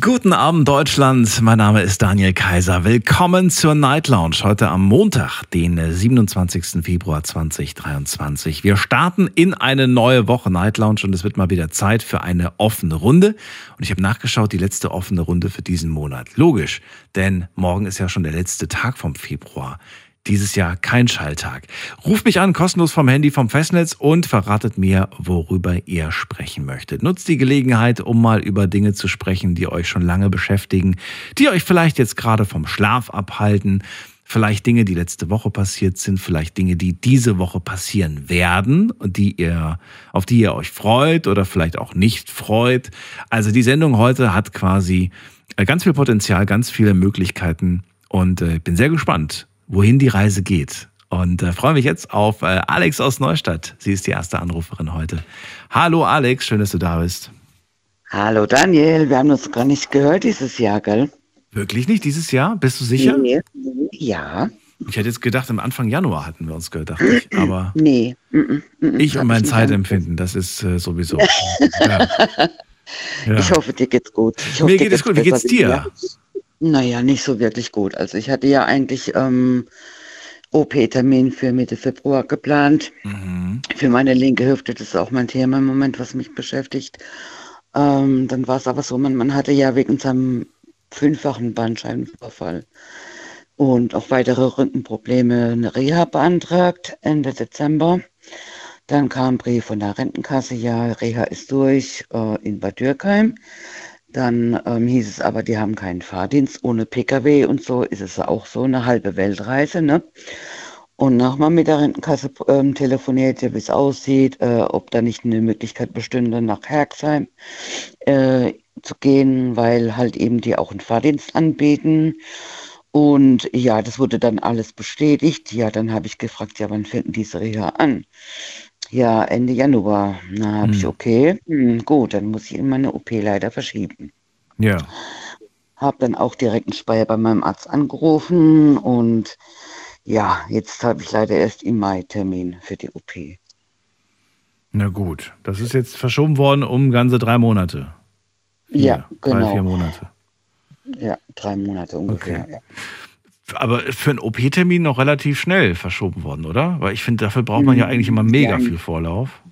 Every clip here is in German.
Guten Abend Deutschland, mein Name ist Daniel Kaiser. Willkommen zur Night Lounge heute am Montag, den 27. Februar 2023. Wir starten in eine neue Woche Night Lounge und es wird mal wieder Zeit für eine offene Runde. Und ich habe nachgeschaut, die letzte offene Runde für diesen Monat. Logisch, denn morgen ist ja schon der letzte Tag vom Februar dieses Jahr kein Schalltag. Ruft mich an, kostenlos vom Handy vom Festnetz und verratet mir, worüber ihr sprechen möchtet. Nutzt die Gelegenheit, um mal über Dinge zu sprechen, die euch schon lange beschäftigen, die euch vielleicht jetzt gerade vom Schlaf abhalten, vielleicht Dinge, die letzte Woche passiert sind, vielleicht Dinge, die diese Woche passieren werden und die ihr, auf die ihr euch freut oder vielleicht auch nicht freut. Also die Sendung heute hat quasi äh, ganz viel Potenzial, ganz viele Möglichkeiten und äh, ich bin sehr gespannt, wohin die Reise geht. Und äh, freue mich jetzt auf äh, Alex aus Neustadt. Sie ist die erste Anruferin heute. Hallo Alex, schön, dass du da bist. Hallo Daniel, wir haben uns gar nicht gehört dieses Jahr, gell? Wirklich nicht dieses Jahr? Bist du sicher? Nee. Ja. Ich hätte jetzt gedacht, am Anfang Januar hatten wir uns gehört, dachte ich. Aber Nee. mm, mm, mm, ich und mein nicht Zeitempfinden, das ist äh, sowieso. ja. Ja. Ich hoffe, dir geht's gut. Ich hoffe, Mir geht es gut. Wie geht's dir? Naja, nicht so wirklich gut. Also ich hatte ja eigentlich ähm, OP-Termin für Mitte Februar geplant. Mhm. Für meine linke Hüfte, das ist auch mein Thema im Moment, was mich beschäftigt. Ähm, dann war es aber so, man, man hatte ja wegen seinem fünffachen Bandscheibenvorfall und auch weitere Rückenprobleme eine Reha beantragt Ende Dezember. Dann kam ein Brief von der Rentenkasse, ja, Reha ist durch äh, in Bad Dürkheim. Dann ähm, hieß es aber, die haben keinen Fahrdienst ohne Pkw und so ist es auch so eine halbe Weltreise, ne? Und nochmal mit der Rentenkasse ähm, telefonierte, wie es aussieht, äh, ob da nicht eine Möglichkeit bestünde, nach Herxheim äh, zu gehen, weil halt eben die auch einen Fahrdienst anbieten. Und ja, das wurde dann alles bestätigt. Ja, dann habe ich gefragt, ja, wann fängt denn diese Reha an? Ja, Ende Januar. Na, habe ich, Hm. okay, hm, gut, dann muss ich meine OP leider verschieben. Ja. Habe dann auch direkt einen Speyer bei meinem Arzt angerufen und ja, jetzt habe ich leider erst im Mai Termin für die OP. Na gut. Das ist jetzt verschoben worden um ganze drei Monate. Ja, Drei, vier genau. Monate. Ja, drei Monate ungefähr. Okay. Aber für einen OP-Termin noch relativ schnell verschoben worden, oder? Weil ich finde, dafür braucht man ja eigentlich immer mega viel Vorlauf.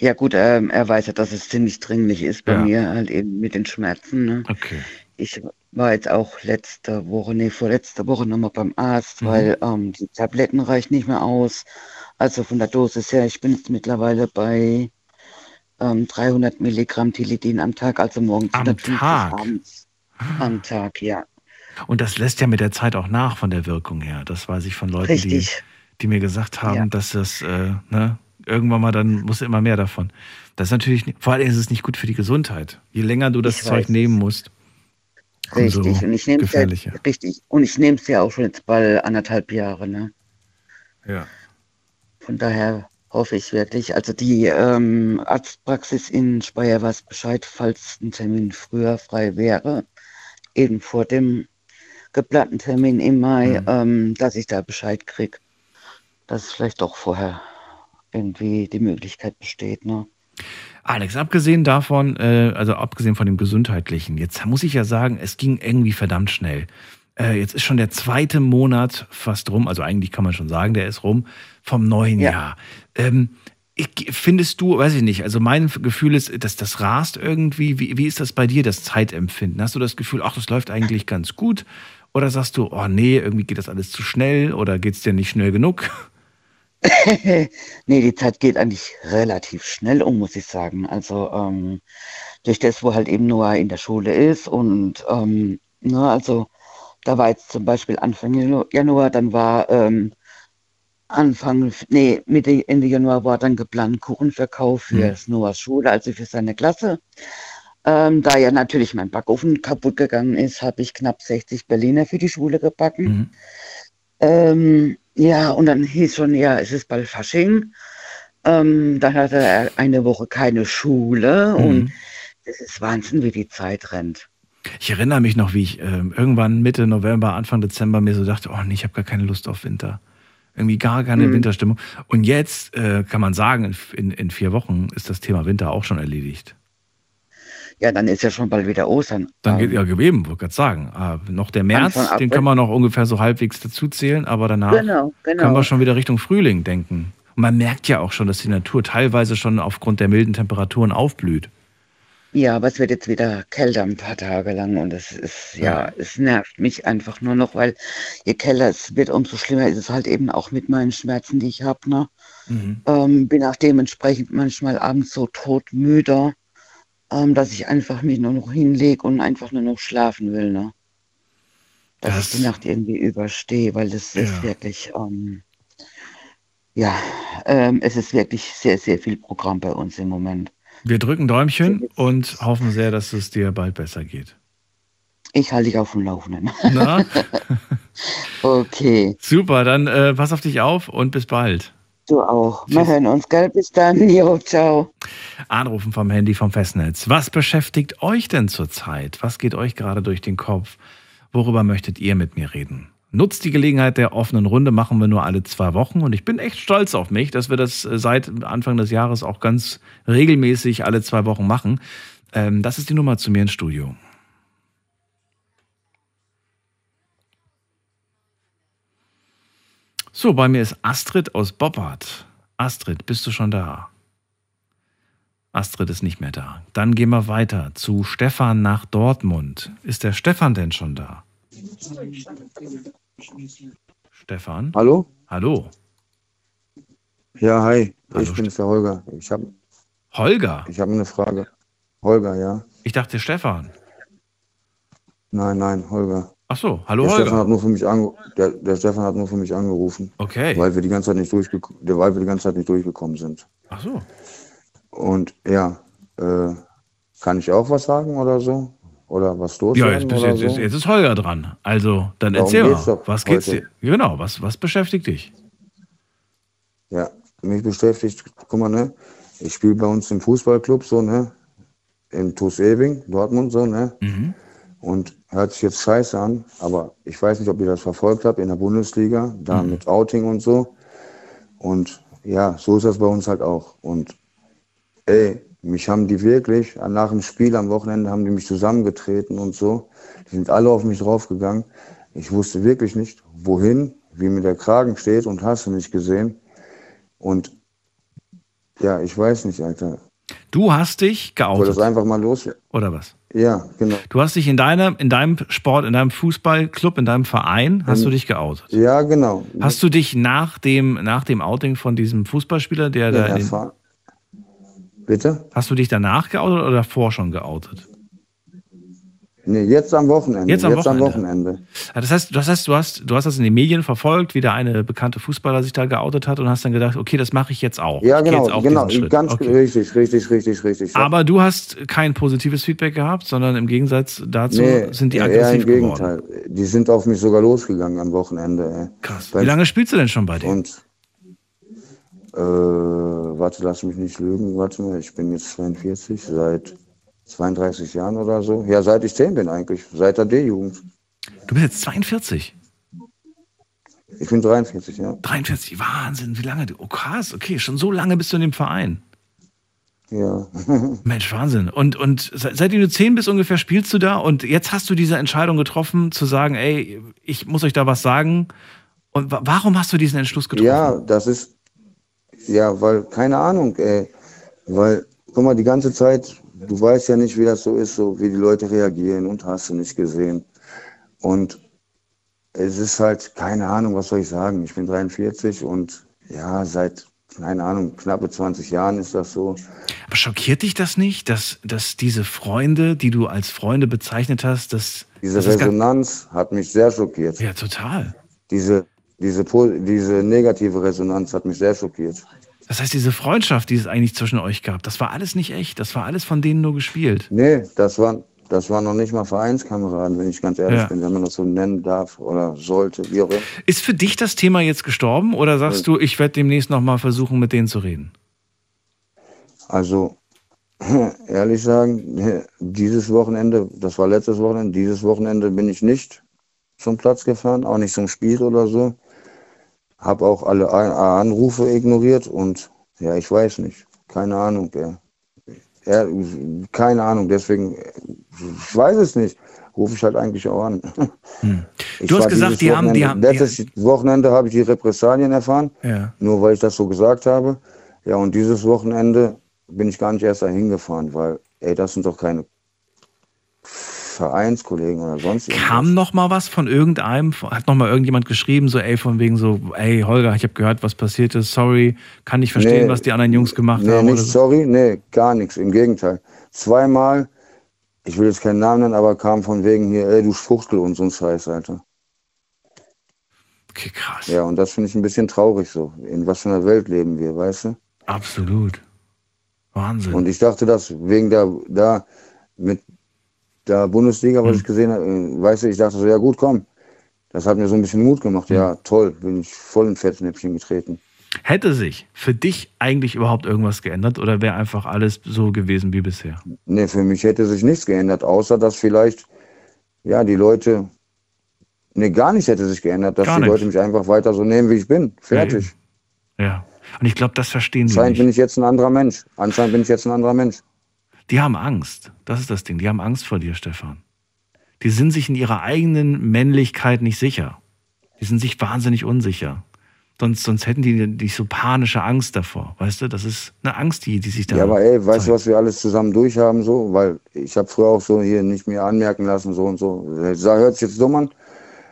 Ja, gut, ähm, er weiß ja, dass es ziemlich dringlich ist bei Ja. mir, halt eben mit den Schmerzen. Ne? Okay. Ich war jetzt auch letzte Woche, nee, vorletzte Woche nochmal beim Arzt, Mhm. weil ähm, die Tabletten reichen nicht mehr aus. Also von der Dosis her, ich bin jetzt mittlerweile bei ähm, 300 Milligramm Tilidin am Tag, also morgens Am 150 Tag? abends. Am Tag, ja. Und das lässt ja mit der Zeit auch nach von der Wirkung her. Das weiß ich von Leuten, die, Richtig. die mir gesagt haben, Ja. dass das äh, ne, irgendwann mal dann muss immer mehr davon. Das ist natürlich, nicht- vor allem ist es nicht gut für die Gesundheit. Je länger du das Ich Zeug weiß nehmen musst, umso Richtig. Und ich nehme es ja, gefährlicher. richtig. Und ich nehme es ja auch schon jetzt bald anderthalb Jahre, ne? Ja. Von daher hoffe ich wirklich. Also die ähm, Arztpraxis in Speyer weiß Bescheid, falls ein Termin früher frei wäre, eben vor dem geplanten Termin im Mai, Mhm. ähm, dass ich da Bescheid kriege, dass vielleicht doch vorher irgendwie die Möglichkeit besteht. Ne? Alex, abgesehen davon, äh, also abgesehen von dem Gesundheitlichen, jetzt muss ich ja sagen, es ging irgendwie verdammt schnell. Äh, jetzt ist schon der zweite Monat fast rum, also eigentlich kann man schon sagen, der ist rum, vom neuen Ja. Jahr. Ähm, ich, findest du, weiß ich nicht, also mein Gefühl ist, dass das rast irgendwie. Wie, wie ist das bei dir, das Zeitempfinden? Hast du das Gefühl, ach, das läuft eigentlich ganz gut? Oder sagst du, oh nee, irgendwie geht das alles zu schnell oder geht es dir nicht schnell genug? nee, die Zeit geht eigentlich relativ schnell um, muss ich sagen. Also ähm, durch das, wo halt eben Noah in der Schule ist und ähm, ne, also da war jetzt zum Beispiel Anfang Janu- Januar, dann war ähm, Anfang, nee, Mitte, Ende Januar war dann geplant Kuchenverkauf für Mhm. Noahs Schule, also für seine Klasse. Ähm, da ja natürlich mein Backofen kaputt gegangen ist, habe ich knapp 60 Berliner für die Schule gebacken. Mhm. Ähm, ja, und dann hieß schon, ja, es ist bald Fasching. Ähm, dann hatte er eine Woche keine Schule und Mhm. es ist Wahnsinn, wie die Zeit rennt. Ich erinnere mich noch, wie ich äh, irgendwann Mitte November, Anfang Dezember mir so dachte, oh nee, ich habe gar keine Lust auf Winter. Irgendwie gar keine mhm. Winterstimmung. Und jetzt äh, kann man sagen, in, in vier Wochen ist das Thema Winter auch schon erledigt. Ja, dann ist ja schon bald wieder Ostern. Dann geht ja eben, wollte gerade sagen. Äh, noch der März, den können wir noch ungefähr so halbwegs dazu zählen, aber danach genau, genau. können wir schon wieder Richtung Frühling denken. Und man merkt ja auch schon, dass die Natur teilweise schon aufgrund der milden Temperaturen aufblüht. Ja, aber es wird jetzt wieder kälter ein paar Tage lang und es ist, ja, ja, es nervt mich einfach nur noch, weil je kälter es wird, umso schlimmer ist es halt eben auch mit meinen Schmerzen, die ich habe. Ne? Mhm. Ähm, bin auch dementsprechend manchmal abends so todmüder, ähm, dass ich einfach mich nur noch hinlege und einfach nur noch schlafen will. Ne? Dass das, ich die Nacht irgendwie überstehe, weil das ja. ist wirklich, ähm, ja, ähm, es ist wirklich sehr, sehr viel Programm bei uns im Moment. Wir drücken Däumchen und hoffen sehr, dass es dir bald besser geht. Ich halte dich auf dem Laufenden. Na? okay. Super, dann äh, pass auf dich auf und bis bald. Du auch. Wir hören uns, gell? Bis dann. Jo, ciao. Anrufen vom Handy vom Festnetz. Was beschäftigt euch denn zurzeit? Was geht euch gerade durch den Kopf? Worüber möchtet ihr mit mir reden? Nutzt die Gelegenheit der offenen Runde, machen wir nur alle zwei Wochen. Und ich bin echt stolz auf mich, dass wir das äh, seit Anfang des Jahres auch ganz regelmäßig alle zwei Wochen machen. Ähm, das ist die Nummer zu mir ins Studio. So, bei mir ist Astrid aus Boppard. Astrid, bist du schon da? Astrid ist nicht mehr da. Dann gehen wir weiter zu Stefan nach Dortmund. Ist der Stefan denn schon da? Stefan? Hallo? Hallo. Ja, hi. Hallo, ich bin der Holger. Ich hab, Holger? Ich habe eine Frage. Holger, ja. Ich dachte Stefan. Nein, nein, Holger. Ach so, hallo der Holger. Stefan hat nur für mich ange der, der Stefan hat nur für mich angerufen. Okay. Weil wir die ganze Zeit nicht durchgekommen, weil wir die ganze Zeit nicht durchgekommen sind. Ach so. Und ja, äh, kann ich auch was sagen oder so? Oder was los? Ja, jetzt, jetzt, so? jetzt, ist Holger dran. Also, dann Darum erzähl mal, was geht's dir? Genau, was, was beschäftigt dich? Ja, mich beschäftigt, guck mal, ne? Ich spiele bei uns im Fußballclub so, ne? In Tusewing, Dortmund so, ne? Mhm. Und hört sich jetzt scheiße an, aber ich weiß nicht, ob ihr das verfolgt habt in der Bundesliga, da mhm. mit Outing und so. Und ja, so ist das bei uns halt auch. Und ey, mich haben die wirklich, nach dem Spiel am Wochenende haben die mich zusammengetreten und so. Die sind alle auf mich draufgegangen. Ich wusste wirklich nicht, wohin, wie mir der Kragen steht und hast du nicht gesehen. Und ja, ich weiß nicht, Alter. Du hast dich geoutet. Ich das einfach mal los. Oder was? Ja, genau. Du hast dich in deinem, in deinem Sport, in deinem Fußballclub, in deinem Verein, hast in, du dich geoutet? Ja, genau. Hast du dich nach dem, nach dem Outing von diesem Fußballspieler, der ja, da. Bitte? Hast du dich danach geoutet oder davor schon geoutet? Nee, jetzt am Wochenende. Jetzt am jetzt Wochenende. Am Wochenende. Das heißt, das heißt, du hast, du hast das in den Medien verfolgt, wie der eine bekannte Fußballer sich da geoutet hat und hast dann gedacht, okay, das mache ich jetzt auch. Ja, genau, genau, ganz okay. richtig, richtig, richtig, richtig. Ja. Aber du hast kein positives Feedback gehabt, sondern im Gegensatz dazu nee, sind die aggressiv eher im Gegenteil. Geworden. Die sind auf mich sogar losgegangen am Wochenende. Krass. Wie lange spielst du denn schon bei denen? Und äh, warte, lass mich nicht lügen, warte mal, ich bin jetzt 42, seit 32 Jahren oder so. Ja, seit ich 10 bin eigentlich, seit der D-Jugend. Du bist jetzt 42? Ich bin 43, ja. 43, Wahnsinn, wie lange? Oh krass, okay, schon so lange bist du in dem Verein. Ja. Mensch, Wahnsinn. Und, und seitdem du 10 bist ungefähr, spielst du da und jetzt hast du diese Entscheidung getroffen, zu sagen, ey, ich muss euch da was sagen. Und warum hast du diesen Entschluss getroffen? Ja, das ist, ja, weil, keine Ahnung, ey. Weil, guck mal, die ganze Zeit, du weißt ja nicht, wie das so ist, so wie die Leute reagieren und hast du nicht gesehen. Und es ist halt, keine Ahnung, was soll ich sagen. Ich bin 43 und ja, seit, keine Ahnung, knappe 20 Jahren ist das so. Aber schockiert dich das nicht, dass, dass diese Freunde, die du als Freunde bezeichnet hast, dass. Diese das Resonanz hat mich sehr schockiert. Ja, total. Diese, diese, diese negative Resonanz hat mich sehr schockiert. Das heißt, diese Freundschaft, die es eigentlich zwischen euch gab, das war alles nicht echt. Das war alles von denen nur gespielt. Nee, das war, das war noch nicht mal Vereinskameraden, wenn ich ganz ehrlich ja. bin, wenn man das so nennen darf oder sollte, wie auch immer. Ist für dich das Thema jetzt gestorben oder sagst ja. du, ich werde demnächst nochmal versuchen, mit denen zu reden? Also, ehrlich sagen, dieses Wochenende, das war letztes Wochenende, dieses Wochenende bin ich nicht zum Platz gefahren, auch nicht zum Spiel oder so. Hab auch alle Anrufe ignoriert und ja, ich weiß nicht. Keine Ahnung, ja. ja keine Ahnung, deswegen, ich weiß es nicht. Rufe ich halt eigentlich auch an. Ich Du hast gesagt, die haben- die haben- die- Letztes Wochenende habe ich die Repressalien erfahren, Ja. nur weil ich das so gesagt habe. Ja, und dieses Wochenende bin ich gar nicht erst dahin gefahren, weil, ey, das sind doch keine Vereinskollegen oder sonst irgendwas. Kam noch mal was von irgendeinem? Hat noch mal irgendjemand geschrieben, so ey, von wegen so, ey Holger, ich habe gehört, was passiert ist. Sorry, kann nicht verstehen, Nee. was die anderen Jungs gemacht Nee, haben. nicht so. sorry, nee, gar nichts. Im Gegenteil. Zweimal, ich will jetzt keinen Namen nennen, aber kam von wegen hier, ey, du Fuchtel und so ein Scheiß, Alter. Okay, krass. Ja, und das finde ich ein bisschen traurig so. In was für einer Welt leben wir, weißt du? Absolut. Wahnsinn. Und ich dachte, dass wegen der, da, mit der Bundesliga, Hm. was ich gesehen habe, weißt du, ich dachte so, ja gut, komm. Das hat mir so ein bisschen Mut gemacht. Ja, Hm. toll, bin ich voll in Fettnäpfchen getreten. Hätte sich für dich eigentlich überhaupt irgendwas geändert oder wäre einfach alles so gewesen wie bisher? Nee, für mich hätte sich nichts geändert, außer dass vielleicht, ja, die Leute, nee, gar nichts hätte sich geändert, dass Gar die nichts. Leute mich einfach weiter so nehmen, wie ich bin. Fertig. Ja. Und ich glaube, das verstehen die Anscheinend bin nicht. ich jetzt ein anderer Mensch. Anscheinend bin ich jetzt ein anderer Mensch. Die haben Angst. Das ist das Ding. Die haben Angst vor dir, Stefan. Die sind sich in ihrer eigenen Männlichkeit nicht sicher. Die sind sich wahnsinnig unsicher. Sonst, sonst hätten die nicht so panische Angst davor. Weißt du, das ist eine Angst, die, die sich da. Ja, aber ey, weißt du, was wir alles zusammen durchhaben, so? Weil ich habe früher auch so hier nicht mir anmerken lassen, so und so. Das hört sich jetzt dumm an,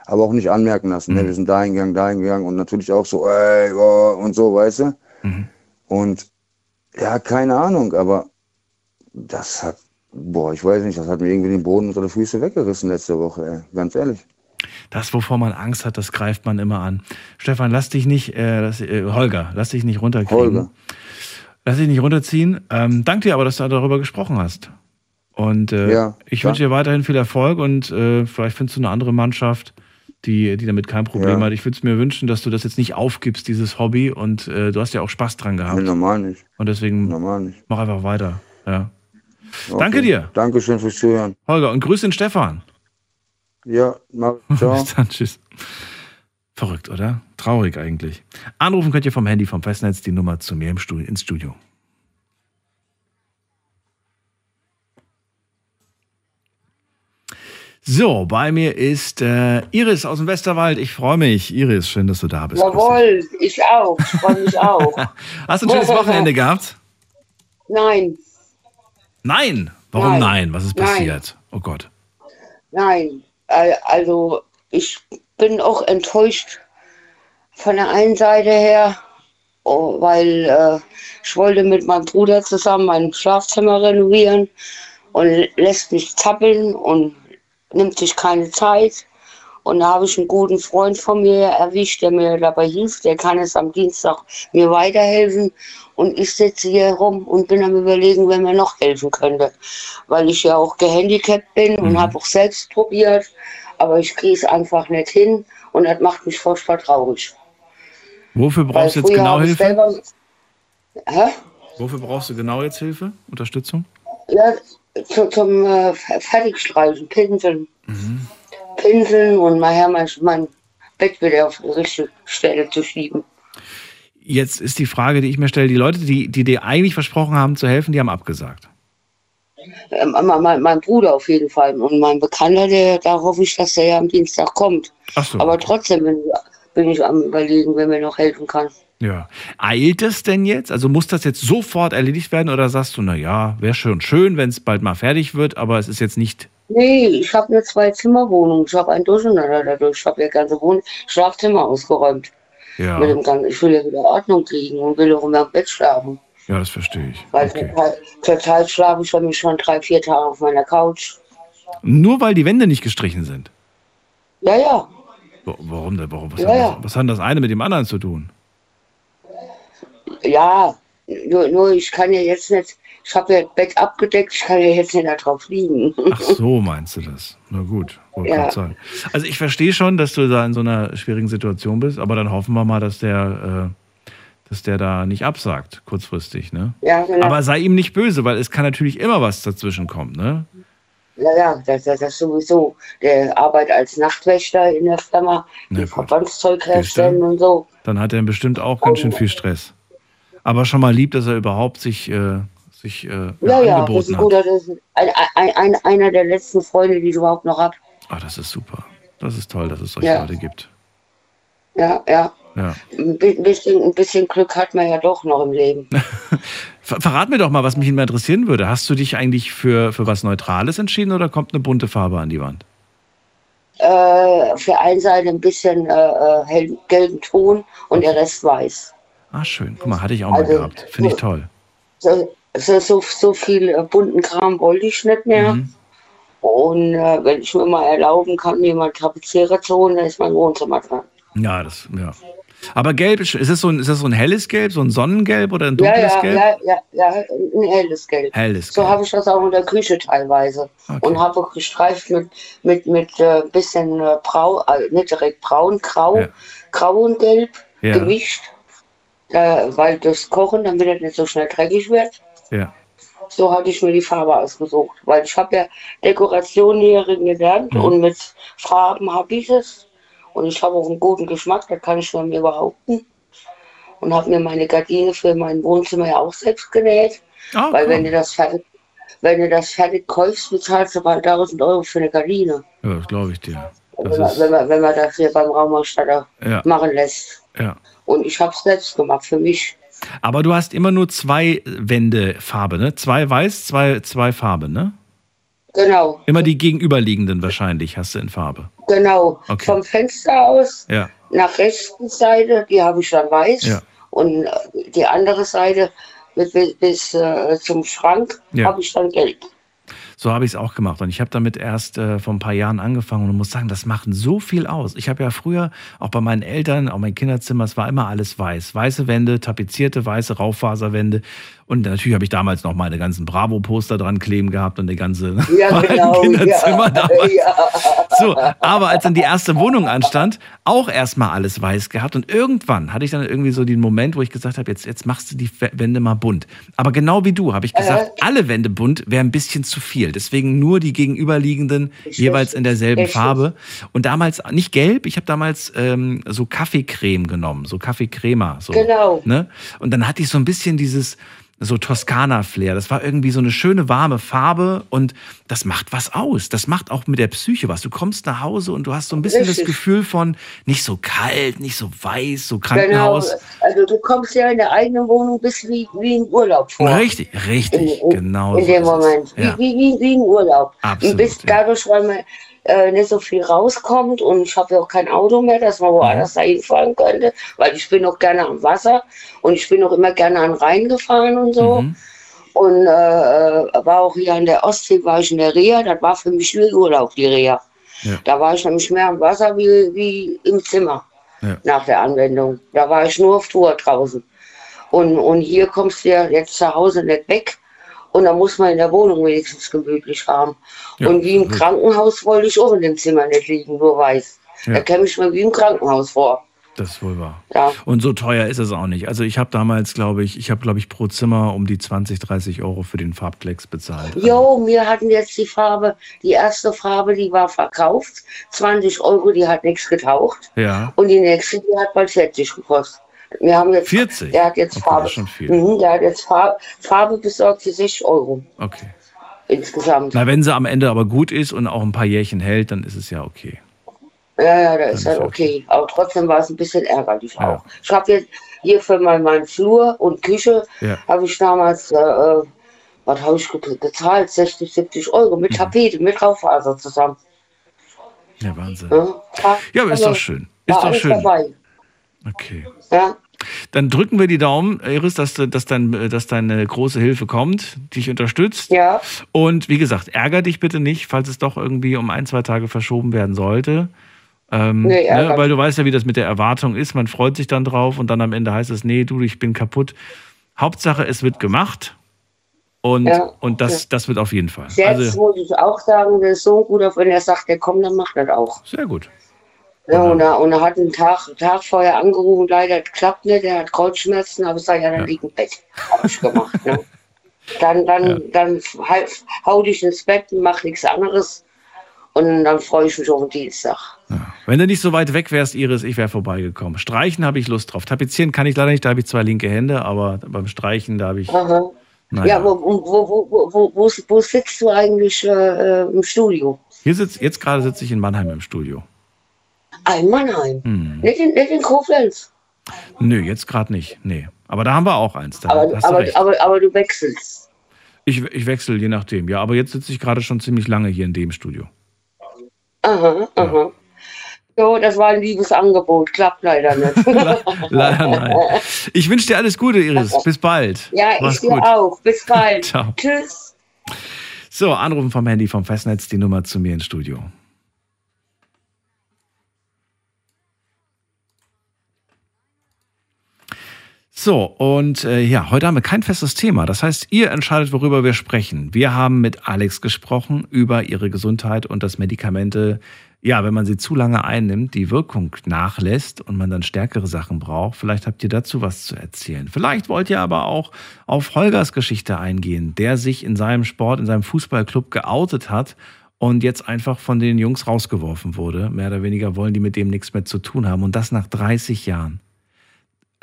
aber auch nicht anmerken lassen. Mhm. Ne? Wir sind dahin gegangen, dahin gegangen und natürlich auch so, ey, oh, und so, weißt du? Mhm. Und ja, keine Ahnung, aber das hat, boah, ich weiß nicht, das hat mir irgendwie den Boden unter die Füße weggerissen letzte Woche, ey. Ganz ehrlich. Das, wovor man Angst hat, das greift man immer an. Stefan, lass dich nicht, äh, lass, äh, Holger, lass dich nicht runterkriegen. Holger. Lass dich nicht runterziehen. Ähm, danke dir aber, dass du darüber gesprochen hast. Und äh, Ja, ich wünsche dir weiterhin viel Erfolg und äh, vielleicht findest du eine andere Mannschaft, die, die damit kein Problem Ja. hat. Ich würde es mir wünschen, dass du das jetzt nicht aufgibst, dieses Hobby. Und äh, du hast ja auch Spaß dran gehabt. Nee, normal nicht. Und deswegen Normal nicht. mach einfach weiter. Ja. Okay. Danke dir. Dankeschön fürs Zuhören. Holger, und grüß den Stefan. Ja, mach, ciao. Bis dann, tschüss. Verrückt, oder? Traurig eigentlich. Anrufen könnt ihr vom Handy, vom Festnetz, die Nummer zu mir im Studio, ins Studio. So, bei mir ist äh, Iris aus dem Westerwald. Ich freue mich. Iris, schön, dass du da bist. Jawohl, ich auch. Ich freue mich auch. Hast du ein schönes Wochenende gehabt? Nein, Nein. Warum nein? Nein. Was ist Nein. passiert? Oh Gott. nein. Also, ich bin auch enttäuscht von der einen Seite her, oh, weil äh, ich wollte mit meinem Bruder zusammen mein Schlafzimmer renovieren und lässt mich zappeln und nimmt sich keine Zeit. Und da habe ich einen guten Freund von mir erwischt, der mir dabei hilft. Der kann es am Dienstag mir weiterhelfen. Und ich sitze hier rum und bin am überlegen, wer mir noch helfen könnte. Weil ich ja auch gehandicapt bin und habe auch selbst probiert. Aber ich kriege es einfach nicht hin. Und das macht mich furchtbar traurig. Wofür brauchst du jetzt genau Hilfe? Selber, hä? Wofür brauchst du genau jetzt Hilfe? Unterstützung? Ja, zu, zum äh, Fertigstreichen, Pinseln. Pinseln und nachher mein, mein Bett wieder auf die richtige Stelle zu schieben. Jetzt ist die Frage, die ich mir stelle, die Leute, die, die dir eigentlich versprochen haben zu helfen, die haben abgesagt. Ähm, mein, mein, Bruder auf jeden Fall. Und mein Bekannter, der, da hoffe ich, dass der ja am Dienstag kommt. Ach so. Aber trotzdem bin, bin ich am überlegen, wer mir noch helfen kann. Ja. Eilt es denn jetzt? Also muss das jetzt sofort erledigt werden oder sagst du, na ja, wäre schon schön, wenn es bald mal fertig wird, aber es ist jetzt nicht. Nee, ich habe eine Zwei-Zimmer-Wohnung. Ich habe ein Durcheinander dadurch. Ich habe ja ganze Wohn Schlafzimmer ausgeräumt. Ja, Mit dem ganzen, ich will ja wieder Ordnung kriegen und will auch in meinem Bett schlafen. ja das verstehe ich. Weil Okay. zurzeit, zurzeit schlafe ich nämlich schon drei, vier Tage auf meiner Couch. Nur weil die Wände nicht gestrichen sind. Ja, ja. Wa- Warum denn? Warum? Was, Ja, hat ja. das, was hat das eine mit dem anderen zu tun? Ja, nur, nur ich kann ja jetzt nicht, ich habe ja das Bett abgedeckt, ich kann ja jetzt nicht da drauf liegen. Ach so, meinst du das? Na gut, wollte Ja. sagen. Also ich verstehe schon, dass du da in so einer schwierigen Situation bist, aber dann hoffen wir mal, dass der, äh, dass der da nicht absagt, kurzfristig, ne? Ja, genau. Aber sei ihm nicht böse, weil es kann natürlich immer was dazwischen kommen, ne? Ja, ja, das, das, das sowieso. Der arbeitet als Nachtwächter in der Firma, Na. Verbandszeug herstellen und so. Dann hat er bestimmt auch ganz schön viel Stress. Aber schon mal lieb, dass er überhaupt sich, äh, sich äh, ja, Ja, ja, das angeboten ist gut. hat. Das ist ein, ein, ein, einer der letzten Freunde, die ich überhaupt noch habe. Ah, das ist super. Das ist toll, dass es solche Ja. Leute gibt. Ja, ja. Ja. Ein bi- bisschen, ein bisschen Glück hat man ja doch noch im Leben. Ver verrat mir doch mal, was mich immer interessieren würde. Hast du dich eigentlich für, für was Neutrales entschieden oder kommt eine bunte Farbe an die Wand? Äh, für eine Seite ein bisschen äh, äh, hell, gelben Ton und der Rest weiß. Ah, schön. Guck mal, hatte ich auch mal Also, gehabt. Finde ich toll. So, so, so, so viel äh, bunten Kram wollte ich nicht mehr. Mhm. Und äh, wenn ich mir mal erlauben kann, jemand Tapezierer zu holen, dann ist mein Wohnzimmer dran. Ja, das, ja. Aber gelb, ist es so ein, ist das so ein helles Gelb, so ein Sonnengelb oder ein Ja, dunkles ja, Gelb? ja, ja, ja, ein helles Gelb. Helles So habe ich das auch in der Küche teilweise. Okay. Und habe auch gestreift mit, mit, mit äh, bisschen äh, brau, äh, nicht direkt braun, grau, Ja. grau und gelb Ja. gemischt. Äh, weil das Kochen, damit er nicht so schnell dreckig wird. Ja. So hatte ich mir die Farbe ausgesucht. Weil ich habe ja Dekorationlehrerin gelernt Mhm. und mit Farben habe ich es. Und ich habe auch einen guten Geschmack, das kann ich von mir behaupten. Und habe mir meine Gardine für mein Wohnzimmer ja auch selbst genäht. Ah, Weil cool. wenn du das fertig, wenn du das fertig kaufst, bezahlst du bald 1000 Euro für eine Gardine. ja, das glaube ich dir. Wenn man, wenn, man, wenn man das hier beim Raumausstatter Ja. machen lässt. ja. Und ich habe es selbst gemacht für mich. Aber du hast immer nur zwei Wände Farbe, ne? Zwei weiß, zwei, zwei Farbe, ne? Genau, Immer die gegenüberliegenden wahrscheinlich hast du in Farbe. genau. Okay. Vom Fenster aus Ja. nach rechten Seite, die habe ich dann weiß. Ja. Und äh, die andere Seite bis, bis, bis äh, zum Schrank Ja. habe ich dann gelb. So habe ich es auch gemacht. Und ich habe damit erst äh, vor ein paar Jahren angefangen und muss sagen, das macht so viel aus. Ich habe ja früher auch bei meinen Eltern, auch mein Kinderzimmer, es war immer alles weiß. Weiße Wände, tapezierte weiße Raufaserwände. Und natürlich habe ich damals noch meine ganzen Bravo-Poster dran kleben gehabt und die ganze Ja, genau. Kinderzimmer ja, damals. ja. So, aber als dann die erste Wohnung anstand, auch erstmal alles weiß gehabt. Und irgendwann hatte ich dann irgendwie so den Moment, wo ich gesagt habe, jetzt, jetzt machst du die Wände mal bunt. Aber genau wie du habe ich gesagt, alle Wände bunt wäre ein bisschen zu viel. Deswegen nur die gegenüberliegenden jeweils in derselben. Farbe. Und damals nicht gelb, ich habe damals ähm, so Kaffeecreme genommen, so Kaffeecrema. So, Genau. Ne? Und dann hatte ich so ein bisschen dieses so Toskana-Flair. Das war irgendwie so eine schöne warme Farbe und das macht was aus. Das macht auch mit der Psyche was. Du kommst nach Hause und du hast so ein bisschen das Richtig. Gefühl von nicht so kalt, nicht so weiß, so Genau. Krankenhaus. Also du kommst ja in der eigenen Wohnung bist wie, wie im Urlaub vor. Richtig, richtig, in, in, genau. in so dem. Moment. Wie, Ja. wie, wie, wie im Urlaub. Absolut, und bist ja. dadurch, weil man äh, nicht so viel rauskommt und ich habe ja auch kein Auto mehr, dass man woanders Mhm. dahin fahren könnte, weil ich bin auch gerne am Wasser und ich bin auch immer gerne an Rhein gefahren und so. Mhm. Und äh, war auch hier an der Ostsee, war ich in der Reha, das war für mich wie Urlaub, die Reha. Ja. Da war ich nämlich mehr am Wasser wie, wie im Zimmer Ja. nach der Anwendung. Da war ich nur auf Tour draußen. Und, und hier kommst du ja jetzt zu Hause nicht weg. Und da muss man in der Wohnung wenigstens gemütlich haben. Ja, und wie im. Krankenhaus wollte ich auch in dem Zimmer nicht liegen, nur weiß. Ja. Da käme ich mir wie im Krankenhaus vor. Das ist wohl wahr. Ja. Und so teuer ist es auch nicht. Also ich habe damals, glaube ich, ich habe, glaube ich, pro Zimmer um die 20, 30 Euro für den Farbklecks bezahlt. Jo, wir hatten jetzt die Farbe, die erste Farbe, die war verkauft. 20 Euro, die hat nichts getaucht. ja. Und die nächste, die hat bald 40 gekostet. Wir haben jetzt, 40? Der hat jetzt Okay, Farbe. schon viel. Mhm, der hat jetzt Farbe, Farbe besorgt für 60 Euro Okay. insgesamt. Na, wenn sie am Ende aber gut ist und auch ein paar Jährchen hält, dann ist es ja okay. Ja, ja, das ist halt ja okay. Aber trotzdem war es ein bisschen ärgerlich Ja. auch. Ich habe jetzt hier für mein, meinen Flur und Küche, Ja. habe ich damals, äh, äh, was habe ich ge- gezahlt? 60, 70 Euro Mhm. mit Tapete, mit Raufaser zusammen. Ja, Wahnsinn. Ja, Ja, aber ist doch schön. Ist doch schön. dabei. Okay. Ja, Dann drücken wir die Daumen, Iris, dass, dass, dein, dass deine große Hilfe kommt, dich unterstützt. ja, Und wie gesagt, ärger dich bitte nicht, falls es doch irgendwie um ein, zwei Tage verschoben werden sollte. Ähm, Nee, ne, weil du weißt ja, wie das mit der Erwartung ist. Man freut sich dann drauf und dann am Ende heißt es, nee, du, ich bin kaputt. Hauptsache, es wird gemacht. Und, Ja, und das, das wird auf jeden Fall. jetzt Also, muss ich auch sagen, der ist so gut, wenn er sagt, der kommt, dann macht er das auch. sehr gut. Ja, und, er, und er hat einen Tag, Tag vorher angerufen, leider klappt nicht, er hat Kreuzschmerzen, aber ich sage, ja, dann Ja. liegt im Bett. Hab ich gemacht. Ne? Dann, dann, Ja. dann hau- hau dich ins Bett und mach nichts anderes. Und dann freue ich mich auf den Dienstag. Wenn du nicht so weit weg wärst, Iris, ich wäre vorbeigekommen. Streichen habe ich Lust drauf. Tapezieren kann ich leider nicht, da habe ich zwei linke Hände, aber beim Streichen, da habe ich. Aha. Naja. Ja, wo, wo, wo, wo, wo, wo, wo sitzt du eigentlich äh, äh, im Studio? Hier sitz, jetzt gerade sitze ich in Mannheim im Studio. Ah, in Mannheim. Hm. Nicht, in, nicht in Koblenz. Nö, jetzt gerade nicht. Nee. Aber da haben wir auch eins. Da Aber, hast du aber, recht. aber, aber du wechselst. Ich, ich wechsle je nachdem. Ja, aber jetzt sitze ich gerade schon ziemlich lange hier in dem Studio. Aha, aha. So, das war ein liebes Angebot. Klappt leider nicht. Le- Leider nein. Ich wünsche dir alles Gute, Iris. Bis bald. ja, Mach's ich dir gut. auch. Bis bald. Ciao. Tschüss. So, anrufen vom Handy vom Festnetz, die Nummer zu mir ins Studio. So, und äh, ja, heute haben wir kein festes Thema. Das heißt, ihr entscheidet, worüber wir sprechen. Wir haben mit Alex gesprochen über ihre Gesundheit und dass Medikamente, ja, wenn man sie zu lange einnimmt, die Wirkung nachlässt und man dann stärkere Sachen braucht. Vielleicht habt ihr dazu was zu erzählen. Vielleicht wollt ihr aber auch auf Holgers Geschichte eingehen, der sich in seinem Sport, in seinem Fußballclub geoutet hat und jetzt einfach von den Jungs rausgeworfen wurde. Mehr oder weniger wollen die mit dem nichts mehr zu tun haben. Und das nach 30 Jahren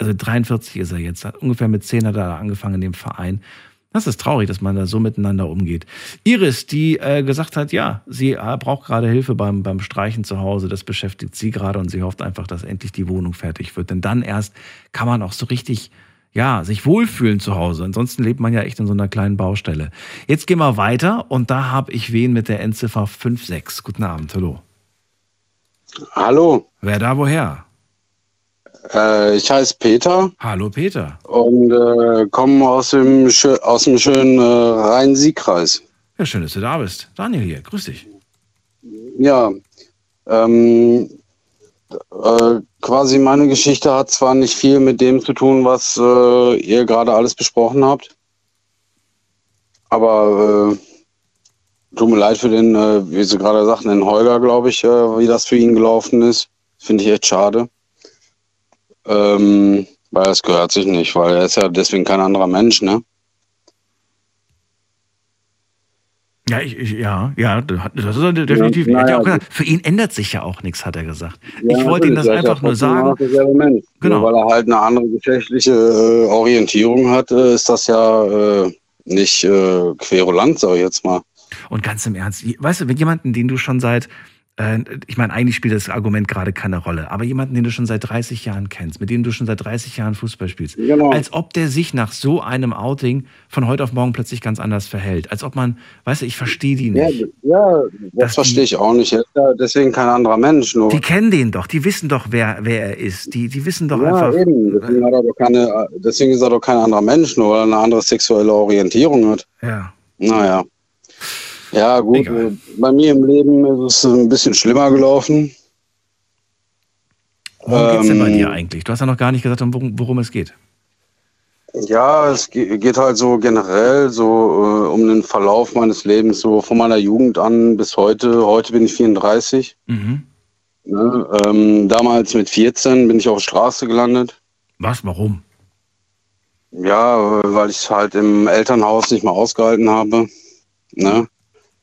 also 43 ist er jetzt, hat ungefähr mit 10 hat er angefangen in dem Verein. Das ist traurig, dass man da so miteinander umgeht. Iris, die äh, gesagt hat, ja, sie äh, braucht gerade Hilfe beim, beim Streichen zu Hause, das beschäftigt sie gerade und sie hofft einfach, dass endlich die Wohnung fertig wird. Denn dann erst kann man auch so richtig, ja, sich wohlfühlen zu Hause. Ansonsten lebt man ja echt in so einer kleinen Baustelle. Jetzt gehen wir weiter und da habe ich wen mit der Endziffer 56. Guten Abend, hallo. Hallo, Wer da woher? Äh, ich heiße Peter Hallo Peter. und äh, komme aus dem, aus dem schönen äh, Rhein-Sieg-Kreis. Ja, schön, dass du da bist. Daniel hier, grüß dich. Ja, ähm, äh, quasi meine Geschichte hat zwar nicht viel mit dem zu tun, was äh, ihr gerade alles besprochen habt, aber äh, tut mir leid für den, äh, wie Sie gerade sagten, den Holger, glaube ich, äh, wie das für ihn gelaufen ist. Finde ich echt schade. Ähm, weil es gehört sich nicht, weil er ist ja deswegen kein anderer Mensch, ne? Ja, ich, ich, ja, ja, das ist er definitiv. Ja, naja, gesagt, für ihn ändert sich ja auch nichts, hat er gesagt. Ja, ich wollte ihm das einfach nur sagen. Mensch. Genau. Nur weil er halt eine andere geschlechtliche äh, Orientierung hat, äh, ist das ja äh, nicht äh, querulant, sag ich jetzt mal. Und ganz im Ernst, weißt du, wenn jemanden, den du schon seit, ich meine, eigentlich spielt das Argument gerade keine Rolle, aber jemanden, den du schon seit 30 Jahren kennst, mit dem du schon seit 30 Jahren Fußball spielst, Genau. als ob der sich nach so einem Outing von heute auf morgen plötzlich ganz anders verhält. Als ob man, weißt du, ich verstehe die Ja, nicht. ja Das- das verstehe ich auch nicht. Ja deswegen kein anderer Mensch. Nur. Die kennen den doch, die wissen doch, wer, wer er ist. Die, die wissen doch ja, einfach. eben. Deswegen, hat er keine, deswegen ist er doch kein anderer Mensch, nur weil er eine andere sexuelle Orientierung hat. Ja. Naja. Ja, gut. Egal. äh, Bei mir im Leben ist es ein bisschen schlimmer gelaufen. Worum geht's denn bei Ähm, dir eigentlich? Du hast ja noch gar nicht gesagt, worum, worum es geht. Ja, es ge- geht halt so generell so äh, um den Verlauf meines Lebens, so von meiner Jugend an bis heute. Heute bin ich 34. Mhm. Ne? Ähm, damals mit 14 bin ich auf der Straße gelandet. Was? Warum? Ja, weil ich es halt im Elternhaus nicht mehr ausgehalten habe. Ne?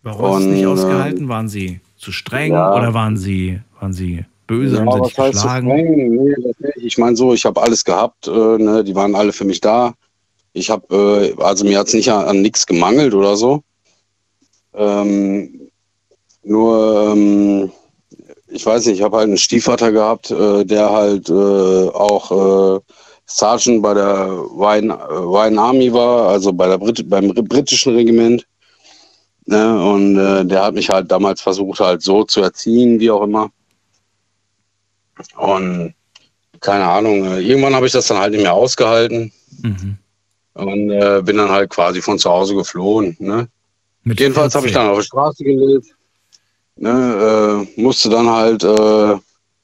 Warum Und, nicht äh, ausgehalten? Waren sie zu streng ja. oder waren sie, waren sie böse, Ja, haben sie dich geschlagen? Nee, nicht. Ich meine so, ich habe alles gehabt, äh, ne? die waren alle für mich da. Ich habe, äh, also mir hat es nicht an, an nichts gemangelt oder so. Ähm, nur, ähm, ich weiß nicht, ich habe halt einen Stiefvater gehabt, äh, der halt äh, auch äh, Sergeant bei der Wine, äh, Wine Army war, also bei der Brit beim britischen Regiment. Ne? Und äh, der hat mich halt damals versucht, halt so zu erziehen, wie auch immer. Und keine Ahnung, äh, irgendwann habe ich das dann halt nicht mehr ausgehalten Mhm. und äh, bin dann halt quasi von zu Hause geflohen. Ne? Mit Jedenfalls habe ich 14. dann auf der Straße gelebt. Ne, äh, musste dann halt, äh,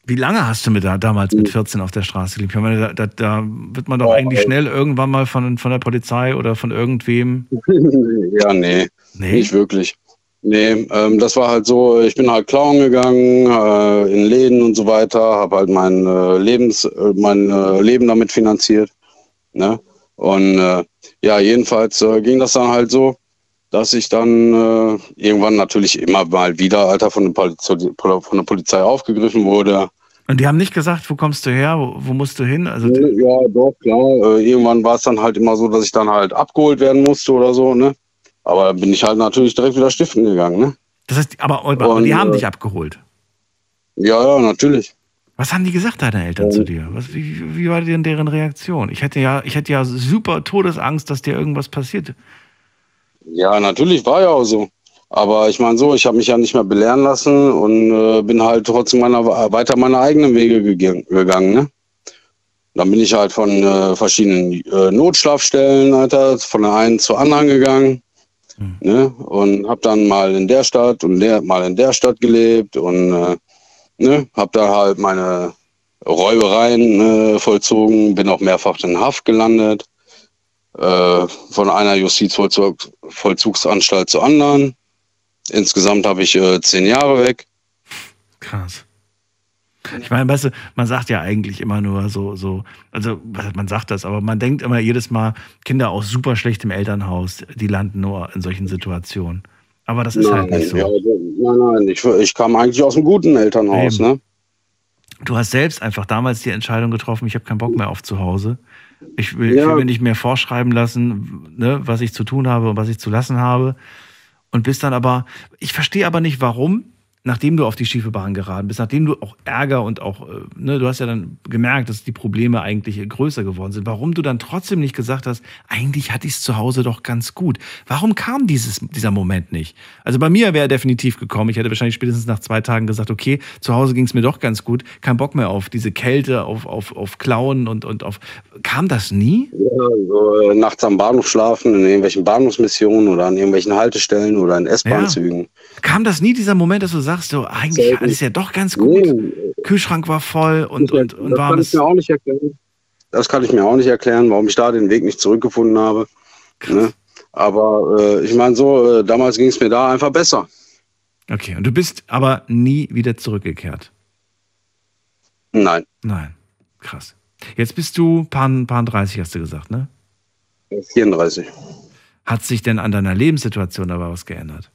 Wie lange hast du mit da, damals mit 14 auf der Straße gelebt? Ich meine, da, da, da wird man doch Oh, eigentlich ey. schnell irgendwann mal von, von der Polizei oder von irgendwem. ja, nee, Nee. nicht wirklich. Nee, ähm, das war halt so, ich bin halt klauen gegangen, äh, in Läden und so weiter, habe halt mein, äh, Lebens, äh, mein äh, Leben damit finanziert. Ne? Und äh, ja, jedenfalls äh, ging das dann halt so, dass ich dann irgendwann natürlich immer mal wieder, Alter, von der, Polizei, von der Polizei aufgegriffen wurde. Und die haben nicht gesagt, wo kommst du her, wo, wo musst du hin? Also, Ja, doch, klar. Irgendwann war es dann halt immer so, dass ich dann halt abgeholt werden musste oder so, ne? Aber dann bin ich halt natürlich direkt wieder stiften gegangen, ne? das heißt, aber, aber Und, die haben äh, dich abgeholt. Ja, ja, natürlich. Was haben die gesagt, deine Eltern zu dir? Was, wie, wie war denn deren Reaktion? Ich hätte ja, ich hätte ja super Todesangst, dass dir irgendwas passiert. Ja, natürlich war ja auch so. Aber ich meine so, ich habe mich ja nicht mehr belehren lassen und äh, bin halt trotzdem meiner, weiter meine eigenen Wege gegangen, gegangen ne? Dann bin ich halt von äh, verschiedenen äh, Notschlafstellen, Alter, von der einen zur anderen gegangen. Ne? Und habe dann mal in der Stadt und der, mal in der Stadt gelebt und äh, ne? habe da halt meine Räubereien äh, vollzogen, bin auch mehrfach in Haft gelandet, äh, von einer Justizvollzugsanstalt zur anderen. Insgesamt habe ich äh, zehn Jahre weg. Krass. Ich meine, weißt du, man sagt ja eigentlich immer nur so, so, also man sagt das, aber man denkt immer jedes Mal, Kinder aus super schlechtem Elternhaus, die landen nur in solchen Situationen. Aber das ist halt nicht so. ja, nein, nein, ich, ich kam eigentlich aus einem guten Elternhaus. Eben. Ne? Du hast selbst einfach damals die Entscheidung getroffen, ich habe keinen Bock mehr auf zu Hause. Ich will, ich Ja. will mir nicht mehr vorschreiben lassen, ne, was ich zu tun habe und was ich zu lassen habe. Und bist dann aber, ich verstehe aber nicht, warum, nachdem du auf die schiefe Bahn geraten bist, nachdem du auch Ärger und auch, äh, ne, du hast ja dann gemerkt, dass die Probleme eigentlich größer geworden sind, warum du dann trotzdem nicht gesagt hast, eigentlich hatte ich es zu Hause doch ganz gut. Warum kam dieses, dieser Moment nicht? Also bei mir wäre er definitiv gekommen. Ich hätte wahrscheinlich spätestens nach zwei Tagen gesagt, okay, zu Hause ging es mir doch ganz gut, kein Bock mehr auf diese Kälte, auf, auf, auf Klauen und, und auf. Kam das nie? Ja, so, äh, nachts am Bahnhof schlafen, in irgendwelchen Bahnhofsmissionen oder an irgendwelchen Haltestellen oder in S-Bahn-Zügen. Kam das nie dieser Moment, dass du sagst, so eigentlich Selten. alles ja doch ganz gut? Nee, Kühlschrank war voll und, und, und das kann ich warmes. mir auch nicht erklären. Das kann ich mir auch nicht erklären, warum ich da den Weg nicht zurückgefunden habe. Ne? Aber äh, ich meine so, äh, damals ging es mir da einfach besser. Okay, und du bist aber nie wieder zurückgekehrt. Nein. Nein. Krass. Jetzt bist du paar, paar 30, hast du gesagt, ne? 34. Hat sich denn an deiner Lebenssituation aber was geändert?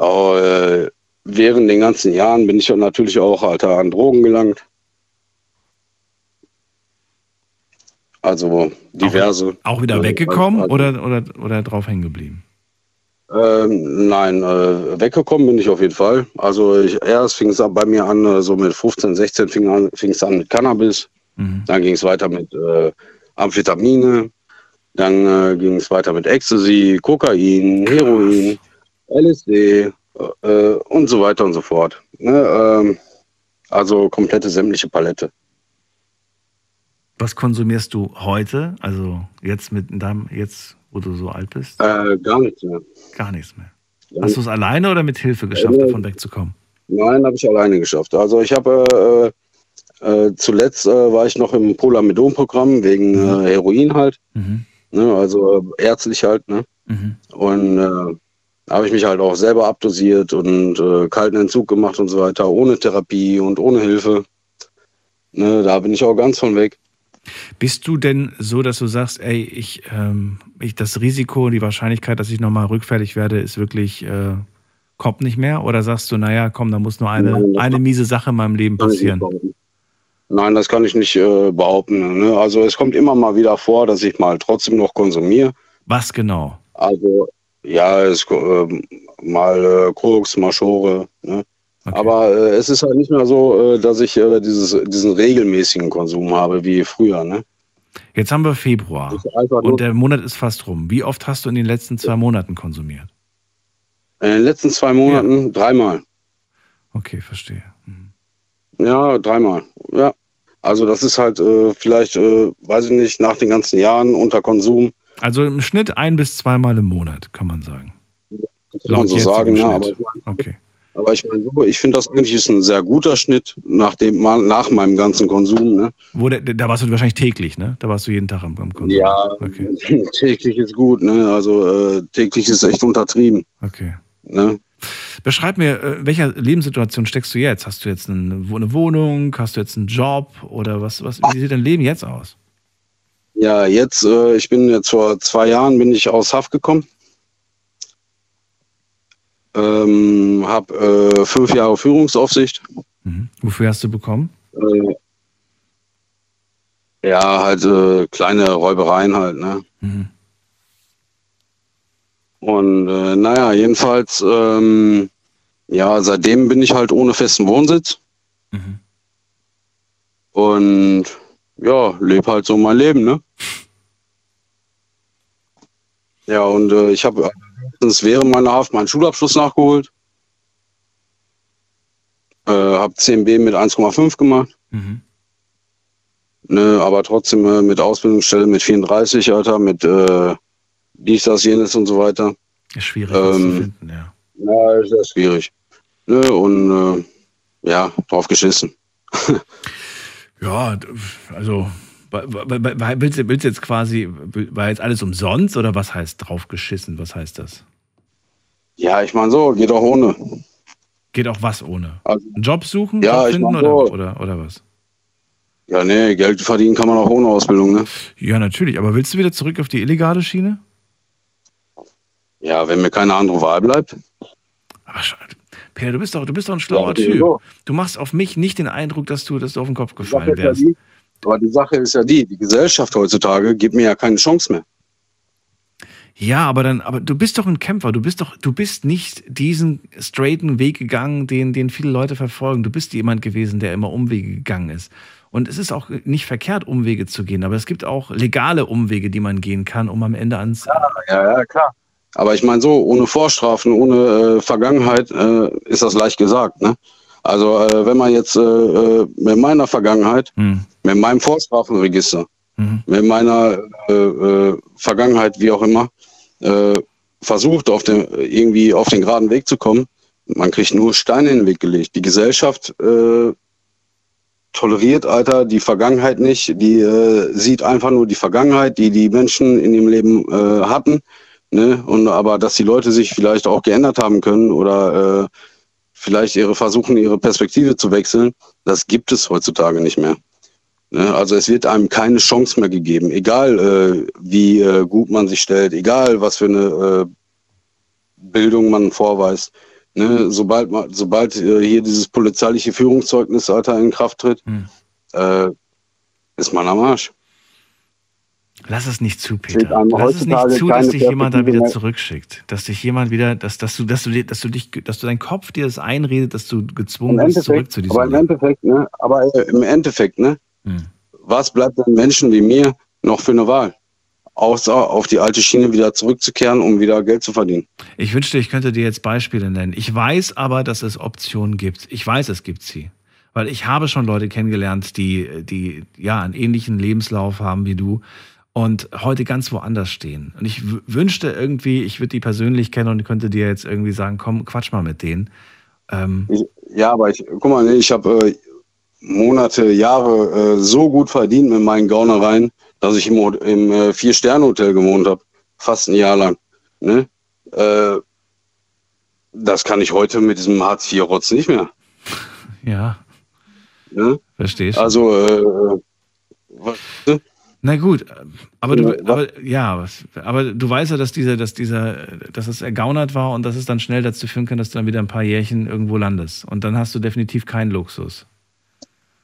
Äh, während den ganzen Jahren bin ich natürlich auch Alter, an Drogen gelangt. Also diverse. Auch wieder Äh, weggekommen also- oder, oder, oder drauf hängen geblieben? Ähm, nein, äh, weggekommen bin ich auf jeden Fall. Also ich, erst fing es bei mir an, äh, so mit 15, 16 fing an, es an mit Cannabis. Mhm. Dann ging es weiter mit äh, Amphetamine. Dann äh, ging es weiter mit Ecstasy, Kokain, Heroin, LSD äh, und so weiter und so fort. Ne? Ähm, also komplette sämtliche Palette. Was konsumierst du heute? Also jetzt mit deinem, jetzt, wo du so alt bist? Äh, gar nichts mehr. Gar nichts mehr. Hast du es alleine oder mit Hilfe geschafft, Äh, davon wegzukommen? Nein, habe ich alleine geschafft. Also ich habe äh, äh, zuletzt äh, war ich noch im Polamidon-Programm wegen äh, Heroin halt. Mhm. Ne? Also ärztlich halt. Ne? Mhm. Und äh, habe ich mich halt auch selber abdosiert und äh, kalten Entzug gemacht und so weiter, ohne Therapie und ohne Hilfe. Ne? Da bin ich auch ganz von weg. Bist du denn so, dass du sagst, ey, ich, ähm, ich das Risiko, die Wahrscheinlichkeit, dass ich nochmal rückfällig werde, ist wirklich, äh, kommt nicht mehr? Oder sagst du, naja, komm, da muss nur eine, Nein, eine miese Sache in meinem Leben passieren? Nein, das kann ich nicht äh, behaupten. Ne? Also es kommt immer mal wieder vor, dass ich mal trotzdem noch konsumiere. Was genau? Also ja, es äh, mal äh, Koks, mal Schore. Ne? Aber äh, es ist halt nicht mehr so, äh, dass ich äh, dieses, diesen regelmäßigen Konsum habe wie früher. Ne? Jetzt haben wir Februar und der Monat ist fast rum. Wie oft hast du in den letzten zwei Monaten konsumiert? In den letzten zwei Monaten dreimal. Okay, verstehe. Ja, dreimal. Ja. Also das ist halt äh, vielleicht, äh, weiß ich nicht, nach den ganzen Jahren unter Konsum, Also im Schnitt ein bis zweimal im Monat, kann man sagen. kann man so sagen. Ja, aber Okay. Aber ich meine so, ich finde das eigentlich ist ein sehr guter Schnitt nach dem nach meinem ganzen Konsum. Ne? Wo der, da warst du wahrscheinlich täglich, ne? Da warst du jeden Tag am, am Konsum. Ja, Okay. täglich ist gut, ne? Also äh, täglich ist echt untertrieben. Okay. Ne? Beschreib mir, äh, in welcher Lebenssituation steckst du jetzt? Hast du jetzt eine, eine Wohnung? Hast du jetzt einen Job? Oder was, was, wie sieht dein Leben jetzt aus? Ja, jetzt, äh, ich bin jetzt vor zwei Jahren bin ich aus Haft gekommen. Ähm, hab äh, fünf Jahre Führungsaufsicht. Mhm. Wofür hast du bekommen? Äh, ja, halt äh, kleine Räubereien halt, ne? Mhm. Und äh, naja, jedenfalls, ähm, ja, seitdem bin ich halt ohne festen Wohnsitz. Mhm. Und ja, lebe halt so mein Leben, ne? Ja, und äh, ich habe während meiner Haft meinen Schulabschluss nachgeholt. Äh, habe 10b mit 1,5 gemacht. Mhm. Ne, aber trotzdem äh, mit Ausbildungsstelle mit 34, Alter, mit äh, dies, das, jenes und so weiter. Ist schwierig, das zu Ähm, finden, ja. Ja, ist sehr schwierig. Ne, und äh, ja, drauf geschissen. Ja, also willst du, willst jetzt quasi, war jetzt alles umsonst oder was heißt draufgeschissen? Was heißt das? Ja, ich meine so, geht auch ohne. Geht auch was ohne? Also, Einen Job suchen, Ja, Job ich finden mach oder, so. oder, oder was? ja, nee, Geld verdienen kann man auch ohne Ausbildung, ne? Ja, natürlich. Aber willst du wieder zurück auf die illegale Schiene? Ja, wenn mir keine andere Wahl bleibt. Ach, schade. Peter, du bist doch, du bist doch ein schlauer Ja, Typ. so. Du machst auf mich nicht den Eindruck, dass du, dass du auf den Kopf gefallen ist ja wärst. die, aber die Sache ist ja die, die Gesellschaft heutzutage gibt mir ja keine Chance mehr. Ja, aber dann, aber du bist doch ein Kämpfer. Du bist doch, du bist nicht diesen straighten Weg gegangen, den, den viele Leute verfolgen. Du bist jemand gewesen, der immer Umwege gegangen ist. Und es ist auch nicht verkehrt, Umwege zu gehen, aber es gibt auch legale Umwege, die man gehen kann, um am Ende ans. Ja, ja, klar. Aber ich meine so, ohne Vorstrafen, ohne äh, Vergangenheit äh, ist das leicht gesagt. Ne? Also äh, wenn man jetzt äh, äh, mit meiner Vergangenheit, Hm. mit meinem Vorstrafenregister, Mhm. mit meiner äh, Vergangenheit, wie auch immer, versucht, auf den, irgendwie auf den geraden Weg zu kommen, man kriegt nur Steine in den Weg gelegt. Die Gesellschaft toleriert, Alter, die Vergangenheit nicht. Die sieht einfach nur die Vergangenheit, die die Menschen in ihrem Leben hatten. Ne? Und aber, dass die Leute sich vielleicht auch geändert haben können oder äh, vielleicht ihre versuchen, ihre Perspektive zu wechseln, das gibt es heutzutage nicht mehr. Ne? Also es wird einem keine Chance mehr gegeben, egal äh, wie äh, gut man sich stellt, egal was für eine äh, Bildung man vorweist. Ne? Sobald man, sobald äh, hier dieses polizeiliche Führungszeugnis Alter in Kraft tritt, Hm. äh, ist man am Arsch. Lass es nicht zu, Peter. Lass es nicht zu, dass dich jemand da wieder zurückschickt. Dass dich jemand wieder, dass, dass du, dass du, dir- dass du dich, dass du dein Kopf dir das einredet, dass du gezwungen bist, zurück zu diesem aber im. Endeffekt, ne, aber äh, im Endeffekt, ne, Hm. was bleibt den Menschen wie mir noch für eine Wahl? Außer auf die alte Schiene wieder zurückzukehren, um wieder Geld zu verdienen. Ich wünschte, ich könnte dir jetzt Beispiele nennen. Ich weiß aber, dass es Optionen gibt. Ich weiß, es gibt sie. Weil ich habe schon Leute kennengelernt, die, die ja einen ähnlichen Lebenslauf haben wie du und heute ganz woanders stehen. Und ich wünschte irgendwie, ich würde die persönlich kennen und könnte dir jetzt irgendwie sagen, komm, quatsch mal mit denen. Ähm, Ich, ja, aber ich, guck mal, ich habe äh, Monate, Jahre äh, so gut verdient mit meinen Gaunereien, dass ich im, im äh, Vier-Sterne-Hotel gewohnt habe. Fast ein Jahr lang. Ne? Äh, das kann ich heute mit diesem Hartz-IV-Rotz nicht mehr. ja, Ne? verstehst du? Also, äh, was, ne? Na gut, aber du, aber, ja, aber du weißt ja, dass dieser, dass dieser, dass es ergaunert war und dass es dann schnell dazu führen kann, dass du dann wieder ein paar Jährchen irgendwo landest. Und dann hast du definitiv keinen Luxus.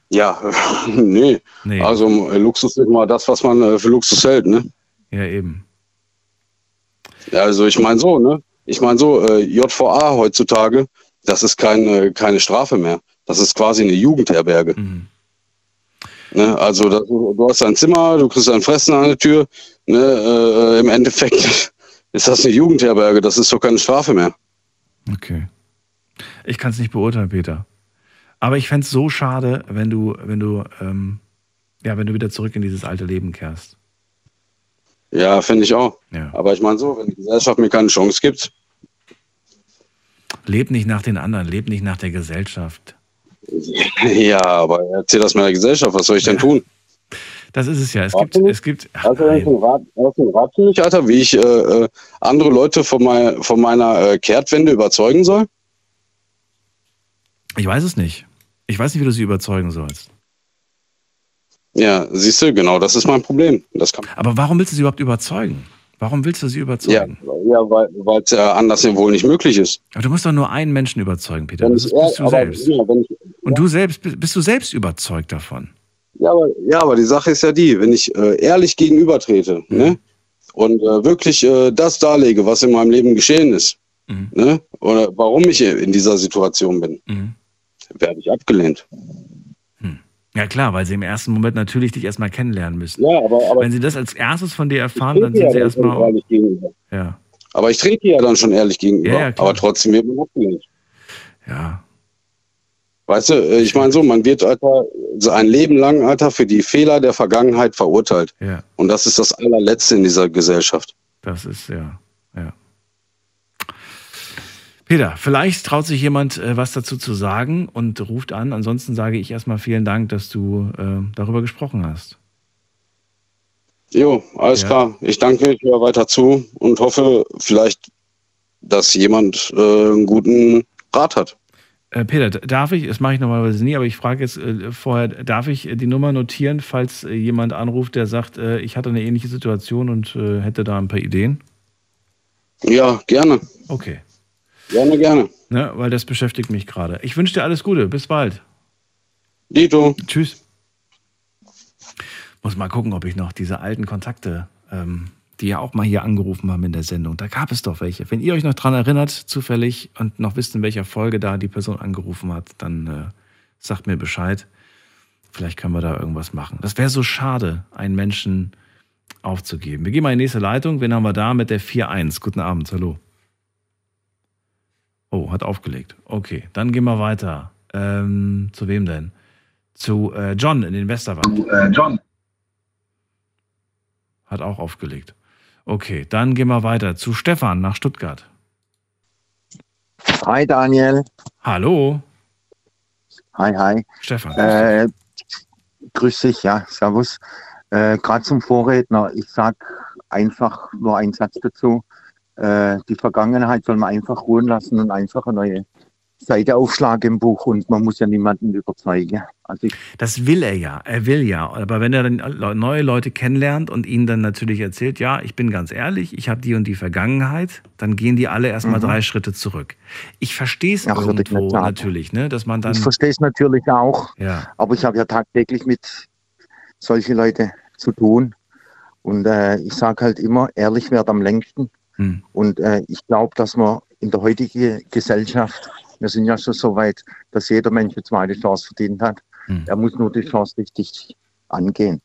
ja, nee. Nee. Also äh, Luxus ist immer das, was man äh, für Luxus hält, ne? Ja, eben. Ja, also ich meine so, ne? Ich meine so, äh, JVA heutzutage, das ist keine, keine Strafe mehr. Das ist quasi eine Jugendherberge. Mhm. Ne? Also das, du hast ein Zimmer, du kriegst ein Fressen an der Tür. Ne? Äh, Im Endeffekt ist das eine Jugendherberge, das ist doch keine Strafe mehr. Okay. Ich kann es nicht beurteilen, Peter. Aber ich fände es so schade, wenn du, wenn du, ähm, ja, wenn du wieder zurück in dieses alte Leben kehrst. Ja, finde ich auch. Ja. Aber ich meine so, wenn die Gesellschaft mir keine Chance gibt, Leb nicht nach den anderen, leb nicht nach der Gesellschaft. Ja, aber erzähl das meiner Gesellschaft, was soll ich denn tun? Das ist es ja. Es Warte gibt, nicht. es gibt. Ach, einen Rat, mich, Alter, wie ich äh, äh, andere Leute von, mein, von meiner äh, Kehrtwende überzeugen soll? Ich weiß es nicht. Ich weiß nicht, wie du sie überzeugen sollst. Ja, siehst du, genau, das ist mein Problem. Das kann, Aber warum willst du sie überhaupt überzeugen? Warum willst du sie ja, überzeugen? ja, weil es ja anders ja wohl nicht möglich ist. Aber du musst doch nur einen Menschen überzeugen, Peter. Das ist, bist du selbst. ja, ich, Und du selbst, bist bist du selbst überzeugt davon? ja, aber, ja, aber die Sache ist ja die, wenn ich äh, ehrlich gegenübertrete Mhm. ne, und äh, wirklich äh, das darlege, was in meinem Leben geschehen ist, Mhm. ne, oder warum ich in dieser Situation bin, Mhm. werde ich abgelehnt. Ja klar, weil sie im ersten Moment natürlich dich erstmal kennenlernen müssen. Ja, aber, aber Wenn sie das als erstes von dir erfahren, dann sind ja sie erstmal. Ja, Aber ich trete ja dann schon ehrlich gegenüber. Ja, ja, aber trotzdem wird man abgelehnt. ja. Weißt du, äh, ich meine so, man wird, Alter, so ein Leben lang, Alter, für die Fehler der Vergangenheit verurteilt. Ja, Und das ist das allerletzte in dieser Gesellschaft. das ist ja. Peter, vielleicht traut sich jemand äh, was dazu zu sagen und ruft an. Ansonsten sage ich erstmal vielen Dank, dass du äh, darüber gesprochen hast. Jo, alles Ja. klar. Ich danke, ich höre weiter zu und hoffe vielleicht, dass jemand äh, einen guten Rat hat. Äh, Peter, darf ich, das mache ich normalerweise nie, aber ich frage jetzt äh, vorher, darf ich äh, die Nummer notieren, falls jemand anruft, der sagt, ich hatte eine ähnliche Situation und hätte da ein paar Ideen? Ja, gerne. Okay. Gerne, gerne. Ne, weil das beschäftigt mich gerade. Ich wünsche dir alles Gute. Bis bald. Dito. Tschüss. Muss mal gucken, ob ich noch diese alten Kontakte, ähm, die ja auch mal hier angerufen haben in der Sendung, da gab es doch welche. Wenn ihr euch noch dran erinnert, zufällig, und noch wisst, in welcher Folge da die Person angerufen hat, dann äh, sagt mir Bescheid. Vielleicht können wir da irgendwas machen. Das wäre so schade, einen Menschen aufzugeben. Wir gehen mal in die nächste Leitung. Wen haben wir da mit der 4.1? Guten Abend, hallo. Oh, hat aufgelegt. Okay, dann gehen wir weiter. Ähm, zu wem denn? Zu äh, John in den Westerwald. Äh, John. Hat auch aufgelegt. Okay, dann gehen wir weiter zu Stefan nach Stuttgart. Hi Daniel. Hallo, Hi, hi. Stefan. Äh, grüß dich, ja, servus. Äh, Gerade zum Vorredner, ich sag einfach nur einen Satz dazu. Äh, die Vergangenheit soll man einfach ruhen lassen und einfach eine neue Seite aufschlagen im Buch und man muss ja niemanden überzeugen. Also Das will er ja, er will ja. Aber wenn er dann neue Leute kennenlernt und ihnen dann natürlich erzählt, ja, ich bin ganz ehrlich, ich habe die und die Vergangenheit, dann gehen die alle erstmal Mhm. drei Schritte zurück. Ich verstehe es irgendwo natürlich, ne, dass man dann. ich verstehe es natürlich auch, Ja, aber ich habe ja tagtäglich mit solchen Leuten zu tun. Und äh, ich sage halt immer, ehrlich wird am längsten. Hm. Und äh, ich glaube, dass wir in der heutigen Gesellschaft, wir sind ja schon so weit, dass jeder Mensch eine zweite Chance verdient hat. Hm. Er muss nur die Chance richtig angehen.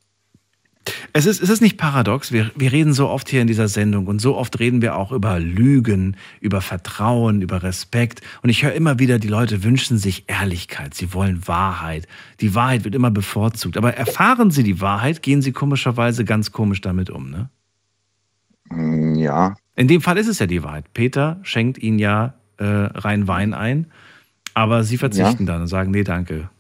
Es ist, es ist nicht paradox. Wir, wir reden so oft hier in dieser Sendung und so oft reden wir auch über Lügen, über Vertrauen, über Respekt. Und ich höre immer wieder, die Leute wünschen sich Ehrlichkeit. Sie wollen Wahrheit. Die Wahrheit wird immer bevorzugt. Aber erfahren sie die Wahrheit, gehen sie komischerweise ganz komisch damit um. Ne? Hm, Ja, In dem Fall ist es ja die Wahrheit. Peter schenkt ihnen ja äh, rein Wein ein, aber sie verzichten dann und sagen, nee, danke.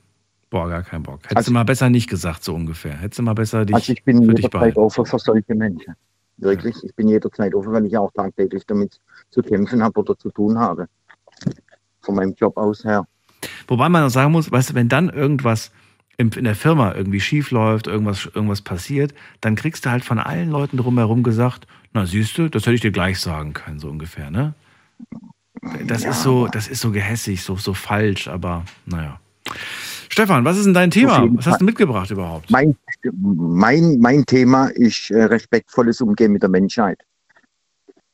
Boah, gar keinen Bock. Hättest Also- du mal besser nicht gesagt, so ungefähr. Hättest du mal besser dich also ich bin jederzeit offen für solche Menschen. Wirklich, ich bin jederzeit offen, weil ich auch tagtäglich damit zu kämpfen habe oder zu tun habe. Von meinem Job aus her. Wobei man auch sagen muss, weißt du, wenn dann irgendwas in der Firma irgendwie schief läuft, irgendwas, irgendwas passiert, dann kriegst du halt von allen Leuten drumherum gesagt, na siehst du, das hätte ich dir gleich sagen können, so ungefähr, ne? Das ist so, das ist so gehässig, so, so falsch, aber naja. Stefan, was ist denn dein Thema? Was hast du mitgebracht überhaupt? Mein, mein, mein Thema ist äh, respektvolles Umgehen mit der Menschheit.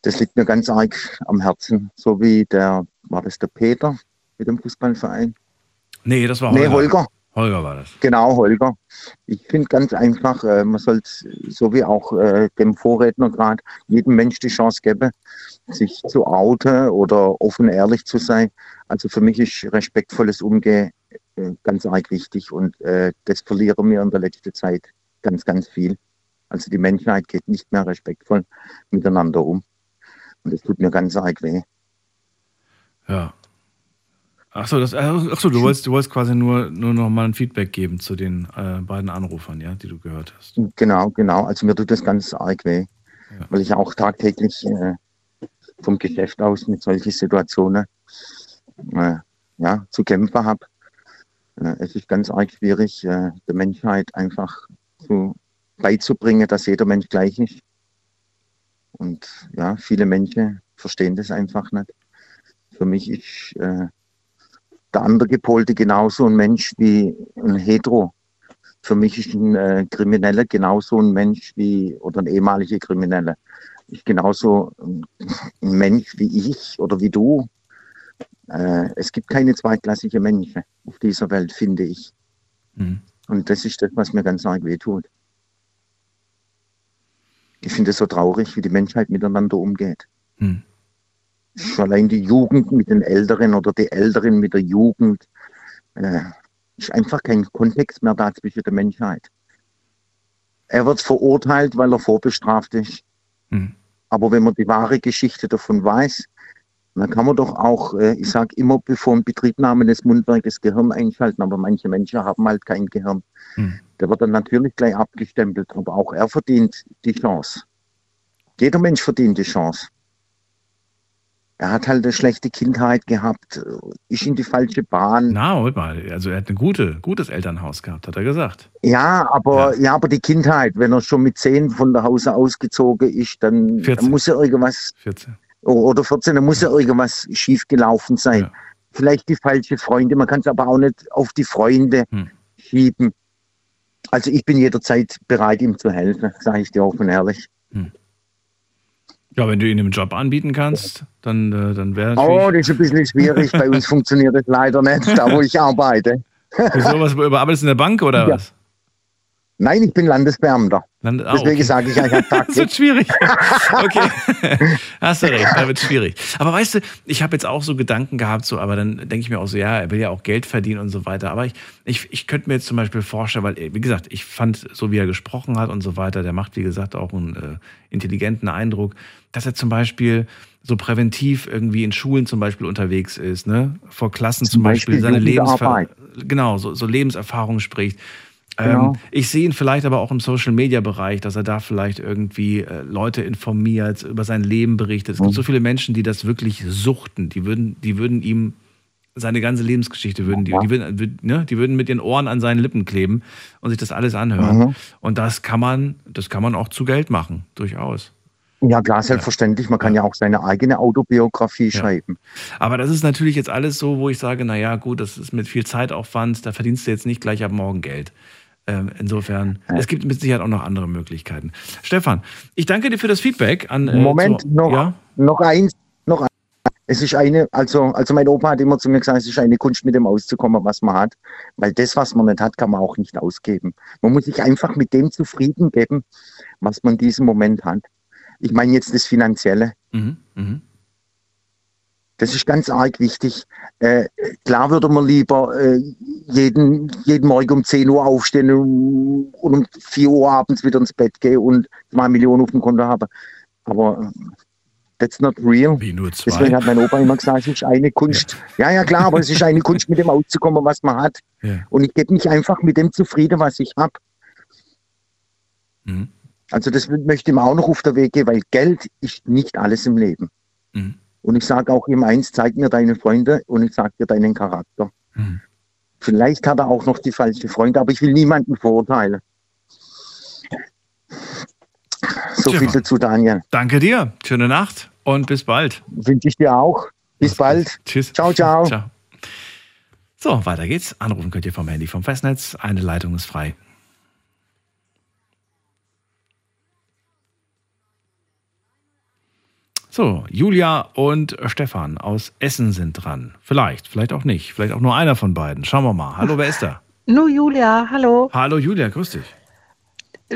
Das liegt mir ganz arg am Herzen, so wie der, war das der Peter mit dem Fußballverein? Nee, das war Nee, Holger. Holger. War das. Genau, Holger. Ich finde ganz einfach, äh, man sollte, so wie auch äh, dem Vorredner gerade, jedem Mensch die Chance geben, sich zu outen oder offen ehrlich zu sein. Also für mich ist respektvolles Umgehen äh, ganz arg wichtig und das verlieren wir in der letzten Zeit ganz, ganz viel. Also die Menschheit geht nicht mehr respektvoll miteinander um. Und das tut mir ganz arg weh. Ja. Achso, das, ach so, du wolltest, du wolltest quasi nur, nur noch mal ein Feedback geben zu den äh, beiden Anrufern, ja, die du gehört hast. Genau, genau. Also mir tut das ganz arg weh, Ja. weil ich auch tagtäglich äh, vom Geschäft aus mit solchen Situationen äh, ja, zu kämpfen habe. Äh, es ist ganz arg schwierig, äh, der Menschheit einfach so beizubringen, dass jeder Mensch gleich ist. Und ja, viele Menschen verstehen das einfach nicht. Für mich ist äh, der andere Gepolte genauso ein Mensch wie ein Hetero. Für mich ist ein äh, Krimineller genauso ein Mensch wie, oder ein ehemaliger Krimineller, ist genauso ein Mensch wie ich oder wie du. Äh, es gibt keine zweitklassige Menschen auf dieser Welt, finde ich. Mhm. Und das ist das, was mir ganz arg wehtut. Ich finde es so traurig, wie die Menschheit miteinander umgeht. Hm. Allein die Jugend mit den Älteren oder die Älteren mit der Jugend. Äh, ist einfach kein Kontext mehr da zwischen der Menschheit. Er wird verurteilt, weil er vorbestraft ist. Hm. Aber wenn man die wahre Geschichte davon weiß, dann kann man doch auch, äh, ich sage immer, bevor ein Betriebnahme des Mundwerkes Gehirn einschalten, aber manche Menschen haben halt kein Gehirn. Hm. Der wird dann natürlich gleich abgestempelt, aber auch er verdient die Chance. Jeder Mensch verdient die Chance. Er hat halt eine schlechte Kindheit gehabt, ist in die falsche Bahn. Na, Moment mal. Also er hat ein gute, gutes Elternhaus gehabt, hat er gesagt. Ja, aber ja. aber die Kindheit, wenn er schon mit zehn von der Hause ausgezogen ist, dann, 14. dann muss ja irgendwas 14. oder 14, dann muss ja irgendwas schief gelaufen sein. Ja. Vielleicht die falsche Freunde, man kann es aber auch nicht auf die Freunde Hm. schieben. Also ich bin jederzeit bereit, ihm zu helfen, sage ich dir offen ehrlich. Ja, wenn du ihm einen Job anbieten kannst, dann, äh, dann wäre Oh, natürlich. das ist ein bisschen schwierig. Bei uns funktioniert das leider nicht, da wo ich arbeite. Wieso, was, überarbeitest du in der Bank oder Ja. was? Nein, ich bin Landesbeamter. Land, ah, Deswegen okay. sage ich, ich habe Das wird schwierig. Okay. Hast du recht, da wird schwierig. Aber weißt du, ich habe jetzt auch so Gedanken gehabt, so, aber dann denke ich mir auch so, ja, er will ja auch Geld verdienen und so weiter. Aber ich, ich, ich könnte mir jetzt zum Beispiel vorstellen, weil, wie gesagt, ich fand, so wie er gesprochen hat und so weiter, der macht, wie gesagt, auch einen äh, intelligenten Eindruck, dass er zum Beispiel so präventiv irgendwie in Schulen zum Beispiel unterwegs ist, ne? Vor Klassen zum, Zum Beispiel, Beispiel seine Lebensver Jugendarbeit. genau, so, so Lebenserfahrung spricht. Genau. Ähm, ich sehe ihn vielleicht aber auch im Social-Media-Bereich, dass er da vielleicht irgendwie äh, Leute informiert, über sein Leben berichtet. Es gibt Mhm. so viele Menschen, die das wirklich suchten. Die würden, die würden ihm seine ganze Lebensgeschichte würden, die, Ja. die, würden, würd- ne, die würden mit ihren Ohren an seinen Lippen kleben und sich das alles anhören. Mhm. Und das kann man, das kann man auch zu Geld machen, durchaus. Ja, klar, selbstverständlich. Man kann ja auch seine eigene Autobiografie schreiben. Aber das ist natürlich jetzt alles so, wo ich sage, naja, gut, das ist mit viel Zeitaufwand, da verdienst du jetzt nicht gleich ab morgen Geld. Ähm, insofern, es gibt mit Sicherheit auch noch andere Möglichkeiten. Stefan, ich danke dir für das Feedback an. Äh, Moment, zu, noch, Ja? noch eins, noch eins. Es ist eine, also, also mein Opa hat immer zu mir gesagt, es ist eine Kunst, mit dem auszukommen, was man hat. Weil das, was man nicht hat, kann man auch nicht ausgeben. Man muss sich einfach mit dem zufrieden geben, was man in diesem Moment hat. Ich meine jetzt das Finanzielle. Mhm, mhm. Das ist ganz arg wichtig. Äh, klar würde man lieber äh, jeden, jeden Morgen um 10 Uhr aufstehen und um 4 Uhr abends wieder ins Bett gehen und 2 Millionen auf dem Konto haben. Aber äh, that's not real. Deswegen hat mein Opa immer gesagt, es ist eine Kunst. Ja, ja, klar, aber es ist eine Kunst, mit dem auszukommen, was man hat. Ja. Und ich gebe mich einfach mit dem zufrieden, was ich habe. Mhm. Also das möchte ich mir auch noch auf der Weg gehen, weil Geld ist nicht alles im Leben. Mhm. Und ich sage auch ihm eins, zeig mir deine Freunde und ich sage dir deinen Charakter. Mhm. Vielleicht hat er auch noch die falschen Freunde, aber ich will niemanden verurteilen. So Tja. viel dazu, Daniel. Danke dir, schöne Nacht und bis bald. Wünsche ich dir auch. Bis bald. Tschüss. Ciao, ciao. Ciao. So, weiter geht's. Anrufen könnt ihr vom Handy vom Festnetz. Eine Leitung ist frei. So, Julia und Stefan aus Essen sind dran. Vielleicht, vielleicht auch nicht. Vielleicht auch nur einer von beiden. Schauen wir mal. Hallo, wer ist da? Nu, Julia, hallo. Hallo, Julia, grüß dich.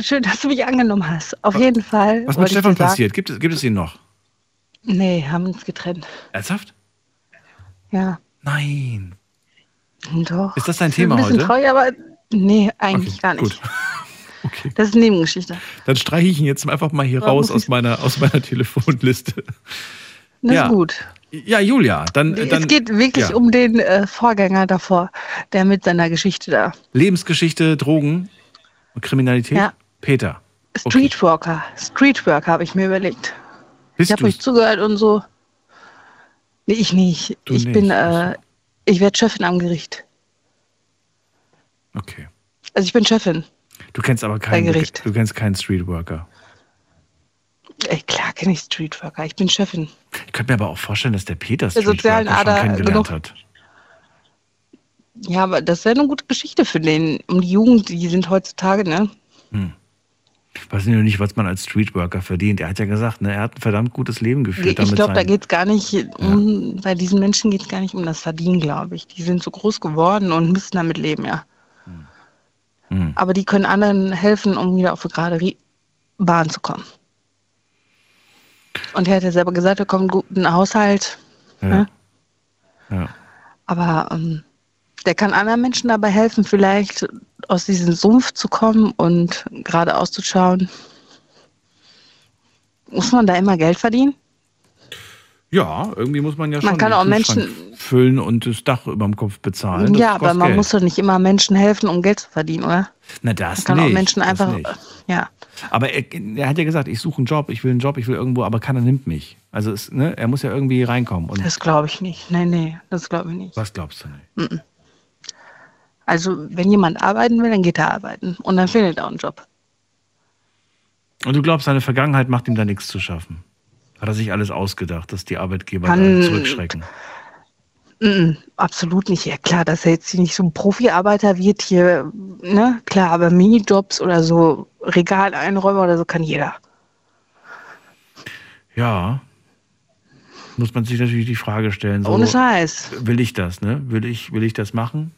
Schön, dass du mich angenommen hast. Auf jeden Fall. Was mit Stefan passiert? Gibt es, gibt es ihn noch? Nee, haben uns getrennt. Ernsthaft? Ja, Nein. doch. Ist das dein Ich bin Thema heute? treu, aber nee, eigentlich Okay, gar nicht. Gut. Okay. Das ist eine Nebengeschichte. Dann streiche ich ihn jetzt einfach mal hier Warum raus aus meiner, aus meiner Telefonliste. Das Ja. ist gut. Ja, Julia, dann. dann es geht wirklich ja. um den äh, Vorgänger davor, der mit seiner Geschichte da. Lebensgeschichte, Drogen und Kriminalität. Ja. Peter. Streetworker. Streetworker habe ich mir überlegt. Bist ich habe euch zugehört und so. Nee, ich nicht. Du ich nicht, bin, äh, ich werde Chefin am Gericht. Okay. Also ich bin Chefin. Du kennst aber keinen. Du kennst keinen Streetworker. Ey, klar kenne ich Streetworker. Ich bin Chefin. Ich könnte mir aber auch vorstellen, dass der Peter Der sozialen Streetworker schon Ader kennengelernt genug- hat. Ja, aber das wäre eine gute Geschichte für den. Um die Jugend, die sind heutzutage, ne? Ich weiß nur nicht, was man als Streetworker verdient. Er hat ja gesagt, ne, er hat ein verdammt gutes Leben geführt. Ich glaube, da geht es gar nicht um, bei diesen Menschen geht es gar nicht um das Verdienen, glaube ich. Die sind so groß geworden und müssen damit leben, ja. Hm. Aber die können anderen helfen, um wieder auf die gerade Bahn zu kommen. Und er hat ja selber gesagt, er kommt gut in den Haushalt, Ja. ne? Ja. aber ähm, der kann anderen Menschen dabei helfen, vielleicht aus diesem Sumpf zu kommen und gerade auszuschauen. Muss man da immer Geld verdienen? Ja, irgendwie muss man ja Man schon kann den auch Menschen- füllen und das Dach über dem Kopf bezahlen. Das ja, aber man Geld. muss doch nicht immer Menschen helfen, um Geld zu verdienen, oder? Na, das Man kann nicht, auch Menschen einfach, ja. Aber er, er hat ja gesagt, ich suche einen Job, ich will einen Job, ich will irgendwo, aber keiner nimmt mich. Also es, ne, er muss ja irgendwie reinkommen. Das glaube ich nicht. Nee, nee, das glaube ich nicht. was glaubst du nicht? Also, wenn jemand arbeiten will, dann geht er arbeiten. Und dann findet er auch einen Job. Und du glaubst, seine Vergangenheit macht ihm da nichts zu schaffen? Hat er sich alles ausgedacht, dass die Arbeitgeber Kann- da zurückschrecken? Mhm, absolut nicht. Ja, klar, dass er jetzt hier nicht so ein Profi-Arbeiter wird hier, ne? Klar, aber Minijobs oder so Regaleinräumer oder so kann jeder. Ja. Muss man sich natürlich die Frage stellen. So, Ohne Scheiß. Will ich das, ne? Will ich, will ich das machen?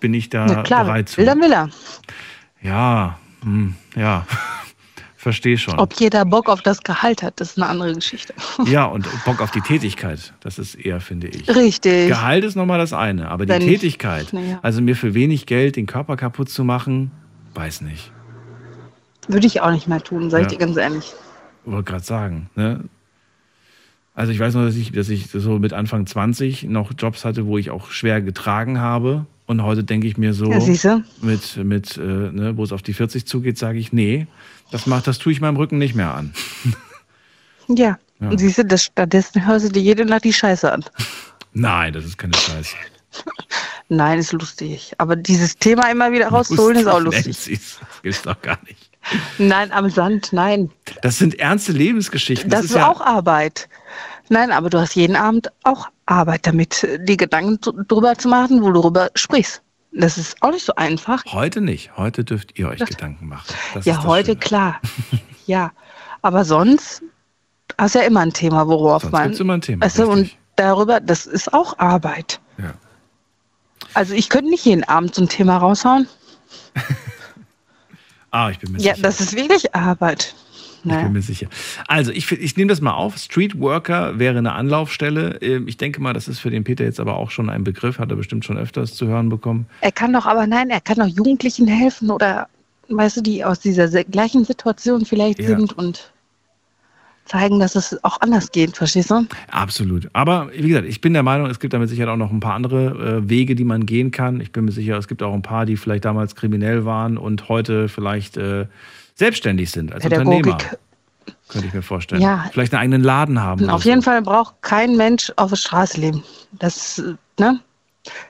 Bin ich da Na klar, bereit zu? will er, will er. Ja, hm, ja. Verstehe schon. Ob jeder Bock auf das Gehalt hat, das ist eine andere Geschichte. Ja, und Bock auf die Tätigkeit. Das ist eher, finde ich. Richtig. Gehalt ist nochmal das eine, aber die Wenn- Tätigkeit, Naja. also mir für wenig Geld den Körper kaputt zu machen, weiß nicht. Würde ich auch nicht mehr tun, sag ich Ja. dir ganz ehrlich. Wollte gerade sagen. Ne? Also ich weiß noch, dass ich, dass ich so mit Anfang 20 noch Jobs hatte, wo ich auch schwer getragen habe. Und heute denke ich mir so, Ja, mit, mit äh, ne, wo es auf die 40 zugeht, sage ich, nee, das macht, das tue ich meinem Rücken nicht mehr an. Ja. Ja. Und siehst du, das, stattdessen hörst du dir jede Nacht die Scheiße an. Nein, das ist keine Scheiße. Nein, ist lustig. Aber dieses Thema immer wieder rauszuholen, ist auch lustig. Nancy's, Das gibt's doch gar nicht. Nein, am Sand, nein. Das sind ernste Lebensgeschichten. Das, ist ist ja, auch Arbeit. Nein, aber du hast jeden Abend auch Arbeit damit, die Gedanken drüber zu machen, wo du drüber sprichst. Das ist auch nicht so einfach. Heute nicht. Heute dürft ihr euch Gedanken machen. Das ja, das heute Schöne. klar. ja. Aber sonst hast du ja immer ein Thema, worauf Sonst man. immer ein Thema, du, und darüber, das ist auch Arbeit. Ja. Also ich könnte nicht jeden Abend so ein Thema raushauen. Ah, ich bin mir Ja, sicher. das ist wirklich Arbeit. Ich bin mir sicher. Also, ich, ich nehme das mal auf. Streetworker wäre eine Anlaufstelle. Ähm, Ich denke mal, das ist für den Peter jetzt aber auch schon ein Begriff, hat er bestimmt schon öfters zu hören bekommen. Er kann doch aber, nein, er kann doch Jugendlichen helfen oder, weißt du, die aus dieser se- gleichen Situation vielleicht Ja. sind und zeigen, dass es auch anders geht, verstehst du? Absolut. Aber wie gesagt, ich bin der Meinung, es gibt damit sicher auch noch ein paar andere äh, Wege, die man gehen kann. Ich bin mir sicher, es gibt auch ein paar, die vielleicht damals kriminell waren und heute vielleicht äh, selbstständig sind als Pädagogik. Unternehmer. Könnte ich mir vorstellen. Ja. Vielleicht einen eigenen Laden haben. Auf oder jeden Fall braucht kein Mensch auf der Straße leben. Das, ne?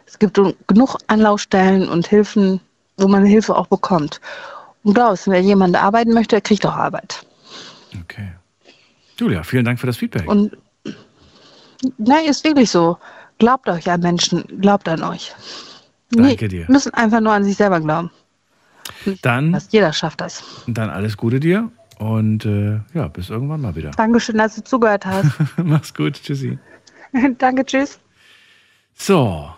Es gibt genug Anlaufstellen und Hilfen, wo man Hilfe auch bekommt. Und glaubst, wenn jemand arbeiten möchte, der kriegt auch Arbeit. so. Okay. Julia, vielen Dank für das Feedback. Und nein, ist wirklich so. Glaubt euch an Menschen, glaubt an euch. Danke dir. müssen einfach nur an sich selber glauben. Dann, Fast jeder schafft das. dann alles Gute dir und äh, ja, bis irgendwann mal wieder. Dankeschön, dass du zugehört hast. Mach's gut. Tschüssi. Danke, tschüss. So.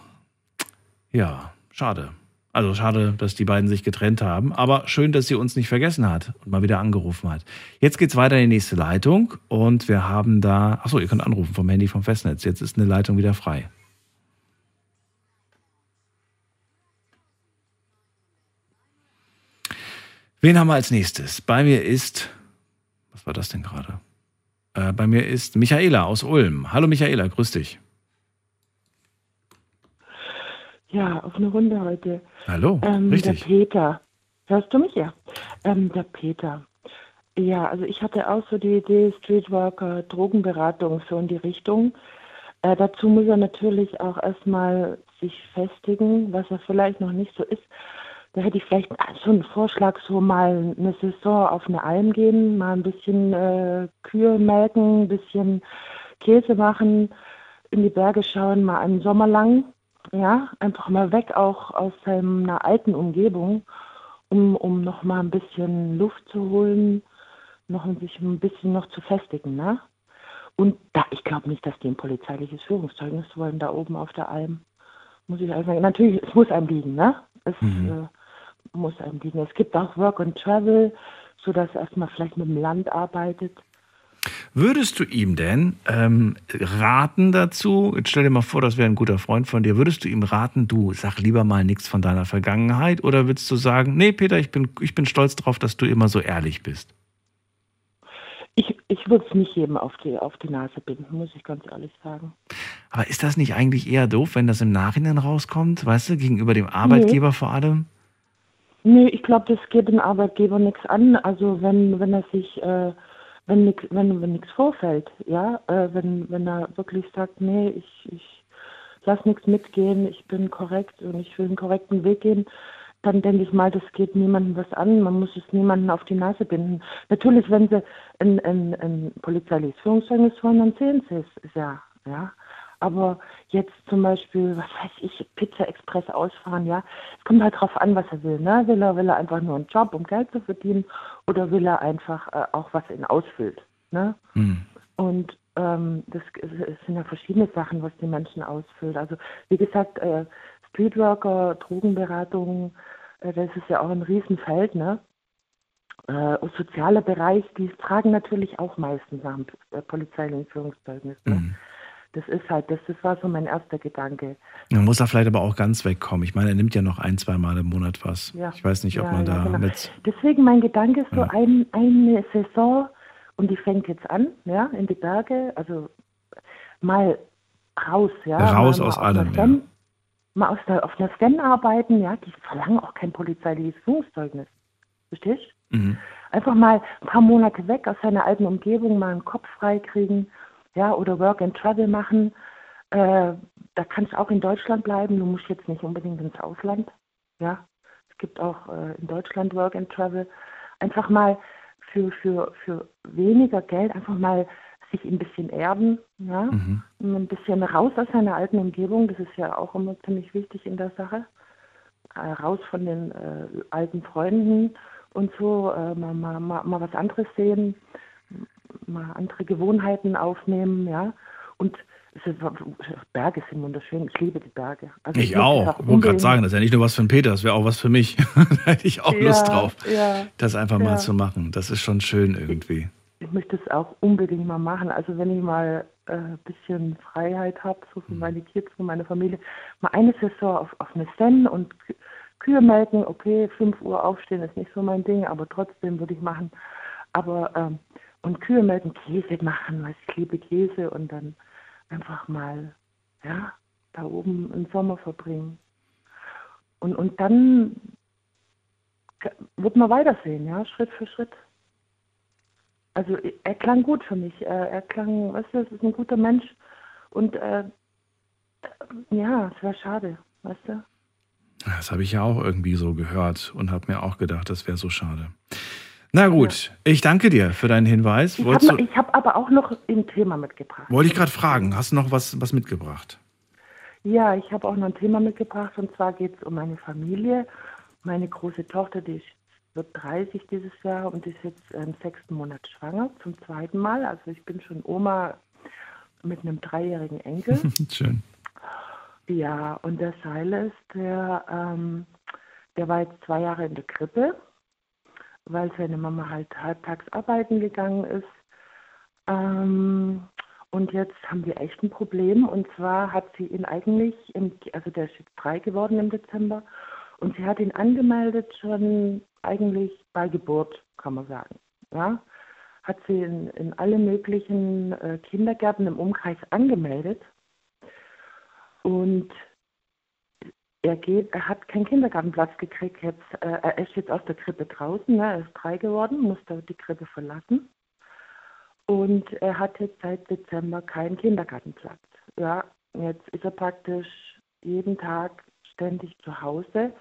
Ja, schade. Also schade, dass die beiden sich getrennt haben, aber schön, dass sie uns nicht vergessen hat und mal wieder angerufen hat. Jetzt geht's weiter in die nächste Leitung und wir haben da, achso, ihr könnt anrufen vom Handy vom Festnetz. Jetzt ist eine Leitung wieder frei. Wen haben wir als nächstes? Bei mir ist, was war das denn gerade? Äh, bei mir ist Michaela aus Ulm. Hallo Michaela, grüß dich. Ja, auf eine Runde heute. Hallo, Ähm, der richtig. Peter. Hörst du mich? Ja. Ähm, der Peter. Ja, also ich hatte auch so die Idee, Streetworker, Drogenberatung, so in die Richtung. Äh, dazu muss er natürlich auch erstmal sich festigen, was er vielleicht noch nicht so ist. Da hätte ich vielleicht so einen Vorschlag, so mal eine Saison auf eine Alm gehen, mal ein bisschen äh, Kühe melken, ein bisschen Käse machen, in die Berge schauen, mal einen Sommer lang. Ja, einfach mal weg auch aus seiner alten Umgebung, um, um noch mal ein bisschen Luft zu holen, noch ein sich ein bisschen noch zu festigen, ne? Und da, ich glaube nicht, dass die ein polizeiliches Führungszeugnis wollen da oben auf der Alm. Muss ich einfach, natürlich, es muss einem liegen, ne? Es äh, muss einem liegen. Es gibt auch Work and Travel, sodass er erstmal vielleicht mit dem Land arbeitet. Würdest du ihm denn ähm, raten dazu, jetzt stell dir mal vor, das wäre ein guter Freund von dir, würdest du ihm raten, du sag lieber mal nichts von deiner Vergangenheit oder würdest du sagen, nee Peter, ich bin, ich bin stolz drauf, dass du immer so ehrlich bist? Ich, ich würde es nicht jedem auf die, auf die Nase binden, muss ich ganz ehrlich sagen. Aber ist das nicht eigentlich eher doof, wenn das im Nachhinein rauskommt, weißt du, gegenüber dem Arbeitgeber vor allem? Nee, ich glaube, das geht dem Arbeitgeber nichts an. Also wenn, wenn er sich, äh, wenn nichts wenn, wenn vorfällt, ja, äh, wenn, wenn er wirklich sagt, nee, ich, ich lass nichts mitgehen, ich bin korrekt und ich will einen korrekten Weg gehen, dann denke ich mal, das geht niemandem was an. Man muss es niemandem auf die Nase binden. Natürlich, wenn sie ein, ein, ein polizeiliches Führungszeugnis wollen, dann sehen sie es, ja, ja. Aber jetzt zum Beispiel, was weiß ich, Pizza Express ausfahren, ja. Es kommt halt drauf an, was er will, ne? Will er, will er einfach nur einen Job, um Geld zu verdienen, oder will er einfach äh, auch was ihn ausfüllt, ne? Und ähm, das, es sind ja verschiedene Sachen, was die Menschen ausfüllt. Also wie gesagt, äh, Streetworker, Drogenberatung, äh, das ist ja auch ein Riesenfeld, ne? Äh, und sozialer Bereich, die tragen natürlich auch meistens nach dem äh, polizeilichen Führungszeugnis. Ne? Das ist halt, das, das war so mein erster Gedanke. Man muss da vielleicht aber auch ganz wegkommen. Ich meine, er nimmt ja noch ein, zwei Mal im Monat was. Ja. Ich weiß nicht, ob Ja, man ja, da genau. mit. Deswegen mein Gedanke ist so Ja. ein, eine Saison und die fängt jetzt an, ja, in die Berge, also mal raus, ja. Raus mal, aus mal allem, Scan, Mal aus der, auf einer Scan arbeiten, ja, die verlangen auch kein polizeiliches Führungszeugnis. Verstehst? Mhm. Einfach mal ein paar Monate weg aus seiner alten Umgebung, mal einen Kopf frei kriegen, ja, oder Work and Travel machen. Äh, da kannst du auch in Deutschland bleiben, du musst jetzt nicht unbedingt ins Ausland, ja. Es gibt auch äh, in Deutschland Work and Travel. Einfach mal für, für, für weniger Geld einfach mal sich ein bisschen erden, ja, Mhm. ein bisschen raus aus seiner alten Umgebung, das ist ja auch immer ziemlich wichtig in der Sache, äh, raus von den äh, alten Freunden und so, äh, mal, mal, mal, mal was anderes sehen, mal andere Gewohnheiten aufnehmen, ja, und Berge sind wunderschön, ich liebe die Berge. Also Ich möchte auch. Ich wollte gerade unbedingt- sagen, das ist ja nicht nur was für den Peter, das wäre auch was für mich. da hätte ich auch Ja, Lust drauf, ja, das einfach ja. mal zu machen. Das ist schon schön irgendwie. ich möchte es auch unbedingt mal machen. Also wenn ich mal äh, ein bisschen Freiheit habe, so für meine Kids, für meine Familie, mal eine Saison auf, auf eine Sten und Kü- Kühe melken, okay, 5 Uhr aufstehen ist nicht so mein Ding, aber trotzdem würde ich machen. Aber ähm, und Kühe melken, Käse machen, weil ich liebe Käse und dann einfach mal, ja, da oben im Sommer verbringen. Und, und dann wird man weitersehen, ja, Schritt für Schritt. Also er klang gut für mich. Er, er klang, weißt du, es ist ein guter Mensch. Und äh, ja, es wäre schade, weißt du? Das habe ich ja auch irgendwie so gehört und habe mir auch gedacht, das wäre so schade. Na gut, ich danke dir für deinen Hinweis. Ich habe hab aber auch noch ein Thema mitgebracht. Wollte ich gerade fragen, hast du noch was, was mitgebracht? Ja, ich habe auch noch ein Thema mitgebracht und zwar geht es um meine Familie. Meine große Tochter, die ist, wird 30 dieses Jahr und ist jetzt im sechsten Monat schwanger, zum zweiten Mal. Also ich bin schon Oma mit einem dreijährigen Enkel. Schön. Ja, und der Silas, der, ähm, der war jetzt zwei Jahre in der Krippe, weil seine Mama halt halbtags arbeiten gegangen ist. Ähm, und jetzt haben wir echt ein Problem. Und zwar hat sie ihn eigentlich, im, also der ist jetzt drei geworden im Dezember, und sie hat ihn angemeldet schon eigentlich bei Geburt, kann man sagen. Ja? hat sie in, in alle möglichen äh, Kindergärten im Umkreis angemeldet. Und er geht, hat keinen Kindergartenplatz gekriegt. Jetzt, äh, er ist jetzt aus der Krippe draußen, ne? er ist drei geworden, musste die Krippe verlassen. Und er hat jetzt seit Dezember keinen Kindergartenplatz. Ja, jetzt ist er praktisch jeden Tag ständig zu Hause.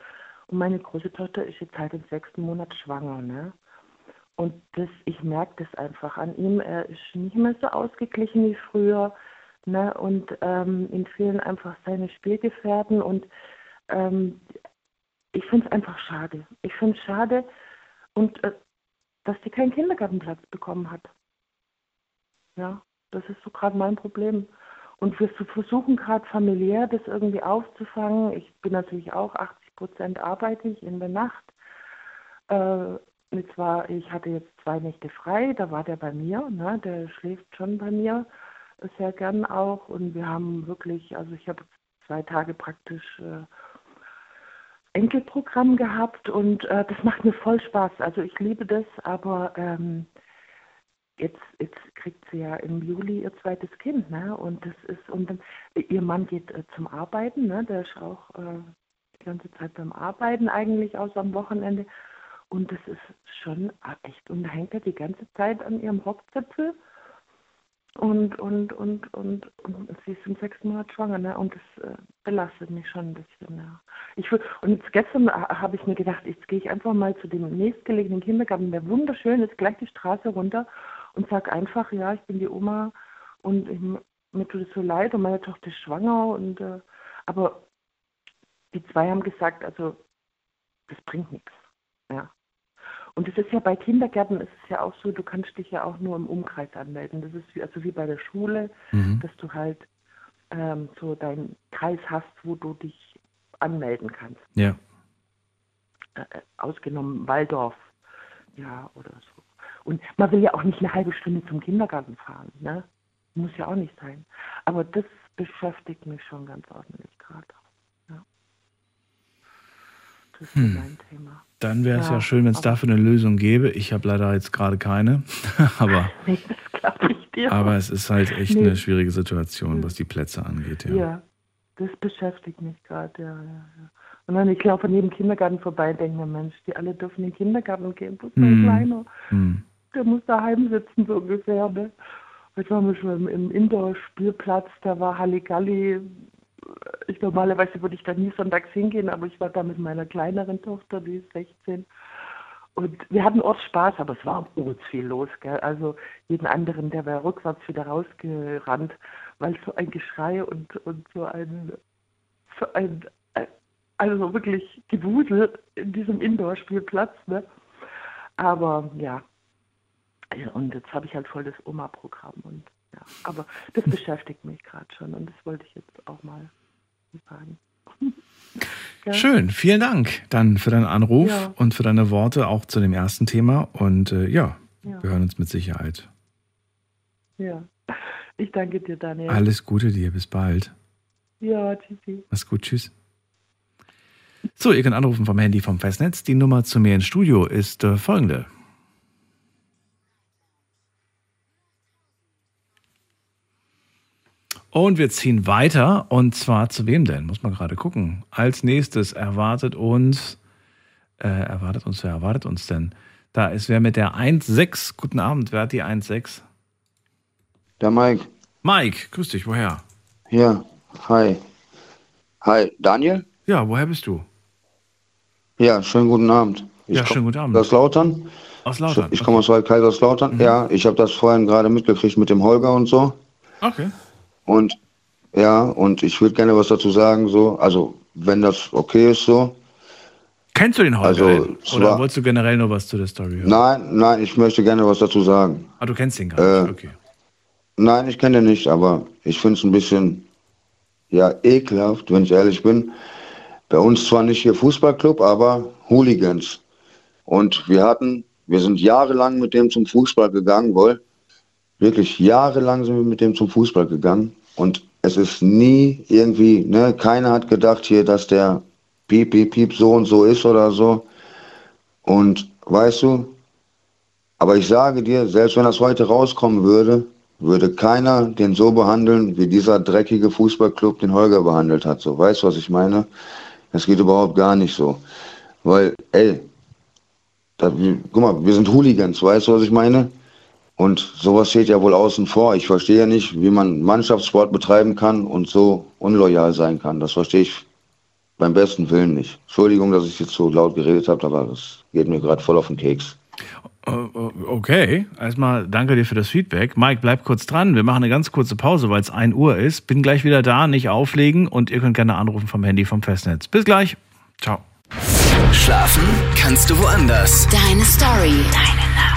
Und meine große Tochter ist jetzt halt im sechsten Monat schwanger. Ne? Und das, ich merke das einfach an ihm. Er ist nicht mehr so ausgeglichen wie früher. Ne? Und ähm, ihm fehlen einfach seine Spielgefährten. Und ähm, ich finde es einfach schade. Ich finde es schade, und, äh, dass sie keinen Kindergartenplatz bekommen hat. Ja, das ist so gerade mein Problem. Und wir versuchen gerade familiär das irgendwie aufzufangen. Ich bin natürlich auch 80 Prozent arbeite ich in der Nacht. Äh, und zwar, ich hatte jetzt zwei Nächte frei, da war der bei mir, ne? der schläft schon bei mir sehr gern auch. Und wir haben wirklich, also ich habe zwei Tage praktisch äh, Enkelprogramm gehabt und äh, das macht mir voll Spaß. Also ich liebe das, aber ähm, jetzt, jetzt kriegt sie ja im Juli ihr zweites Kind, ne? Und das ist, und dann, ihr Mann geht äh, zum Arbeiten, ne? Der ist auch äh, die ganze Zeit beim Arbeiten eigentlich, außer am Wochenende. Und das ist schon echt, und da hängt er die ganze Zeit an ihrem Rockzipfel und, und, und, und, und sie ist im sechsten Monat schwanger, ne? Und das äh, belastet mich schon ein bisschen, ja. Ich, und jetzt gestern habe ich mir gedacht, jetzt gehe ich einfach mal zu dem nächstgelegenen Kindergarten, der wunderschön ist, gleich die Straße runter und sage einfach, ja, ich bin die Oma und ich, mir tut es so leid und meine Tochter ist schwanger und äh, aber die zwei haben gesagt, also das bringt nichts. Ja. Und es ist ja bei Kindergärten ist es ja auch so, du kannst dich ja auch nur im Umkreis anmelden. Das ist wie, also wie bei der Schule, mhm. dass du halt ähm, so deinen Kreis hast, wo du dich anmelden kannst. Ja. Äh, äh, ausgenommen Waldorf, ja, oder so. Und man will ja auch nicht eine halbe Stunde zum Kindergarten fahren, ne? Muss ja auch nicht sein. Aber das beschäftigt mich schon ganz ordentlich gerade. Das ist hm. mein Thema. Dann wäre es ja, ja, schön, wenn es dafür eine Lösung gäbe. Ich habe leider jetzt gerade keine. aber, nee, das glaube ich dir. Aber es ist halt echt nee. eine schwierige Situation, was die Plätze angeht. Ja, ja das beschäftigt mich gerade. Ja, ja. Und dann, ich laufe an jedem Kindergarten vorbei und denke mir, Mensch, die alle dürfen in den Kindergarten gehen. Wo ist mein hm. Kleiner? Hm. Der muss daheim sitzen, so ungefähr. Ne? Heute waren wir schon im Indoor-Spielplatz, da war Halligalli, ich normalerweise würde ich da nie sonntags hingehen, aber ich war da mit meiner kleineren Tochter, die ist 16. Und wir hatten Ort Spaß, aber es war uns viel los. Gell? Also jeden anderen, der wäre rückwärts wieder rausgerannt, weil so ein Geschrei und, und so ein, so ein also wirklich Gewusel in diesem Indoor-Spielplatz. Ne? Aber ja, und jetzt habe ich halt voll das Oma-Programm und ja, aber das beschäftigt mich gerade schon und das wollte ich jetzt auch mal sagen. ja. Schön, vielen Dank dann für deinen Anruf ja. und für deine Worte auch zu dem ersten Thema. Und äh, ja, ja, wir hören uns mit Sicherheit. Ja, ich danke dir, Daniel. Alles Gute dir, bis bald. Ja, tschüssi. Mach's gut, tschüss. So, ihr könnt anrufen vom Handy vom Festnetz. Die Nummer zu mir ins Studio ist äh, folgende. Und wir ziehen weiter. Und zwar zu wem denn? Muss man gerade gucken. Als nächstes erwartet uns, äh, erwartet uns, wer erwartet uns denn? Da ist wer mit der 1.6. Guten Abend, wer hat die 1.6? Der Mike. Mike, grüß dich, woher? Ja, hi. Hi, Daniel? Ja, woher bist du? Ja, schönen guten Abend. Ich ja, schönen guten Abend. Aus Lautern. Aus Lautern. Ich komme aus Waldkaiserslautern. Mhm. Ja, ich habe das vorhin gerade mitgekriegt mit dem Holger und so. Okay. Und ja, und ich würde gerne was dazu sagen, so, also wenn das okay ist so. Kennst du den Holger? Also, Oder war, wolltest du generell nur was zu der Story hören? Nein, nein, ich möchte gerne was dazu sagen. Ah, du kennst den gar nicht, äh, okay. Nein, ich kenne den nicht, aber ich finde es ein bisschen, ja, ekelhaft, wenn ich ehrlich bin. Bei uns zwar nicht hier Fußballclub, aber Hooligans. Und wir hatten, wir sind jahrelang mit dem zum Fußball gegangen, wohl. Wirklich jahrelang sind wir mit dem zum Fußball gegangen. Und es ist nie irgendwie, ne, keiner hat gedacht hier, dass der Piep, Piep, Piep so und so ist oder so. Und weißt du, Aber ich sage dir, selbst wenn das heute rauskommen würde, würde keiner den so behandeln, wie dieser dreckige Fußballclub den Holger behandelt hat. So, weißt du, was ich meine? Das geht überhaupt gar nicht so. Weil, ey, da, guck mal, wir sind Hooligans, weißt du, was ich meine? Und sowas steht ja wohl außen vor. Ich verstehe ja nicht, wie man Mannschaftssport betreiben kann und so unloyal sein kann. Das verstehe ich beim besten Willen nicht. Entschuldigung, dass ich jetzt so laut geredet habe, aber das geht mir gerade voll auf den Keks. Okay, erstmal danke dir für das Feedback. Mike, bleib kurz dran. Wir machen eine ganz kurze Pause, weil es 1 Uhr ist. Bin gleich wieder da, nicht auflegen und ihr könnt gerne anrufen vom Handy vom Festnetz. Bis gleich. Ciao. Schlafen kannst du woanders. Deine Story. Deine Nacht.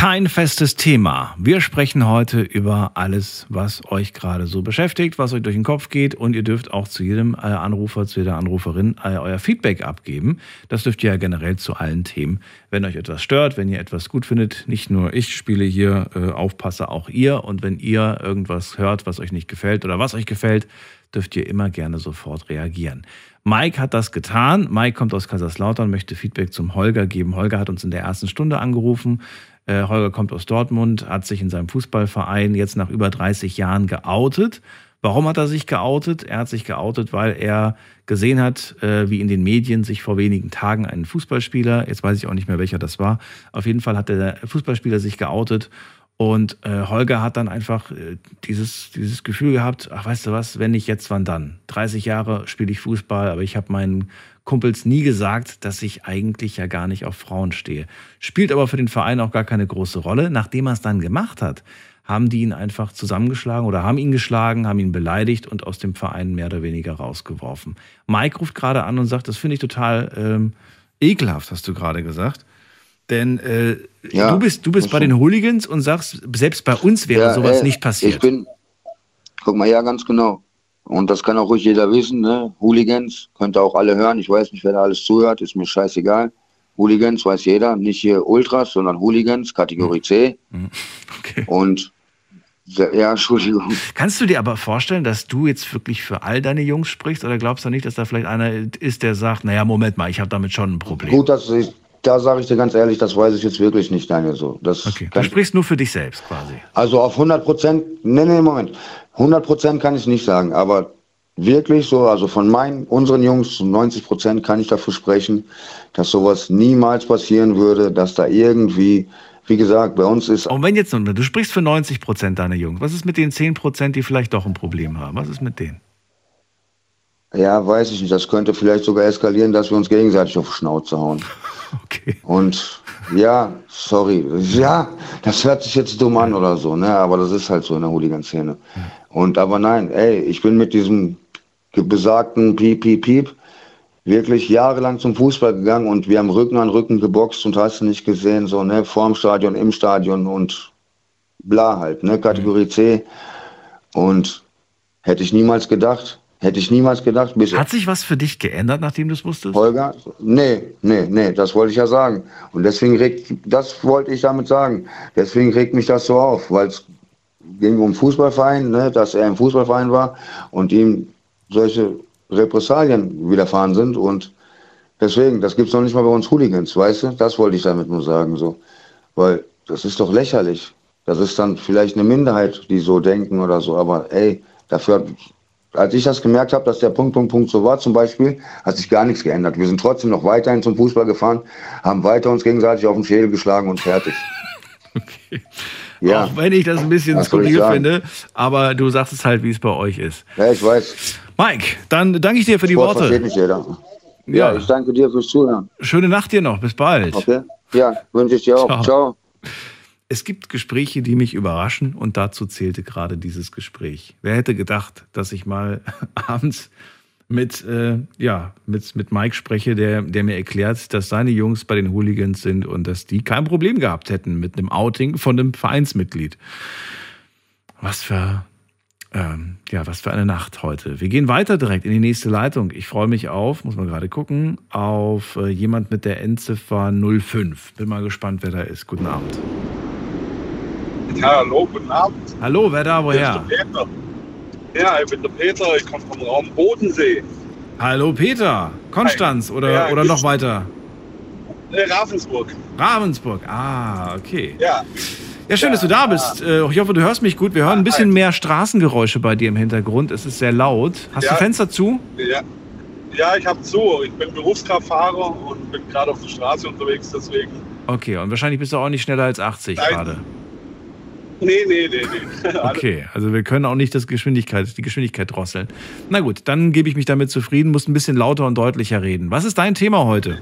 Kein festes Thema. Wir sprechen heute über alles, was euch gerade so beschäftigt, was euch durch den Kopf geht und ihr dürft auch zu jedem äh, Anrufer, zu jeder Anruferin äh, euer Feedback abgeben. Das dürft ihr ja generell zu allen Themen. Wenn euch etwas stört, wenn ihr etwas gut findet, nicht nur ich spiele hier äh, Aufpasser, auch ihr. Und wenn ihr irgendwas hört, was euch nicht gefällt oder was euch gefällt, dürft ihr immer gerne sofort reagieren. Mike hat das getan. Mike kommt aus Kaiserslautern, möchte Feedback zum Holger geben. Holger hat uns in der ersten Stunde angerufen. Äh, Holger kommt aus Dortmund, hat sich in seinem Fußballverein jetzt nach über 30 Jahren geoutet. Warum hat er sich geoutet? Er hat sich geoutet, weil er gesehen hat, äh, wie in den Medien sich vor wenigen Tagen ein Fußballspieler, jetzt weiß ich auch nicht mehr welcher das war, auf jeden Fall hat der Fußballspieler sich geoutet und äh, Holger hat dann einfach äh, dieses, dieses Gefühl gehabt, ach weißt du was, wenn nicht jetzt, wann dann? 30 Jahre spiele ich Fußball, aber ich habe meinen Kumpels nie gesagt, dass ich eigentlich ja gar nicht auf Frauen stehe. Spielt aber für den Verein auch gar keine große Rolle. Nachdem er es dann gemacht hat, haben die ihn einfach zusammengeschlagen oder haben ihn geschlagen, haben ihn beleidigt und aus dem Verein mehr oder weniger rausgeworfen. Mike ruft gerade an und sagt, das finde ich total ähm, ekelhaft, hast du gerade gesagt. Denn äh, Ja, du bist, du bist bei schon. den Hooligans und sagst, selbst bei uns wäre Ja, sowas ey, nicht passiert. Ich bin, guck mal, ja, ganz genau. Und das kann auch ruhig jeder wissen, ne? Hooligans, könnt ihr auch alle hören. Ich weiß nicht, wer da alles zuhört, ist mir scheißegal. Hooligans weiß jeder, nicht hier Ultras, sondern Hooligans, Kategorie C. Okay. Und, ja, Entschuldigung. Kannst du dir aber vorstellen, dass du jetzt wirklich für all deine Jungs sprichst oder glaubst du nicht, dass da vielleicht einer ist, der sagt, naja, Moment mal, ich habe damit schon ein Problem? Gut, dass ich, da sage ich dir ganz ehrlich, das weiß ich jetzt wirklich nicht, Daniel, so. Das Okay. Du sprichst nur für dich selbst quasi. Also auf 100 Prozent, nee, nee, Moment. 100 Prozent kann ich nicht sagen, aber wirklich so, also von meinen, unseren Jungs zu 90 Prozent kann ich dafür sprechen, dass sowas niemals passieren würde, dass da irgendwie, wie gesagt, bei uns ist, Und wenn jetzt, du sprichst für 90 Prozent deiner Jungs, was ist mit den 10 Prozent, die vielleicht doch ein Problem haben? Was ist mit denen? Ja, weiß ich nicht, das könnte vielleicht sogar eskalieren, dass wir uns gegenseitig auf die Schnauze hauen. Okay. Und ja, sorry, ja, das hört sich jetzt dumm an oder so, ne, aber das ist halt so in der Hooligan-Szene. Und aber nein, ey, ich bin mit diesem besagten Piep, Piep, Piep wirklich jahrelang zum Fußball gegangen und wir haben Rücken an Rücken geboxt und hast du nicht gesehen, so, ne, vorm Stadion, im Stadion und bla halt, ne, Kategorie C. Und hätte ich niemals gedacht, hätte ich niemals gedacht, bis Hat sich was für dich geändert, nachdem du es wusstest? Holger? Nee, nee, nee, das wollte ich ja sagen. Und deswegen regt, das wollte ich damit sagen. Deswegen regt mich das so auf, weil es ging um Fußballverein, ne, dass er im Fußballverein war und ihm solche Repressalien widerfahren sind und deswegen, das gibt's noch nicht mal bei uns Hooligans, weißt du? Das wollte ich damit nur sagen, so. Weil das ist doch lächerlich. Das ist dann vielleicht eine Minderheit, die so denken oder so, aber ey, dafür, als ich das gemerkt habe, dass der Punkt, Punkt, Punkt so war zum Beispiel, hat sich gar nichts geändert. Wir sind trotzdem noch weiterhin zum Fußball gefahren, haben weiter uns gegenseitig auf den Schädel geschlagen und fertig. Ja, Auch wenn ich das ein bisschen ich skurril finde, aber du sagst es halt, wie es bei euch ist. ja, ich weiß. Mike, dann danke ich dir für die Sport versteht Worte. nicht jeder. Ja, ich danke dir fürs Zuhören. Schöne Nacht dir noch, bis bald. Okay? Ja, wünsche ich dir auch. Ciao. Ciao. Es gibt Gespräche, die mich überraschen und dazu zählte gerade dieses Gespräch. Wer hätte gedacht, dass ich mal abends mit, äh, ja, mit, mit Mike spreche, der, der mir erklärt, dass seine Jungs bei den Hooligans sind und dass die kein Problem gehabt hätten mit einem Outing von einem Vereinsmitglied. Was für, ähm, ja, was für eine Nacht heute. Wir gehen weiter direkt in die nächste Leitung. Ich freue mich auf, muss man gerade gucken, auf äh, jemand mit der Endziffer 05. Bin mal gespannt, wer da ist. Guten Abend. Ja, hallo, guten Abend. Hallo, wer da, Hier ist woher? der Peter. Ja, ich bin der Peter, ich komme vom Raum Bodensee. Hallo Peter, Konstanz oder, Ja, oder noch weiter? Äh, Ravensburg. Ravensburg, ah, okay. Ja. Ja, schön, dass du da bist. Äh, Ich hoffe, du hörst mich gut. Wir hören ein bisschen mehr Straßengeräusche bei dir im Hintergrund. Es ist sehr laut. Hast Ja. du Fenster zu? Ja, ja ich habe zu. Ich bin Berufskraftfahrer und bin gerade auf der Straße unterwegs, deswegen. Okay, und wahrscheinlich bist du auch nicht schneller als 80 Nein. gerade. Nee, nee, nee, nee. Okay, also wir können auch nicht das Geschwindigkeit, die Geschwindigkeit drosseln. Na gut, dann gebe ich mich damit zufrieden, muss ein bisschen lauter und deutlicher reden. Was ist dein Thema heute?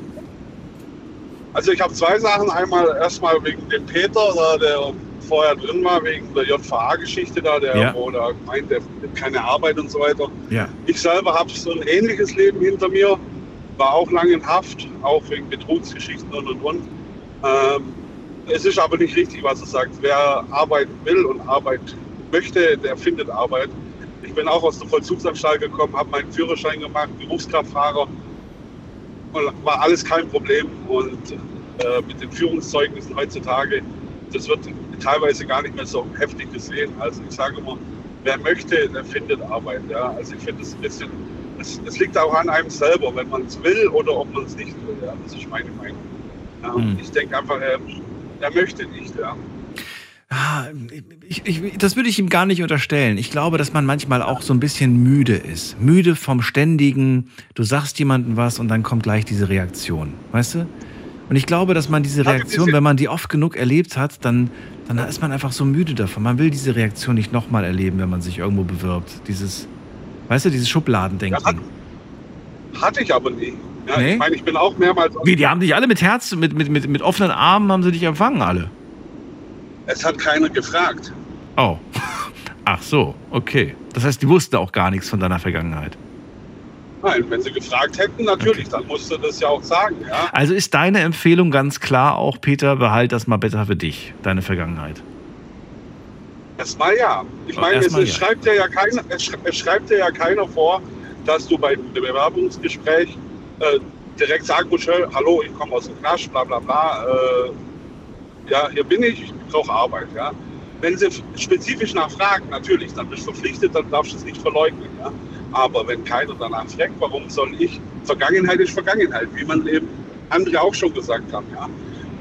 Also ich habe zwei Sachen. Einmal erstmal wegen dem Peter, da, der vorher drin war, wegen der JVA-Geschichte da, der Ja. wo da meint, der findet keine Arbeit und so weiter. Ja. Ich selber habe so ein ähnliches Leben hinter mir, war auch lange in Haft, auch wegen Betrugsgeschichten und und und. Ähm, es ist aber nicht richtig, was er sagt. Wer arbeiten will und Arbeit möchte, der findet Arbeit. Ich bin auch aus der Vollzugsanstalt gekommen, habe meinen Führerschein gemacht, Berufskraftfahrer. Und war alles kein Problem. Und äh, mit den Führungszeugnissen heutzutage, das wird teilweise gar nicht mehr so heftig gesehen. Also ich sage immer, wer möchte, der findet Arbeit. Ja? Also ich finde es ein bisschen, es, liegt auch an einem selber, wenn man es will oder ob man es nicht will. Ja? Das ist meine Meinung. Ja? Hm. Ich denke einfach, er, er möchte nicht. Ja? Ah, ich, ich, das würde ich ihm gar nicht unterstellen. Ich glaube, dass man manchmal auch so ein bisschen müde ist. Müde vom ständigen, du sagst jemandem was und dann kommt gleich diese Reaktion. Weißt du? Und ich glaube, dass man diese Reaktion, wenn man die oft genug erlebt hat, dann, dann ist man einfach so müde davon. Man will diese Reaktion nicht nochmal erleben, wenn man sich irgendwo bewirbt. Dieses, weißt du, dieses Schubladendenken. Hatte ich aber nie. Ja? Nee? Ich meine, ich bin auch mehrmals. Wie, die haben dich alle mit Herz, mit, mit, mit, mit offenen Armen haben sie dich empfangen, alle. Es hat keiner gefragt. Oh. Ach so, okay. Das heißt, die wussten auch gar nichts von deiner Vergangenheit. Nein, wenn sie gefragt hätten, natürlich, dann musst du das ja auch sagen. Ja? Also ist deine Empfehlung ganz klar auch, Peter, behalt das mal besser für dich, deine Vergangenheit. Erstmal ja. Ich meine, es, ja. schreibt dir ja keiner, es schreibt dir ja keiner vor, dass du beim Bewerbungsgespräch äh, direkt sagen musst, "Hör, hallo, ich komme aus dem Knast, bla bla bla. Äh, ja, hier bin ich, ich brauche Arbeit. Ja? Wenn sie spezifisch nachfragen, natürlich, dann bist du verpflichtet, dann darfst du es nicht verleugnen. Ja? Aber wenn keiner danach fragt, warum soll ich, Vergangenheit ist Vergangenheit, wie man eben andere auch schon gesagt haben. Ja?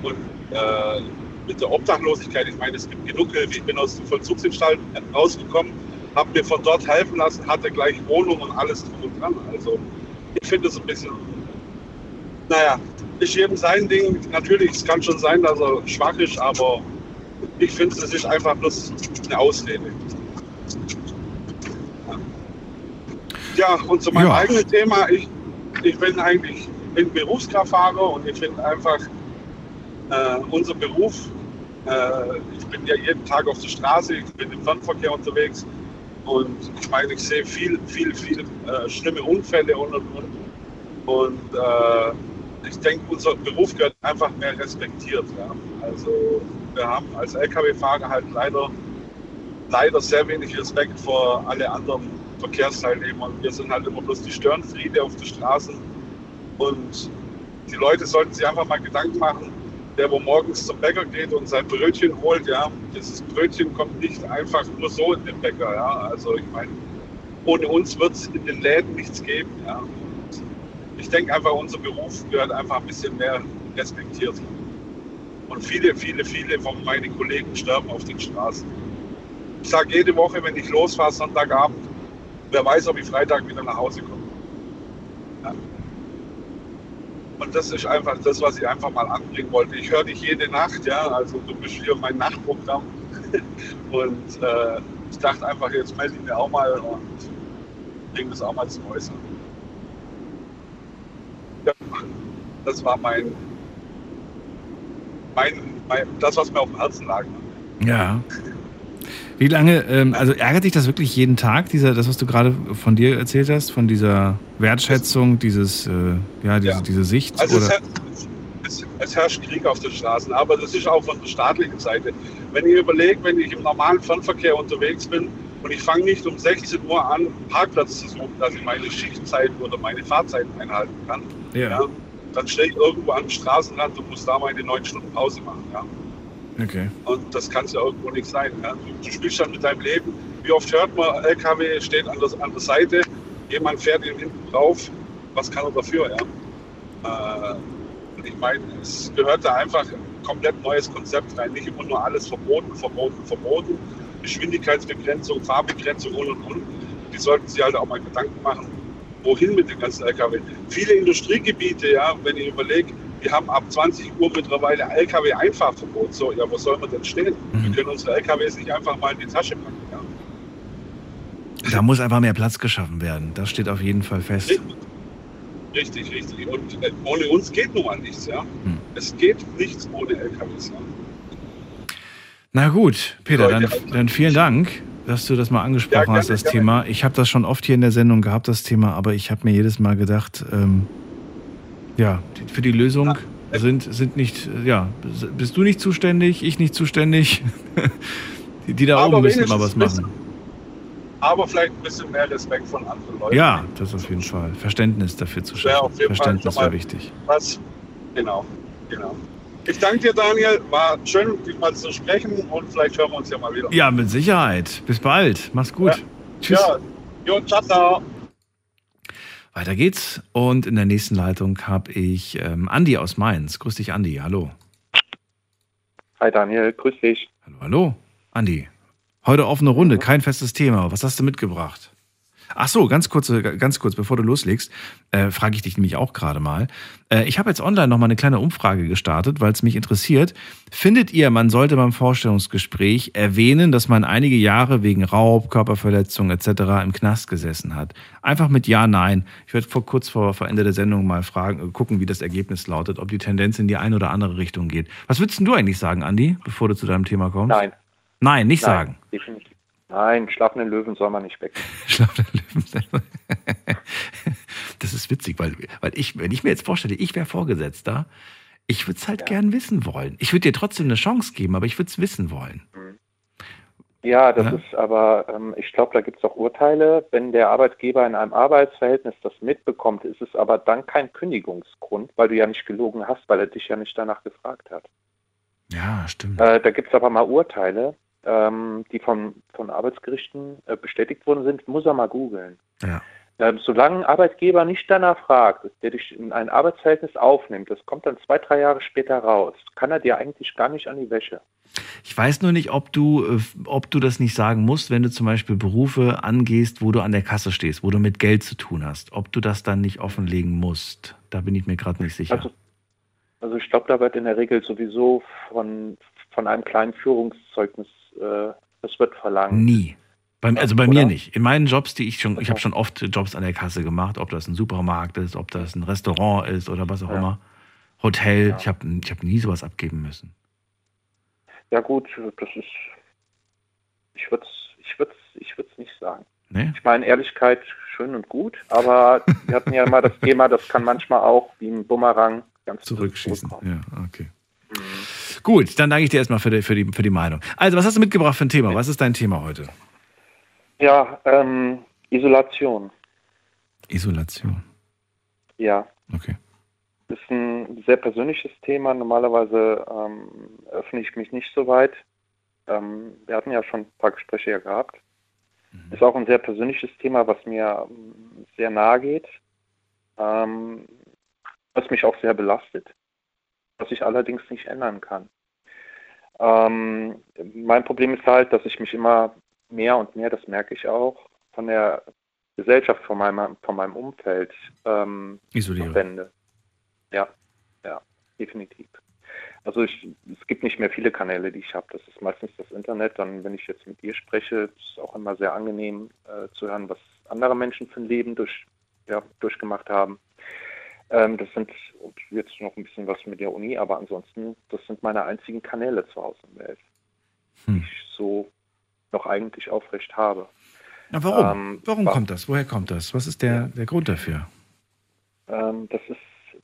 Und äh, mit der Obdachlosigkeit, ich meine, es gibt genug Hilfe. Ich bin aus der Vollzugsanstalt rausgekommen, habe mir von dort helfen lassen, hatte gleich Wohnung und alles drum und dran. Also ich finde es ein bisschen, naja, ist jedem sein Ding. Natürlich, es kann schon sein, dass er schwach ist, aber ich finde, es ist einfach bloß eine Ausrede. Ja, und zu meinem Ja. eigenen Thema, ich, ich bin eigentlich bin Berufskraftfahrer und ich finde einfach äh, unser Beruf, äh, ich bin ja jeden Tag auf der Straße, ich bin im Fernverkehr unterwegs und ich meine, ich sehe viel, viel, viel äh, schlimme Unfälle und und und. Und äh, ich denke, unser Beruf gehört einfach mehr respektiert. Ja. Also wir haben als Lkw-Fahrer halt leider, leider sehr wenig Respekt vor alle anderen Verkehrsteilnehmern. Wir sind halt immer bloß die Störenfriede auf den Straßen. Und die Leute sollten sich einfach mal Gedanken machen, der wo morgens zum Bäcker geht und sein Brötchen holt, ja, dieses Brötchen kommt nicht einfach nur so in den Bäcker, ja. Also ich meine, ohne uns wird es in den Läden nichts geben, ja. Und ich denke einfach, unser Beruf gehört einfach ein bisschen mehr respektiert. Und viele, viele, viele von meinen Kollegen sterben auf den Straßen. Ich sage jede Woche, wenn ich losfahre, Sonntagabend, wer weiß, ob ich Freitag wieder nach Hause komme. Ja. Und das ist einfach das, was ich einfach mal anbringen wollte. Ich höre dich jede Nacht, ja, also du bist hier mein Nachtprogramm. Und äh, ich dachte einfach, jetzt melde ich mir auch mal und bringe das auch mal zum Äußeren. Ja, das war mein, mein, mein, das, was mir auf dem Herzen lag. Ja. Wie lange, ähm, also ärgert dich das wirklich jeden Tag, dieser, das, was du gerade von dir erzählt hast, von dieser Wertschätzung, dieses, äh, ja, diese, Ja. diese Sicht? Also es, oder? es, es herrscht Krieg auf den Straßen, aber das ist auch von der staatlichen Seite. Wenn ich überlege, wenn ich im normalen Fernverkehr unterwegs bin und ich fange nicht um 16 Uhr an, einen Parkplatz zu suchen, dass ich meine Schichtzeiten oder meine Fahrzeiten einhalten kann, Ja. dann stehe ich irgendwo am Straßenrand und muss da meine neun Stunden Pause machen. Ja. Okay. Und das kann es ja irgendwo nicht sein. Ja? Du, spielst dann mit deinem Leben. Wie oft hört man, LKW steht an der, an der Seite, jemand fährt ihn hinten drauf. Was kann er dafür? Ja? Äh, ich meine, es gehört da einfach ein komplett neues Konzept rein. Nicht immer nur alles verboten, verboten, verboten. Geschwindigkeitsbegrenzung, Fahrbegrenzung und und und. Die sollten sich halt auch mal Gedanken machen, wohin mit den ganzen LKW. Viele Industriegebiete, ja, wenn ich überlege, wir haben ab 20 Uhr mittlerweile LKW-Einfahrverbot. So, ja, wo soll man denn stehen? Mhm. Wir können unsere LKWs nicht einfach mal in die Tasche packen. Ja. Da muss einfach mehr Platz geschaffen werden. Das steht auf jeden Fall fest. Richtig, richtig. Und äh, ohne uns geht nun mal nichts, ja. Hm. Es geht nichts ohne LKWs, ja. Na gut, Peter, dann, ja. dann vielen Dank, dass du das mal angesprochen Ja, gerne, hast, das gerne. Thema. Ich habe das schon oft hier in der Sendung gehabt, das Thema, aber ich habe mir jedes Mal gedacht, ähm, ja, für die Lösung sind, sind nicht, äh, ja, bist du nicht zuständig, ich nicht zuständig. die, die da Aber oben müssen mal was machen. Aber vielleicht ein bisschen mehr Respekt von anderen Leuten. Ja, das auf jeden Fall. Verständnis dafür zu schaffen. auf jeden Fall Verständnis wäre wichtig. Was? Genau, genau. Ich danke dir, Daniel. War schön, dich mal zu sprechen und vielleicht hören wir uns ja mal wieder. Ja, mit Sicherheit. Bis bald. Mach's gut. Tschüss. Ja, jo, ciao, ciao. Weiter geht's. Und in der nächsten Leitung habe ich ähm, Andi aus Mainz. Grüß dich, Andi. Hallo. Hi Daniel, grüß dich. Hallo, hallo. Andi. Heute offene Runde, kein festes Thema. Was hast du mitgebracht? Ach so, ganz kurz, ganz kurz, bevor du loslegst, äh, frage ich dich nämlich auch gerade mal. Äh, ich habe jetzt online noch mal eine kleine Umfrage gestartet, weil es mich interessiert. Findet ihr, man sollte beim Vorstellungsgespräch erwähnen, dass man einige Jahre wegen Raub, Körperverletzung etc. im Knast gesessen hat? Einfach mit Ja, Nein. Ich werde vor kurz vor, vor Ende der Sendung mal fragen, äh, gucken, wie das Ergebnis lautet, ob die Tendenz in die eine oder andere Richtung geht. Was würdest du eigentlich sagen, Andi, bevor du zu deinem Thema kommst? Nein. Nein, nicht Nein, sagen. Definitiv. Nein, schlafenden Löwen soll man nicht weg. Schlafende Löwen. Das ist witzig, weil, weil ich, wenn ich mir jetzt vorstelle, ich wäre Vorgesetzter, ich würde es halt gern wissen wollen. Ich würde dir trotzdem eine Chance geben, aber ich würde es wissen wollen. Ja, das Ja. ist aber, ähm, ich glaube, da gibt es auch Urteile. Wenn der Arbeitgeber in einem Arbeitsverhältnis das mitbekommt, ist es aber dann kein Kündigungsgrund, weil du ja nicht gelogen hast, weil er dich ja nicht danach gefragt hat. Ja, stimmt. Äh, da gibt es aber mal Urteile, ähm, die von, von Arbeitsgerichten äh, bestätigt worden sind, muss er mal googeln. Ja. Ähm, solange ein Arbeitgeber nicht danach fragt, der dich in ein Arbeitsverhältnis aufnimmt, das kommt dann zwei, drei Jahre später raus, kann er dir eigentlich gar nicht an die Wäsche. Ich weiß nur nicht, ob du, äh, ob du das nicht sagen musst, wenn du zum Beispiel Berufe angehst, wo du an der Kasse stehst, wo du mit Geld zu tun hast, ob du das dann nicht offenlegen musst. Da bin ich mir gerade nicht sicher. Also, also ich glaube, da wird in der Regel sowieso von, von einem kleinen Führungszeugnis, äh, das wird verlangt. Nie. Bei, also bei Oder? mir nicht. In meinen Jobs, die ich schon, ich habe schon oft Jobs an der Kasse gemacht, ob das ein Supermarkt ist, ob das ein Restaurant ist oder was auch Ja. immer. Hotel, ich habe ich hab nie sowas abgeben müssen. Ja gut, das ist, ich würde es ich würd's, ich würd's nicht sagen. Nee? Ich meine, Ehrlichkeit schön und gut, aber wir hatten ja immer das Thema, das kann manchmal auch wie ein Bumerang ganz Zurückschießen. Ja, okay. Gut, dann danke ich dir erstmal für die, für, die, für die Meinung. Also, was hast du mitgebracht für ein Thema? Was ist dein Thema heute? Ja, ähm, Isolation. Isolation. Ja. Okay. Das ist ein sehr persönliches Thema. Normalerweise ähm, öffne ich mich nicht so weit. Ähm, wir hatten ja schon ein paar Gespräche ja gehabt. Ist auch ein sehr persönliches Thema, was mir ähm, sehr nahe geht, ähm, was mich auch sehr belastet, was ich allerdings nicht ändern kann. Ähm, mein Problem ist halt, dass ich mich immer mehr und mehr, das merke ich auch, von der Gesellschaft, von meinem, von meinem Umfeld ähm, Isoliere. abwende. Ja, ja, definitiv. Also ich, es gibt nicht mehr viele Kanäle, die ich habe. Das ist meistens das Internet. Dann, wenn ich jetzt mit dir spreche, ist es auch immer sehr angenehm äh, zu hören, was andere Menschen für ein Leben durch, ja, durchgemacht haben. Ähm, das sind jetzt noch ein bisschen was mit der Uni, aber ansonsten, das sind meine einzigen Kanäle zu Hause der Welt, die ich so noch eigentlich aufrecht habe. Na, warum? Ähm, warum wa- kommt das? Woher kommt das? Was ist der, der Grund dafür? Ähm, das ist,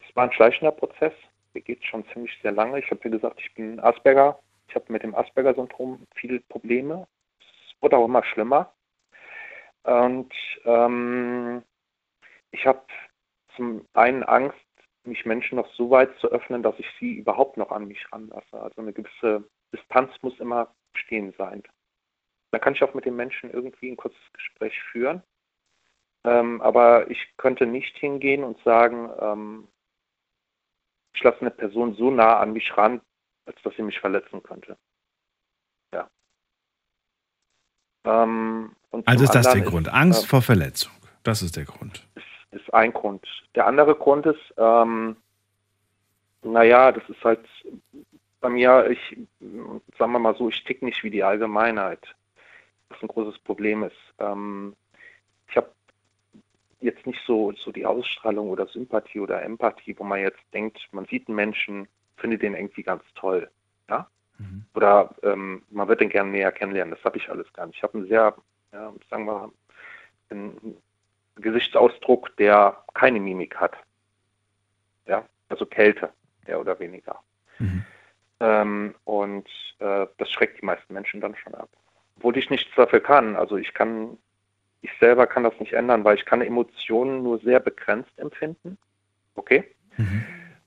das war ein schleichender Prozess. Mir geht es schon ziemlich sehr lange. Ich habe wie gesagt, ich bin Asperger. Ich habe mit dem Asperger-Syndrom viele Probleme. Es wurde auch immer schlimmer. Und ähm, ich habe zum einen Angst, mich Menschen noch so weit zu öffnen, dass ich sie überhaupt noch an mich ranlasse. Also eine gewisse Distanz muss immer stehen sein. Da kann ich auch mit den Menschen irgendwie ein kurzes Gespräch führen. Ähm, aber ich könnte nicht hingehen und sagen, ähm, ich lasse eine Person so nah an mich ran, als dass sie mich verletzen könnte. Ja. Ähm, also ist das der Grund? Angst äh, vor Verletzung. Das ist der Grund. Ist, ein Grund. Der andere Grund ist, ähm, naja, das ist halt bei mir, ich, sagen wir mal so, ich tick nicht wie die Allgemeinheit. Was ein großes Problem ist. Ähm, ich habe jetzt nicht so, so die Ausstrahlung oder Sympathie oder Empathie, wo man jetzt denkt, man sieht einen Menschen, findet den irgendwie ganz toll. Ja? Mhm. Oder ähm, man wird den gerne näher kennenlernen. Das habe ich alles gar nicht. Ich habe einen sehr, ja, sagen wir, einen Gesichtsausdruck, der keine Mimik hat. Ja, also Kälte, mehr oder weniger. Mhm. Ähm, und äh, das schreckt die meisten Menschen dann schon ab. Obwohl ich nichts dafür kann. Also ich kann, ich selber kann das nicht ändern, weil ich kann Emotionen nur sehr begrenzt empfinden. Okay? Mhm.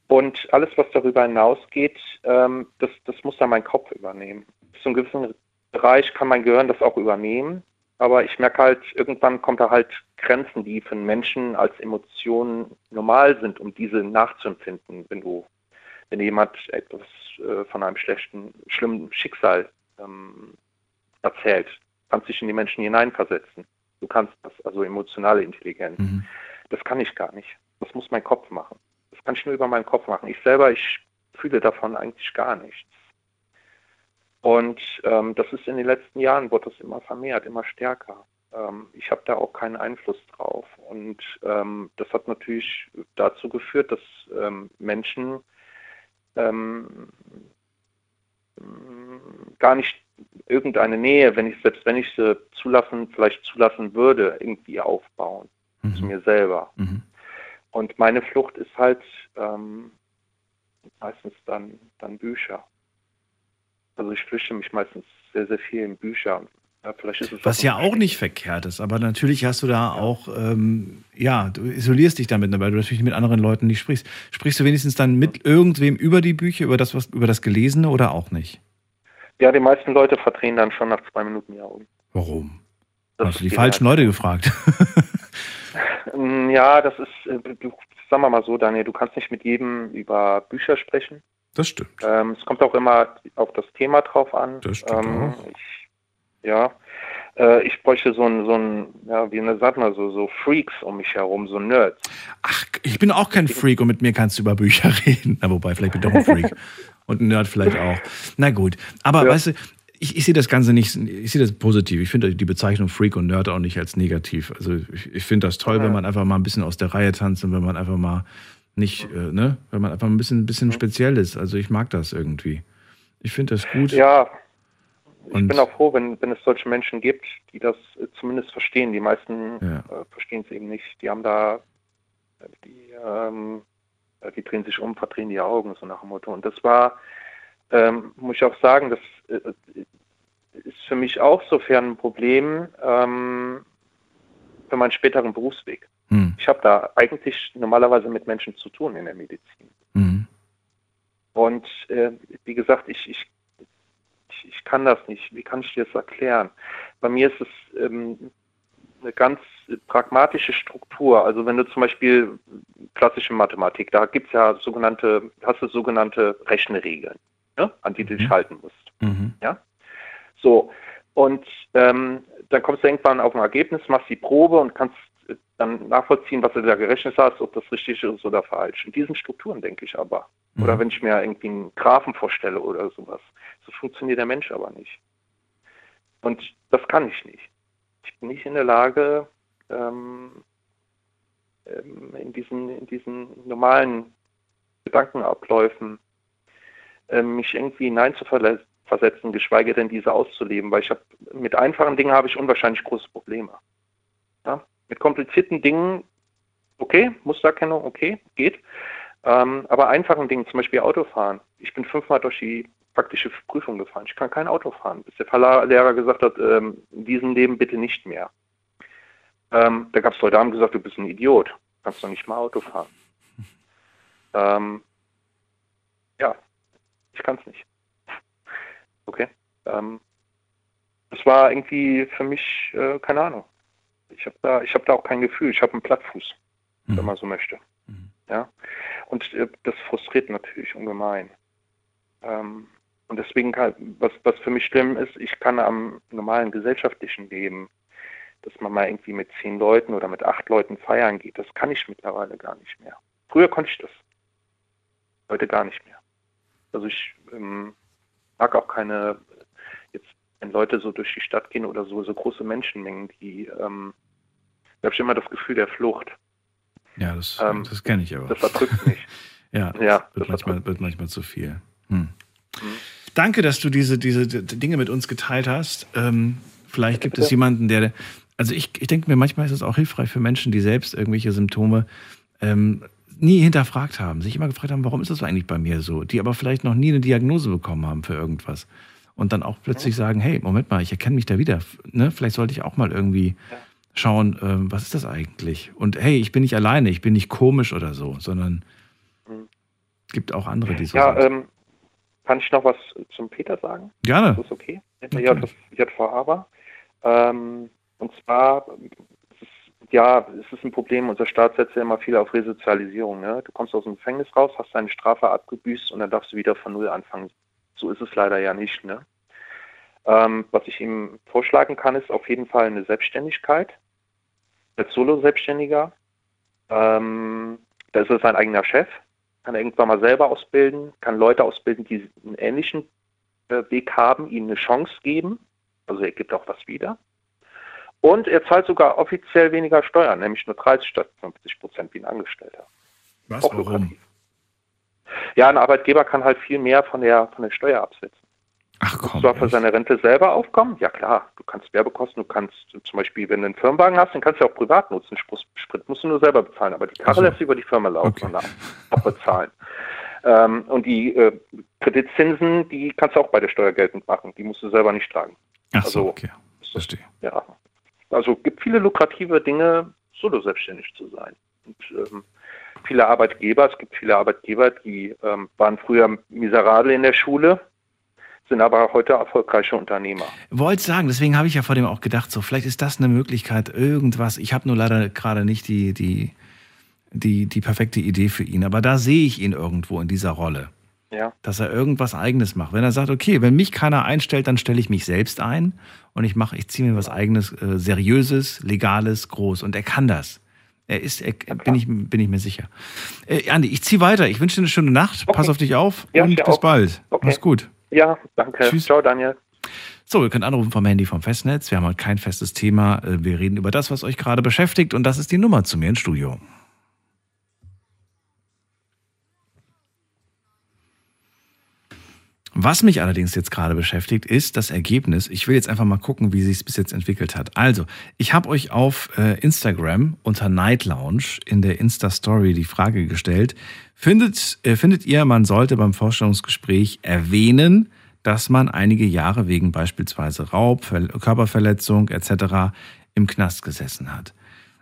Und alles, was darüber hinausgeht, ähm, das, das muss dann mein Kopf übernehmen. Bis zu einem gewissen Bereich kann mein Gehirn das auch übernehmen. Aber ich merke halt, irgendwann kommt da halt Grenzen, die für einen Menschen als Emotionen normal sind, um diese nachzuempfinden, wenn du, wenn jemand etwas äh, von einem schlechten, schlimmen Schicksal ähm, erzählt, kannst dich in die Menschen hineinversetzen. Du kannst das, also emotionale Intelligenz. Mhm. Das kann ich gar nicht. Das muss mein Kopf machen. Das kann ich nur über meinen Kopf machen. Ich selber, ich fühle davon eigentlich gar nichts. Und ähm, das ist in den letzten Jahren, wird das immer vermehrt, immer stärker. Ähm, ich habe da auch keinen Einfluss drauf. Und ähm, das hat natürlich dazu geführt, dass ähm, Menschen ähm, gar nicht irgendeine Nähe, wenn ich, selbst wenn ich sie zulassen, vielleicht zulassen würde, irgendwie aufbauen mhm. zu mir selber. Mhm. Und meine Flucht ist halt ähm, meistens dann, dann Bücher. Also ich flüchte mich meistens sehr, sehr viel in Bücher. Ja, Was ja auch nicht verkehrt ist, aber natürlich hast du da ja. auch, ähm, ja, du isolierst dich damit, weil du natürlich mit anderen Leuten nicht sprichst. Sprichst du wenigstens dann mit irgendwem über die Bücher, über das, was, über das Gelesene oder auch nicht? Ja, die meisten Leute verdrehen dann schon nach zwei Minuten die Augen. Warum? Das hast du die falschen Leute gefragt? ja, das ist, äh, sagen wir mal so, Daniel, du kannst nicht mit jedem über Bücher sprechen. Das stimmt. Ähm, es kommt auch immer auf das Thema drauf an. Das stimmt ähm. Ich, ja, äh, ich bräuchte so ein, so ein, ja, wie eine, sagt man so, so Freaks um mich herum, so Nerds. Ach, ich bin auch kein Freak und mit mir kannst du über Bücher reden. Na, wobei, vielleicht bin ich doch ein Freak. und ein Nerd vielleicht auch. Na gut. Aber ja. weißt du, ich, ich sehe das Ganze nicht, ich sehe das positiv. Ich finde die Bezeichnung Freak und Nerd auch nicht als negativ. Also ich, ich finde das toll, ja. wenn man einfach mal ein bisschen aus der Reihe tanzt und wenn man einfach mal nicht, äh, ne, wenn man einfach ein bisschen, ein bisschen speziell ist. Also ich mag das irgendwie. Ich finde das gut. Ja, ich und bin auch froh, wenn, wenn es solche Menschen gibt, die das äh, zumindest verstehen. Die meisten ja. äh, verstehen es eben nicht. Die haben da, die, ähm, äh, die drehen sich um, verdrehen die Augen, so nach dem Motto. Und das war, ähm, muss ich auch sagen, das äh, ist für mich auch sofern ein Problem ähm, für meinen späteren Berufsweg. Hm. Ich habe da eigentlich normalerweise mit Menschen zu tun in der Medizin. Hm. Und äh, wie gesagt, ich, ich, ich, kann das nicht. Wie kann ich dir das erklären? Bei mir ist es ähm, eine ganz pragmatische Struktur. Also wenn du zum Beispiel klassische Mathematik, da gibt es ja sogenannte, hast du sogenannte Rechenregeln, ne, an die du dich mhm. halten musst. Mhm. Ja? So, und ähm, dann kommst du irgendwann auf ein Ergebnis, machst die Probe und kannst dann nachvollziehen, was du da gerechnet hast, ob das richtig ist oder falsch. In diesen Strukturen denke ich aber. Mhm. Oder wenn ich mir irgendwie einen Graphen vorstelle oder sowas. So funktioniert der Mensch aber nicht. Und das kann ich nicht. Ich bin nicht in der Lage, ähm, ähm, in, diesen, in diesen normalen Gedankenabläufen äh, mich irgendwie hineinzuversetzen, geschweige denn diese auszuleben, weil ich habe mit einfachen Dingen habe ich unwahrscheinlich große Probleme. Ja? Mit komplizierten Dingen, okay, Mustererkennung, okay, geht. Ähm, aber einfachen Dingen, zum Beispiel Autofahren. Ich bin fünfmal durch die praktische Prüfung gefahren. Ich kann kein Auto fahren, bis der Fahrlehrer gesagt hat, ähm, in diesem Leben bitte nicht mehr. Ähm, da gab es Leute, die haben gesagt, du bist ein Idiot. Kannst doch nicht mal Auto fahren. Ähm, ja, ich kann es nicht. Okay. Ähm, das war irgendwie für mich, äh, keine Ahnung. Ich habe da, ich habe da auch kein Gefühl. Ich habe einen Plattfuß, Mhm. wenn man so möchte. Ja. Und äh, das frustriert natürlich ungemein. Ähm, und deswegen kann, was, was für mich schlimm ist, ich kann am normalen gesellschaftlichen Leben, dass man mal irgendwie mit zehn Leuten oder mit acht Leuten feiern geht, das kann ich mittlerweile gar nicht mehr. Früher konnte ich das. Heute gar nicht mehr. Also ich ähm, mag auch keine, wenn Leute so durch die Stadt gehen oder so, so große Menschenmengen, die, ähm, da habe ich immer das Gefühl der Flucht. Ja, das, Ähm, das kenne ich aber. Das verdrückt mich. Ja, Ja, das wird, manchmal, wird manchmal zu viel. Hm. Mhm. Danke, dass du diese, diese Dinge mit uns geteilt hast. Ähm, vielleicht gibt es jemanden, der. Also ich, ich denke mir, manchmal ist es auch hilfreich für Menschen, die selbst irgendwelche Symptome ähm, nie hinterfragt haben, sich immer gefragt haben, warum ist das eigentlich bei mir so? Die aber vielleicht noch nie eine Diagnose bekommen haben für irgendwas. Und dann auch plötzlich sagen, hey, Moment mal, ich erkenne mich da wieder. Ne? Vielleicht sollte ich auch mal irgendwie schauen, ähm, was ist das eigentlich? Und hey, ich bin nicht alleine, ich bin nicht komisch oder so, sondern es gibt auch andere, die so Ja, sind. ähm, kann ich noch was zum Peter sagen? Gerne. Ist das okay? Ja, das JVA war. Ähm, und zwar, ist, ja, es ist ein Problem, unser Staat setzt ja immer viel auf Resozialisierung. Ne? Du kommst aus dem Gefängnis raus, hast deine Strafe abgebüßt und dann darfst du wieder von Null anfangen. So ist es leider ja nicht. Ne? Ähm, was ich ihm vorschlagen kann, ist auf jeden Fall eine Selbstständigkeit. Als Solo-Selbstständiger. Ähm, da ist er sein eigener Chef, kann er irgendwann mal selber ausbilden, kann Leute ausbilden, die einen ähnlichen äh, Weg haben, ihnen eine Chance geben. Also er gibt auch was wieder. Und er zahlt sogar offiziell weniger Steuern, nämlich nur 30 statt 50 Prozent wie ein Angestellter. Was? Auch Warum? Ja, ein Arbeitgeber kann halt viel mehr von der, von der Steuer absetzen. Ach Du komm. zwar für seine Rente selber aufkommen, ja klar, du kannst Werbekosten, du kannst zum Beispiel, wenn du einen Firmenwagen hast, den kannst du auch privat nutzen. Sprit, musst du nur selber bezahlen, aber die Karre Ach so. lässt sich über die Firma laufen und auch bezahlen. Ähm, und die äh, Kreditzinsen, die kannst du auch bei der Steuer geltend machen, die musst du selber nicht tragen. Ach so, Also, okay. Verstehe. Ja, also gibt viele lukrative Dinge, solo selbstständig zu sein. Und ähm, viele Arbeitgeber, es gibt viele Arbeitgeber, die ähm, waren früher miserabel in der Schule, sind aber heute erfolgreiche Unternehmer. Wollte sagen, deswegen habe ich ja vor dem auch gedacht, so vielleicht ist das eine Möglichkeit, irgendwas. Ich habe nur leider gerade nicht die, die, die, die perfekte Idee für ihn, aber da sehe ich ihn irgendwo in dieser Rolle. Ja. Dass er irgendwas Eigenes macht. Wenn er sagt, okay, wenn mich keiner einstellt, dann stelle ich mich selbst ein und ich mache, ich ziehe mir was Eigenes, äh, Seriöses, Legales, groß. Und er kann das. Er ist, er, bin, ich, bin ich mir sicher. Äh, Andi, ich ziehe weiter. Ich wünsche dir eine schöne Nacht. Pass auf dich auf Ja, und bis auch. bald. Okay. Mach's gut. Ja, danke. Ciao, Daniel. So, ihr könnt anrufen vom Handy vom Festnetz. Wir haben heute kein festes Thema. Äh, Wir reden über das, was euch gerade beschäftigt. Und das ist die Nummer zu mir ins Studio. Was mich allerdings jetzt gerade beschäftigt, ist das Ergebnis. Ich will jetzt einfach mal gucken, wie sich es bis jetzt entwickelt hat. Also, ich habe euch auf äh, Instagram unter Night Lounge in der Insta-Story die Frage gestellt, findet, äh, findet ihr, man sollte beim Vorstellungsgespräch erwähnen, dass man einige Jahre wegen beispielsweise Raub, Ver Körperverletzung etc. im Knast gesessen hat?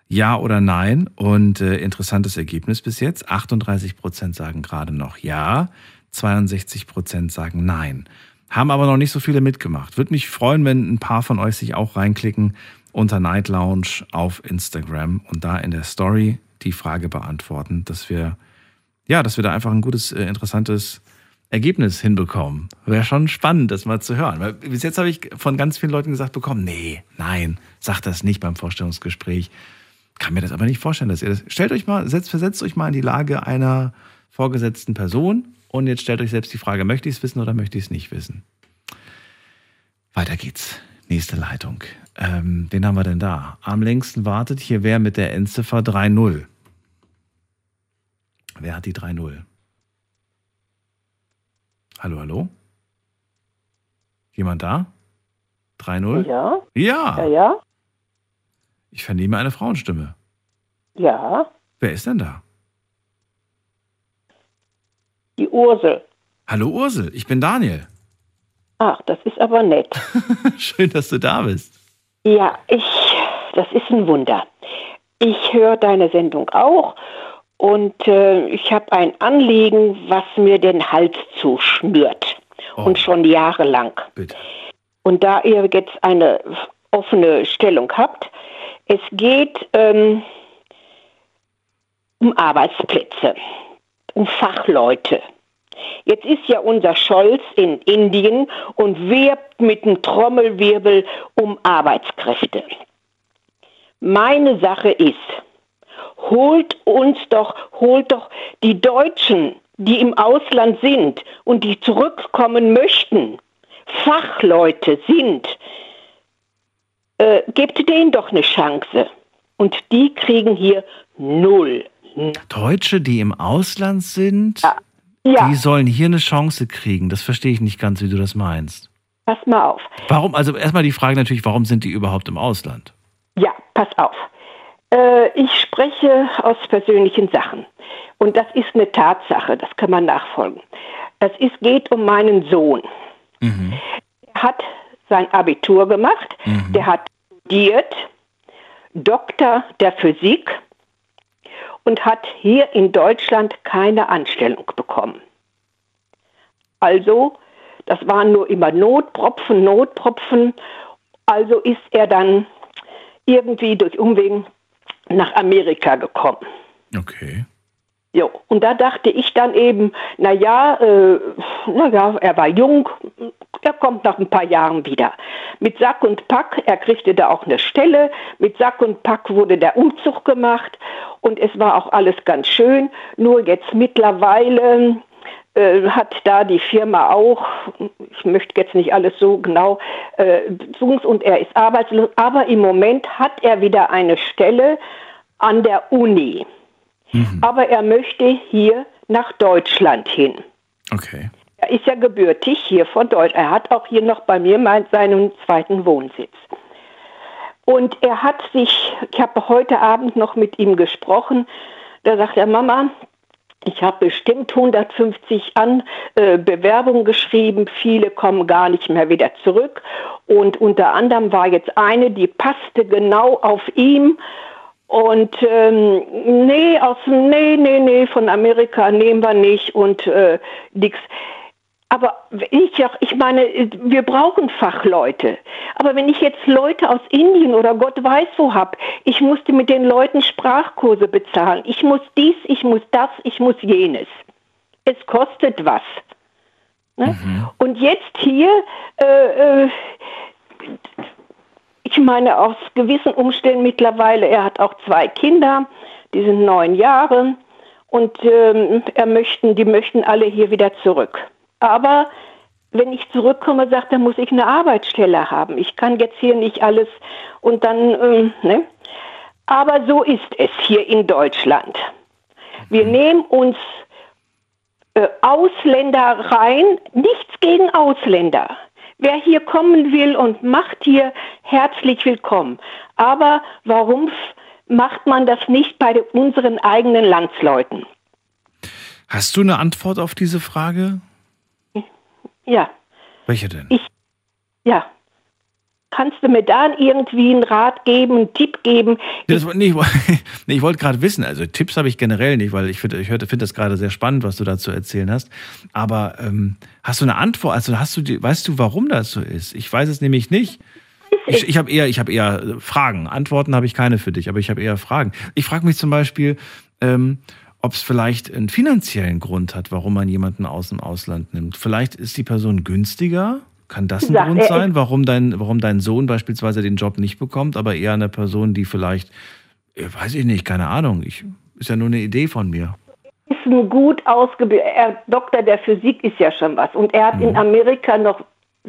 Ja oder nein? Und äh, interessantes Ergebnis bis jetzt. 38 Prozent sagen gerade noch ja, 62 Prozent sagen nein. Haben aber noch nicht so viele mitgemacht. Würde mich freuen, wenn ein paar von euch sich auch reinklicken unter Night Lounge auf Instagram und da in der Story die Frage beantworten, dass wir, ja, dass wir da einfach ein gutes, äh, interessantes Ergebnis hinbekommen. Wäre schon spannend, das mal zu hören. Weil bis jetzt habe ich von ganz vielen Leuten gesagt bekommen, nee, nein, sagt das nicht beim Vorstellungsgespräch. Kann mir das aber nicht vorstellen, dass ihr das. Stellt euch mal, setzt, versetzt euch mal in die Lage einer vorgesetzten Person und jetzt stellt euch selbst die Frage, möchte ich es wissen oder möchte ich es nicht wissen? Weiter geht's. Nächste Leitung. Ähm, wen haben wir denn da? Am längsten wartet hier wer mit der Endziffer 3.0. Wer hat die 3.0? Hallo, hallo? Jemand da? 3.0? Ja. Ja. Ja, ja. Ich vernehme eine Frauenstimme. Ja. Wer ist denn da? Die Ursel. Hallo Ursel, ich bin Daniel. Ach, das ist aber nett. Schön, dass du da bist. Ja, ich, das ist ein Wunder. Ich höre deine Sendung auch Und äh, ich habe ein Anliegen, was mir den Hals zuschnürt. Und schon jahrelang. Und da ihr jetzt eine offene Stellung habt, es geht ähm, um Arbeitsplätze, um Fachleute. Jetzt ist ja unser Scholz in Indien und wirbt mit einem Trommelwirbel um Arbeitskräfte. Meine Sache ist, holt uns doch, holt doch die Deutschen, die im Ausland sind und die zurückkommen möchten, Fachleute sind, äh, gebt denen doch eine Chance. Und die kriegen hier null. Deutsche, die im Ausland sind, Ja. die sollen hier eine Chance kriegen. Das verstehe ich nicht ganz, wie du das meinst. Pass mal auf. Warum, also erstmal die Frage natürlich, warum sind die überhaupt im Ausland? Ja, pass auf. Äh, ich spreche aus persönlichen Sachen. Und das ist eine Tatsache, das kann man nachfolgen. Es ist, geht um meinen Sohn. Er hat sein Abitur gemacht, der hat studiert, Doktor der Physik und hat hier in Deutschland keine Anstellung bekommen. Also, das waren nur immer Notpropfen, Notpropfen. Also ist er dann irgendwie durch Umwegen nach Amerika gekommen. Okay. Jo, und da dachte ich dann eben, naja, äh, naja, er war jung, er kommt nach ein paar Jahren wieder. Mit Sack und Pack, er kriegte da auch eine Stelle, mit Sack und Pack wurde der Umzug gemacht und es war auch alles ganz schön. Nur jetzt mittlerweile äh, hat da die Firma auch, ich möchte jetzt nicht alles so genau, äh, und er ist arbeitslos, aber im Moment hat er wieder eine Stelle an der Uni. Aber er möchte hier nach Deutschland hin. Okay. Er ist ja gebürtig hier von Deutschland. Er hat auch hier noch bei mir seinen zweiten Wohnsitz. Und er hat sich, ich habe heute Abend noch mit ihm gesprochen, da sagt er, Mama, ich habe bestimmt 150 an, äh, Bewerbungen geschrieben, viele kommen gar nicht mehr wieder zurück. Und unter anderem war jetzt eine, die passte genau auf ihn. Und ähm, nee, aus nee, nee, nee, von Amerika nehmen wir nicht und äh, nix. Aber ich, ich meine, wir brauchen Fachleute. Aber wenn ich jetzt Leute aus Indien oder Gott weiß wo hab, ich musste mit den Leuten Sprachkurse bezahlen. Ich muss dies, ich muss das, ich muss jenes. Es kostet was. Ne? Und jetzt hier, äh, äh, ich meine, aus gewissen Umständen mittlerweile, er hat auch zwei Kinder, die sind neun Jahre und ähm, er möchten, die möchten alle hier wieder zurück. Aber wenn ich zurückkomme, sagt er, muss ich eine Arbeitsstelle haben. Ich kann jetzt hier nicht alles und dann, ähm, ne? Aber so ist es hier in Deutschland. Wir nehmen uns äh, Ausländer rein, nichts gegen Ausländer. Wer hier kommen will und macht hier herzlich willkommen. Aber warum macht man das nicht bei unseren eigenen Landsleuten? Hast du eine Antwort auf diese Frage? Ja, Welche denn? ich, ja. Kannst du mir da irgendwie einen Rat geben, einen Tipp geben? Das, ich, nee, ich wollte gerade wissen, also Tipps habe ich generell nicht, weil ich finde ich finde das gerade sehr spannend, was du da zu erzählen hast. Aber ähm, hast du eine Antwort? Also hast du die, weißt du, warum das so ist? Ich weiß es nämlich nicht. Ich, ich habe eher, ich habe eher Fragen. Antworten habe ich keine für dich, aber ich habe eher Fragen. Ich frage mich zum Beispiel, ähm, ob es vielleicht einen finanziellen Grund hat, warum man jemanden aus dem Ausland nimmt. Vielleicht ist die Person günstiger. Kann das ein Sagt Grund er, sein, warum dein, warum dein Sohn beispielsweise den Job nicht bekommt, aber eher eine Person, die vielleicht, äh, weiß ich nicht, keine Ahnung, ich, ist ja nur eine Idee von mir. ist ein gut ausgebildeter er, Doktor der Physik ist ja schon was. Und er hat in Amerika noch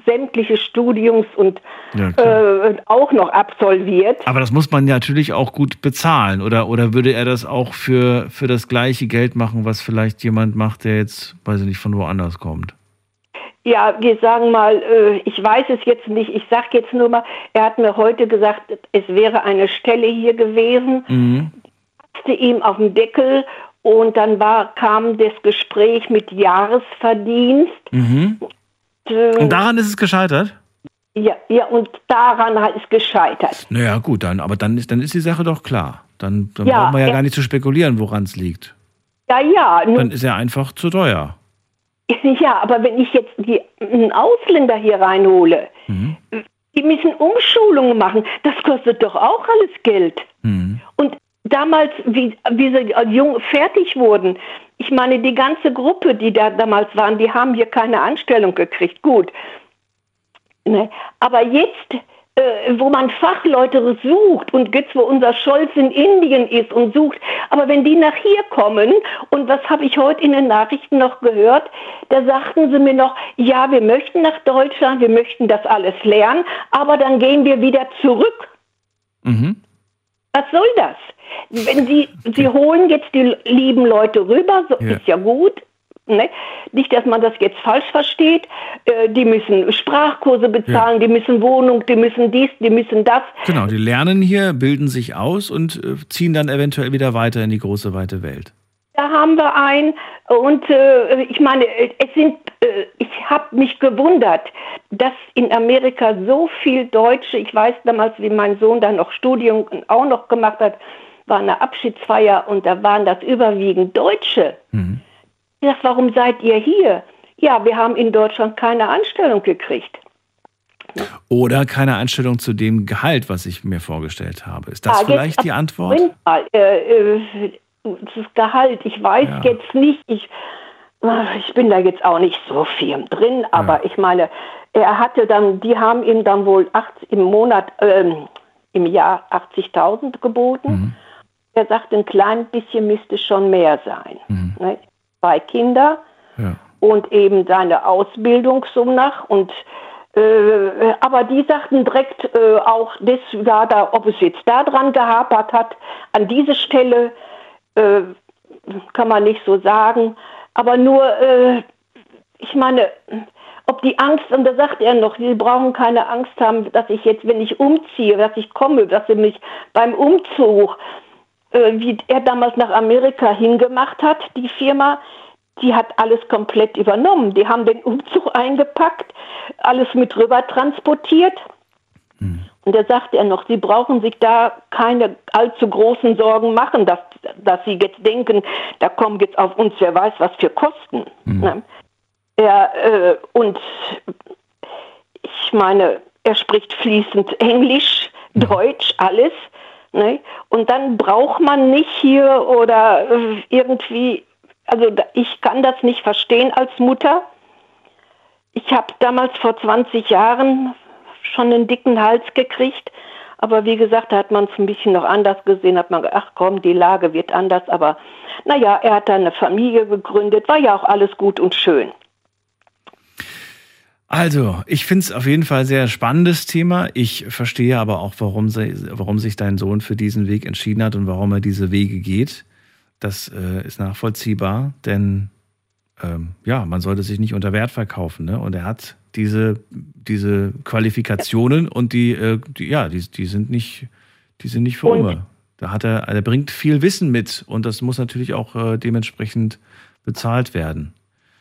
sämtliche Studiums und Ja, äh, auch noch absolviert. Aber das muss man natürlich auch gut bezahlen. Oder, oder würde er das auch für, für das gleiche Geld machen, was vielleicht jemand macht, der jetzt, weiß ich nicht, von woanders kommt? Ja, wir sagen mal, äh, ich weiß es jetzt nicht, ich sage jetzt nur mal, er hat mir heute gesagt, es wäre eine Stelle hier gewesen, Mhm. passte ihm auf den Deckel und dann war, kam das Gespräch mit Jahresverdienst. Mhm. Äh, Und daran ist es gescheitert? ja, ja, und daran hat es gescheitert. Naja, gut, dann, aber dann ist, dann ist die Sache doch klar. Dann, dann Ja, brauchen wir ja er- gar nicht zu spekulieren, woran es liegt. Ja, ja. Nur, Dann ist er einfach zu teuer. ja, aber wenn ich jetzt die, einen Ausländer hier reinhole, Mhm. die müssen Umschulungen machen, das kostet doch auch alles Geld. Mhm. Und damals, wie, wie sie als jung fertig wurden, ich meine, die ganze Gruppe, die da damals waren, die haben hier keine Anstellung gekriegt. Gut. Ne? Aber jetzt, äh, wo man Fachleute sucht und jetzt, wo unser Scholz in Indien ist und sucht, aber wenn die nach hier kommen, und was habe ich heute in den Nachrichten noch gehört, da sagten sie mir noch, ja, wir möchten nach Deutschland, wir möchten das alles lernen, aber dann gehen wir wieder zurück. Mhm. Was soll das? Wenn Sie, Sie holen jetzt die lieben Leute rüber, so Ja. ist ja gut. Ne? Nicht, dass man das jetzt falsch versteht. Äh, die müssen Sprachkurse bezahlen, die müssen Wohnung, die müssen dies, die müssen das. Genau, die lernen hier, bilden sich aus und äh, ziehen dann eventuell wieder weiter in die große, weite Welt. Da haben wir einen und äh, ich meine, äh, es sind, äh, ich habe mich gewundert, dass in Amerika so viel Deutsche, ich weiß damals, wie mein Sohn dann noch Studium auch noch gemacht hat, war eine Abschiedsfeier und da waren das überwiegend Deutsche. Ich sag, warum seid ihr hier? Ja, wir haben in Deutschland keine Anstellung gekriegt. Oder keine Einstellung zu dem Gehalt, was ich mir vorgestellt habe. Ist das jetzt vielleicht die Antwort? Mal, äh, äh, das Gehalt, ich weiß Ja. jetzt nicht, ich, äh, ich bin da jetzt auch nicht so firm drin, aber ich meine, er hatte dann, die haben ihm dann wohl 80, im Monat, ähm, im Jahr 80.000 geboten. Mhm. Er sagt, ein klein bisschen müsste schon mehr sein. Ne? Zwei Kinder Mhm. Ja. und eben seine Ausbildung so nach und äh, aber die sagten direkt äh, auch, das, ja, da, ob es jetzt da dran gehapert hat, an diese Stelle äh, kann man nicht so sagen. Aber nur, äh, ich meine, ob die Angst, und da sagt er noch, sie brauchen keine Angst haben, dass ich jetzt, wenn ich umziehe, dass ich komme, dass sie mich beim Umzug, äh, wie er damals nach Amerika hingemacht hat, die Firma, die hat alles komplett übernommen. Die haben den Umzug eingepackt, alles mit rüber transportiert. Und da sagt er noch, Sie brauchen sich da keine allzu großen Sorgen machen, dass, dass Sie jetzt denken, da kommen jetzt auf uns wer weiß was für Kosten. Ne? Er, äh, und ich meine, er spricht fließend Englisch, Deutsch, alles. Ne? Und dann braucht man nicht hier oder äh, irgendwie, also ich kann das nicht verstehen als Mutter. Ich habe damals vor 20 Jahren schon einen dicken Hals gekriegt. Aber wie gesagt, da hat man es ein bisschen noch anders gesehen, hat man gedacht, ach komm, die Lage wird anders. Aber naja, er hat da eine Familie gegründet, war ja auch alles gut und schön. Also, ich finde es auf jeden Fall sehr spannendes Thema. Ich verstehe aber auch, warum, sie, warum sich dein Sohn für diesen Weg entschieden hat und warum er diese Wege geht. Das äh, ist nachvollziehbar, denn ähm, ja, man sollte sich nicht unter Wert verkaufen. Ne? Und er hat diese, diese Qualifikationen und die, äh, die ja, die, die sind nicht, die sind nicht für Und- Umme. Da hat er, er bringt viel Wissen mit und das muss natürlich auch äh, dementsprechend bezahlt werden.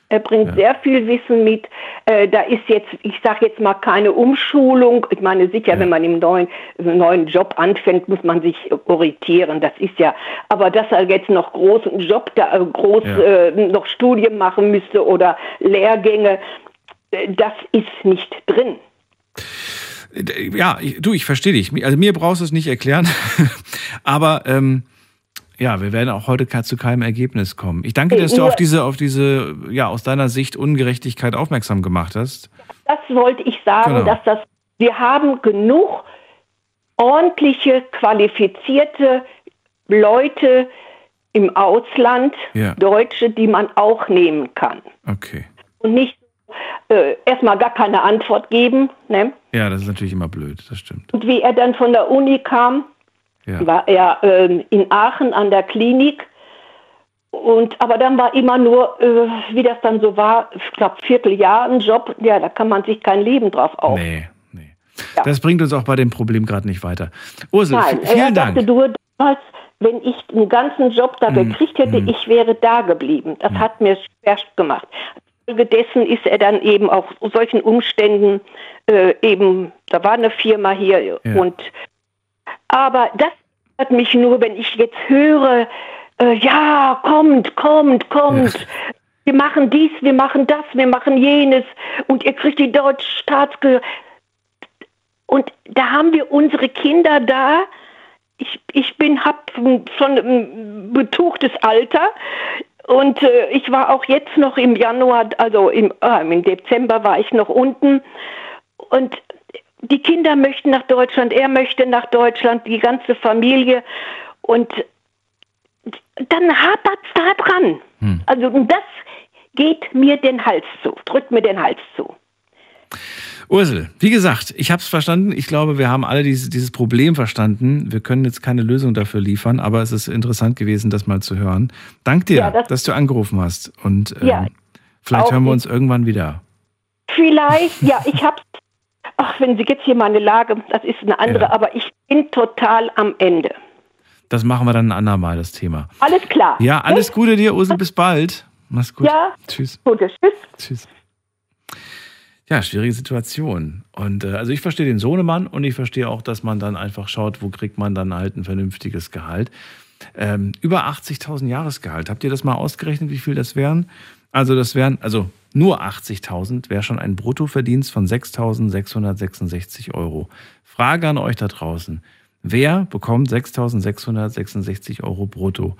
Er bringt Ja. sehr viel Wissen mit. Äh, da ist jetzt, ich sage jetzt mal, keine Umschulung. Ich meine, sicher, wenn man im neuen, im neuen Job anfängt, muss man sich orientieren. Das ist ja, aber dass er jetzt noch großen Job, da, äh, groß Ja. äh, noch Studien machen müsste oder Lehrgänge, das ist nicht drin. Ja, ich, du, ich verstehe dich. Also mir brauchst du es nicht erklären. Aber ähm, ja, wir werden auch heute zu keinem Ergebnis kommen. Ich danke dir, dass du auf diese, auf diese, ja, aus deiner Sicht Ungerechtigkeit aufmerksam gemacht hast. Das wollte ich sagen, Genau. dass das, wir haben genug ordentliche, qualifizierte Leute im Ausland, Ja. Deutsche, die man auch nehmen kann. Okay. Und nicht äh, erstmal gar keine Antwort geben. Ne? Ja, das ist natürlich immer blöd, das stimmt. Und wie er dann von der Uni kam, Ja. war er ähm, in Aachen an der Klinik. Und, aber dann war immer nur, äh, wie das dann so war, ich glaube, Vierteljahr ein Job, ja, da kann man sich kein Leben drauf auf. Nee, nee. Das bringt uns auch bei dem Problem gerade nicht weiter. Ursel, Nein, vielen er Dank. sagte nur damals, wenn ich einen ganzen Job da Mm, gekriegt hätte, ich wäre da geblieben. Das hat mir schwer gemacht. Folge dessen ist er dann eben auf solchen Umständen äh, eben, da war eine Firma hier Ja. und aber das hat mich nur, wenn ich jetzt höre, äh, ja, kommt, kommt, kommt. Wir machen dies, wir machen das, wir machen jenes und ihr kriegt die deutsche Staatsgehörigkeit. Und da haben wir unsere Kinder da. Ich, ich bin, hab schon ein betuchtes Alter und äh, ich war auch jetzt noch im Januar, also im, äh, im Dezember war ich noch unten und die Kinder möchten nach Deutschland, er möchte nach Deutschland, die ganze Familie und dann hapert es da dran. Hm. Also das geht mir den Hals zu, drückt mir den Hals zu. Ursel, wie gesagt, ich habe es verstanden. Ich glaube, wir haben alle dieses, dieses Problem verstanden. Wir können jetzt keine Lösung dafür liefern, aber es ist interessant gewesen, das mal zu hören. Dank dir, ja, das dass du angerufen hast. Und ähm, ja, vielleicht hören wir uns irgendwann wieder. Vielleicht, ja, ich habe Ach, wenn Sie jetzt hier meine Lage, das ist eine andere, ja. aber ich bin total am Ende. Das machen wir dann ein andermal, das Thema. Alles klar. Ja, alles Gute dir, Ursel. Bis bald. Mach's gut. Ja. Tschüss. Gute. Tschüss. Tschüss. Ja, schwierige Situation. Und äh, also ich verstehe den Sohnemann und ich verstehe auch, dass man dann einfach schaut, wo kriegt man dann halt ein vernünftiges Gehalt. Ähm, über 80.000 Jahresgehalt. Habt ihr das mal ausgerechnet, wie viel das wären? Also das wären, also nur 80.000 wäre schon ein Bruttoverdienst von 6.666 Euro. Frage an euch da draußen. Wer bekommt 6.666 Euro brutto?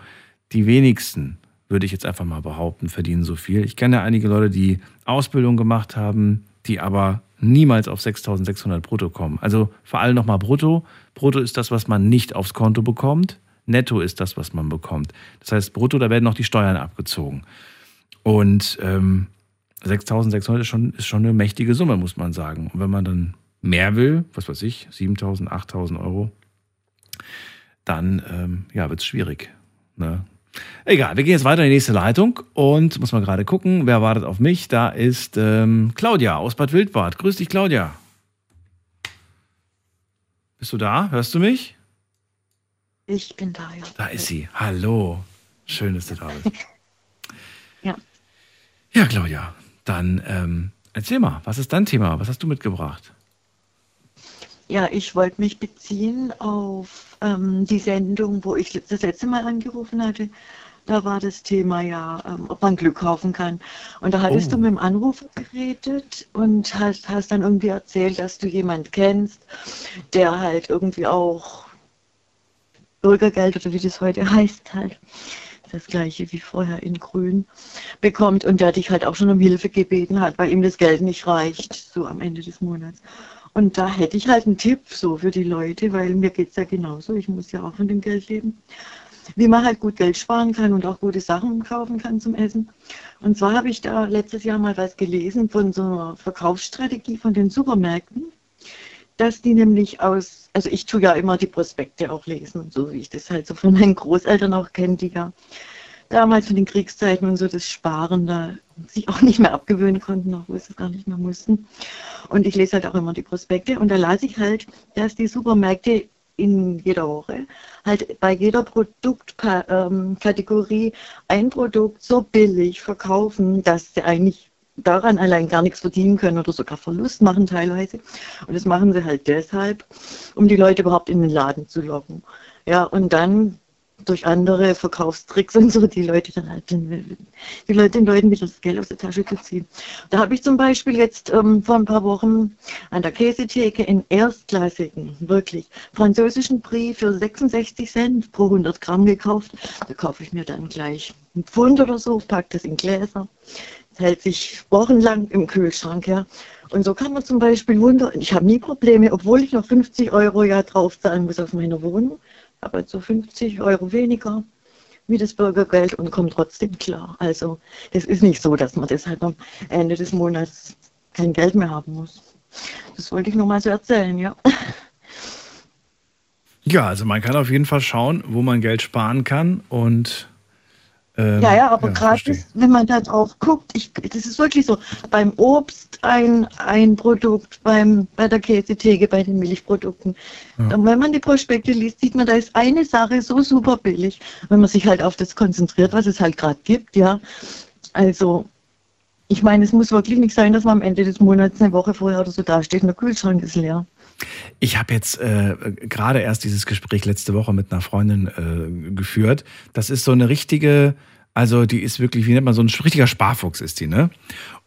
Die wenigsten, würde ich jetzt einfach mal behaupten, verdienen so viel. Ich kenne einige Leute, die Ausbildung gemacht haben, die aber niemals auf 6.600 brutto kommen. Also vor allem nochmal brutto. Brutto ist das, was man nicht aufs Konto bekommt. Netto ist das, was man bekommt. Das heißt, brutto, da werden noch die Steuern abgezogen. Und ähm, 6.600 ist schon, ist schon eine mächtige Summe, muss man sagen. Und wenn man dann mehr will, was weiß ich, 7.000, 8.000 Euro, dann ähm, ja, wird es schwierig. Ne? Egal, wir gehen jetzt weiter in die nächste Leitung und muss mal gerade gucken, wer wartet auf mich. Da ist ähm, Claudia aus Bad Wildbad. Grüß dich, Claudia. Bist du da? Hörst du mich? Ich bin da, ja. Da ist sie. Hallo. Schön, dass du da bist. ja. Ja, Claudia, dann ähm, erzähl mal, was ist dein Thema? Was hast du mitgebracht? Ja, ich wollte mich beziehen auf ähm, die Sendung, wo ich das letzte Mal angerufen hatte. Da war das Thema ja, ähm, ob man Glück kaufen kann. Und da hattest oh. du mit dem Anrufer geredet und hast, hast dann irgendwie erzählt, dass du jemanden kennst, der halt irgendwie auch Bürgergeld oder wie das heute heißt halt, das gleiche wie vorher in Grün, bekommt und der dich halt auch schon um Hilfe gebeten hat, weil ihm das Geld nicht reicht, so am Ende des Monats. Und da hätte ich halt einen Tipp so für die Leute, weil mir geht es ja genauso, ich muss ja auch von dem Geld leben, wie man halt gut Geld sparen kann und auch gute Sachen kaufen kann zum Essen. Und zwar habe ich da letztes Jahr mal was gelesen von so einer Verkaufsstrategie von den Supermärkten, dass die nämlich aus, also ich tue ja immer die Prospekte auch lesen, so wie ich das halt so von meinen Großeltern auch kenne, die ja damals von den Kriegszeiten und so das Sparen da sich auch nicht mehr abgewöhnen konnten, obwohl sie es gar nicht mehr mussten. Und ich lese halt auch immer die Prospekte und da las ich halt, dass die Supermärkte in jeder Woche halt bei jeder Produktkategorie ähm, ein Produkt so billig verkaufen, dass sie eigentlich daran allein gar nichts verdienen können oder sogar Verlust machen teilweise. Und das machen sie halt deshalb, um die Leute überhaupt in den Laden zu locken. Ja, und dann durch andere Verkaufstricks und so die Leute dann halt den, die Leute den Leuten wieder das Geld aus der Tasche zu ziehen. Da habe ich zum Beispiel jetzt ähm, vor ein paar Wochen an der Käsetheke in erstklassigen, wirklich französischen Brie für 66 Cent pro 100 Gramm gekauft. Da kaufe ich mir dann gleich ein Pfund oder so, packe das in Gläser. Das hält sich wochenlang im Kühlschrank, ja. Und so kann man zum Beispiel wunder, ich habe nie Probleme, obwohl ich noch 50 Euro ja draufzahlen muss auf meine Wohnung aber so 50 Euro weniger wie das Bürgergeld und kommt trotzdem klar. Also das ist nicht so, dass man deshalb am Ende des Monats kein Geld mehr haben muss. Das wollte ich nur mal so erzählen, ja. Ja, also man kann auf jeden Fall schauen, wo man Geld sparen kann und ähm, ja, ja, aber ja, gerade wenn man da drauf guckt, ich, das ist wirklich so, beim Obst ein, ein Produkt, beim, bei der Käsetheke, bei den Milchprodukten. Ja. Und wenn man die Prospekte liest, sieht man, da ist eine Sache so super billig, wenn man sich halt auf das konzentriert, was es halt gerade gibt, ja. Also ich meine, es muss wirklich nicht sein, dass man am Ende des Monats eine Woche vorher oder so dasteht und der Kühlschrank ist leer. Ich habe jetzt äh, gerade erst dieses Gespräch letzte Woche mit einer Freundin äh, geführt. Das ist so eine richtige, also die ist wirklich, wie nennt man so ein richtiger Sparfuchs ist die, ne?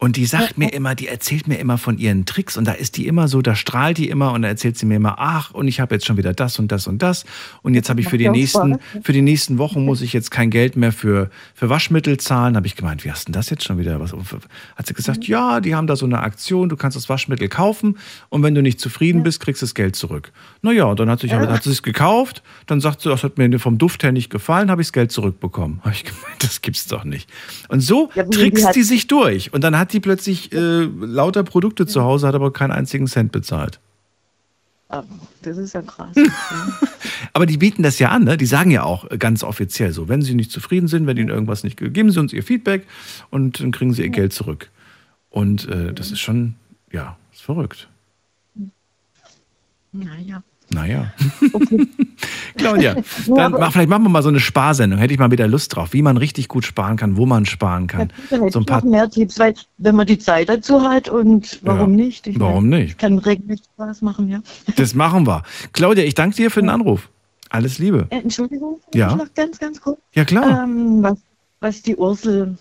Und die sagt mir immer, die erzählt mir immer von ihren Tricks und da ist die immer so, da strahlt die immer und da erzählt sie mir immer, ach, und ich habe jetzt schon wieder das und das und das und jetzt habe ich für die nächsten, für die nächsten Wochen muss ich jetzt kein Geld mehr für, für Waschmittel zahlen. Habe ich gemeint, wie hast denn das jetzt schon wieder? Was, hat sie gesagt, ja, die haben da so eine Aktion, du kannst das Waschmittel kaufen und wenn du nicht zufrieden bist, kriegst du das Geld zurück. Naja, und dann hat, sich, hat sie es gekauft, dann sagt sie, das hat mir vom Duft her nicht gefallen, habe ich das Geld zurückbekommen. Habe ich gemeint, das gibt's doch nicht. Und so trickst hat- die sich durch und dann hat die plötzlich äh, lauter Produkte zu Hause, hat aber keinen einzigen Cent bezahlt. Aber Das ist ja krass. Aber die bieten das ja an, ne? Die sagen ja auch ganz offiziell so, wenn sie nicht zufrieden sind, wenn ihnen irgendwas nicht ge- geben sie uns ihr Feedback und dann kriegen sie ihr Geld zurück. Und äh, das ist schon, ja, ist verrückt. naja. Naja. Claudia, Ja, dann mach, vielleicht machen wir mal so eine Sparsendung. Hätte ich mal wieder Lust drauf, wie man richtig gut sparen kann, wo man sparen kann. Dann hätte So ein paar, mehr Tipps, weil wenn man die Zeit dazu hat und warum Ja, nicht? Ich warum meine, nicht? Kann regelmäßig Spaß machen, ja. das machen wir. Claudia, ich danke dir für den Anruf. Alles Liebe. Äh, Entschuldigung, Ja. noch ganz, ganz kurz. Ja, klar. Ähm, was, was die Ursel,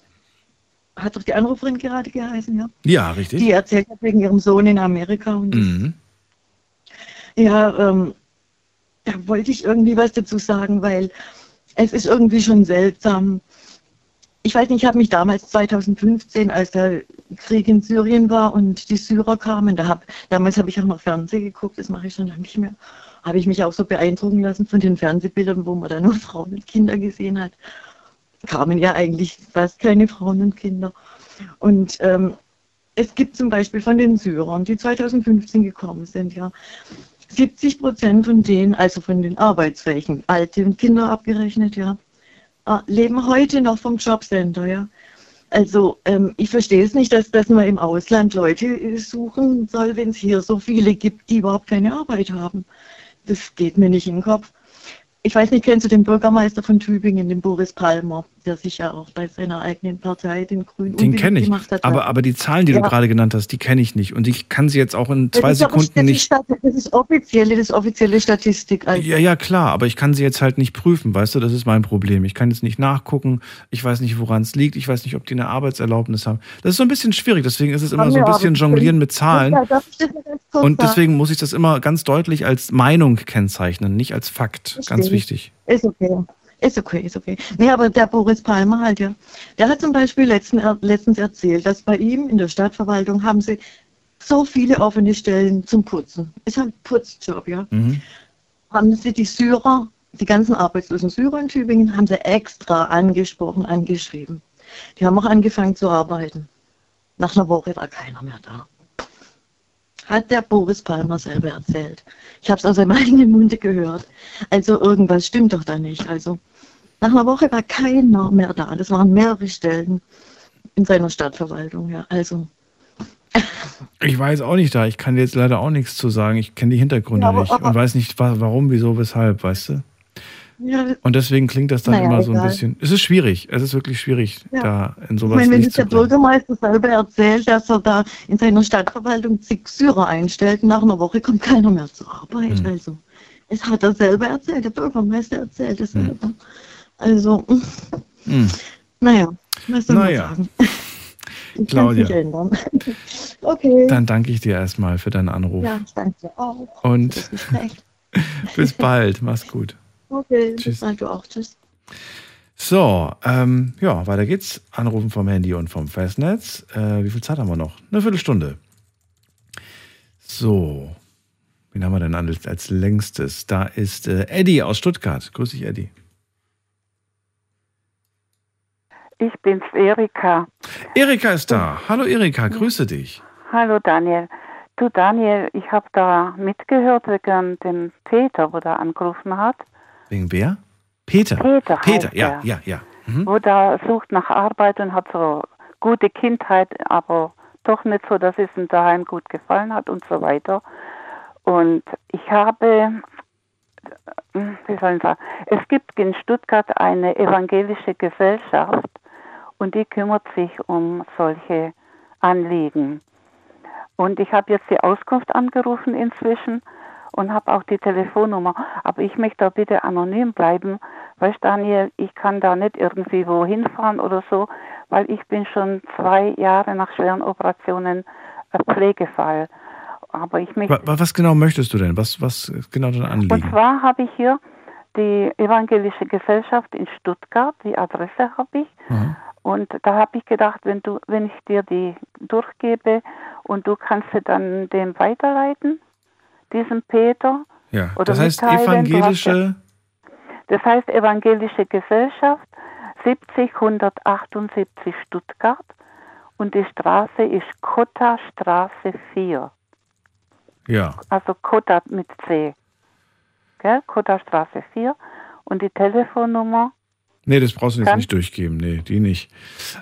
hat doch die Anruferin gerade geheißen, ja? Ja, richtig. Die erzählt hat wegen ihrem Sohn in Amerika und Mhm. Ja, ähm, da wollte ich irgendwie was dazu sagen, weil es ist irgendwie schon seltsam. Ich weiß nicht, ich habe mich damals 2015, als der Krieg in Syrien war und die Syrer kamen, da hab, damals habe ich auch noch Fernsehen geguckt, das mache ich schon lange nicht mehr, habe ich mich auch so beeindrucken lassen von den Fernsehbildern, wo man da nur Frauen und Kinder gesehen hat. Kamen ja eigentlich fast keine Frauen und Kinder. Und ähm, es gibt zum Beispiel von den Syrern, die 2015 gekommen sind, ja, 70 Prozent von denen, also von den Arbeitsfähigen, Alte und Kinder abgerechnet, ja, äh, leben heute noch vom Jobcenter, ja. Also ähm, ich verstehe es nicht, dass, dass man im Ausland Leute äh, suchen soll, wenn es hier so viele gibt, die überhaupt keine Arbeit haben. Das geht mir nicht in den Kopf. Ich weiß nicht, kennst du den Bürgermeister von Tübingen, den Boris Palmer, der sich ja auch bei seiner eigenen Partei, den Grünen, Den kenne ich. hat. Aber, aber die Zahlen, die Ja. du gerade genannt hast, die kenne ich nicht. Und ich kann sie jetzt auch in zwei Sekunden das ist nicht. Das ist offizielle, das ist offizielle Statistik. Also. Ja, ja, klar, aber ich kann sie jetzt halt nicht prüfen, weißt du, das ist mein Problem. Ich kann jetzt nicht nachgucken, ich weiß nicht, woran es liegt, ich weiß nicht, ob die eine Arbeitserlaubnis haben. Das ist so ein bisschen schwierig, deswegen ist es immer Haben so ein bisschen Jonglieren mit Zahlen. Ja, Und deswegen muss ich das immer ganz deutlich als Meinung kennzeichnen, nicht als Fakt. Ganz Wichtig. Ist okay. Ist okay, ist okay. Nee, aber der Boris Palmer halt, ja. Der hat zum Beispiel letzten, letztens erzählt, dass bei ihm in der Stadtverwaltung haben sie so viele offene Stellen zum Putzen. Ist halt ein Putzjob, ja. Mhm. Haben sie die Syrer, die ganzen arbeitslosen Syrer in Tübingen, haben sie extra angesprochen, angeschrieben. Die haben auch angefangen zu arbeiten. Nach einer Woche war keiner mehr da. Hat der Boris Palmer selber erzählt. Ich habe es aus seinem eigenen Munde gehört. Also irgendwas stimmt doch da nicht. Also nach einer Woche war keiner mehr da. Das waren mehrere Stellen in seiner Stadtverwaltung. Ja, also Ich weiß auch nicht da, ich kann dir jetzt leider auch nichts zu sagen. Ich kenne die Hintergründe Ja, aber- nicht aber- und weiß nicht, wa- warum, wieso, weshalb, weißt du? Und deswegen klingt das dann Naja, immer so ein egal. bisschen. Es ist schwierig, es ist wirklich schwierig, Ja. da in ich sowas meine, wenn zu der Bürgermeister selber erzählt, dass er da in seiner Stadtverwaltung zig Syrer einstellt, nach einer Woche kommt keiner mehr zur Arbeit. Hm. Also es hat er selber erzählt, der Bürgermeister erzählt es Hm. selber. Also, Hm. naja, was soll Naja. man sagen? Ich Claudia. okay. Dann danke ich dir erstmal für deinen Anruf. Ja, ich danke dir auch. Und bis bald, mach's gut. Okay, Tschüss. du auch. Tschüss. So, ähm, ja, weiter geht's. Anrufen vom Handy und vom Festnetz. Äh, wie viel Zeit haben wir noch? Eine Viertelstunde. So, wen haben wir denn als, als längstes? Da ist äh, Eddie aus Stuttgart. Grüß dich, Eddie. Ich bin's, Erika. Erika ist da. Hallo Erika, grüße dich. Hallo Daniel. Du Daniel, ich habe da mitgehört wegen dem Peter, wo der angerufen hat. Wegen wer? Peter. Peter Peter, ja, ja, ja. Mhm. Wo der sucht nach Arbeit und hat so gute Kindheit, aber doch nicht so, dass es ihm daheim gut gefallen hat und so weiter. Und ich habe, wie soll ich sagen, es gibt in Stuttgart eine evangelische Gesellschaft und die kümmert sich um solche Anliegen. Und ich habe jetzt die Auskunft angerufen inzwischen und habe auch die Telefonnummer. Aber ich möchte da bitte anonym bleiben. Weißt Daniel, ich kann da nicht irgendwie wohin fahren oder so, weil ich bin schon zwei Jahre nach schweren Operationen äh, Pflegefall. Aber ich möchte Wa- Was genau möchtest du denn? Was, was genau dein und Anliegen? zwar habe ich hier die Evangelische Gesellschaft in Stuttgart, die Adresse habe ich. Mhm. Und da habe ich gedacht, wenn du, wenn ich dir die durchgebe und du kannst sie dann dem weiterleiten, diesem Peter. Ja, Oder das heißt hast evangelische. Das heißt Evangelische Gesellschaft 70178 Stuttgart und die Straße ist Kotta Straße 4. Ja, Also Kotta mit C. Gell? Kotta Straße 4 und die Telefonnummer nee, das brauchst du jetzt Kann- nicht durchgeben. Nee, die nicht.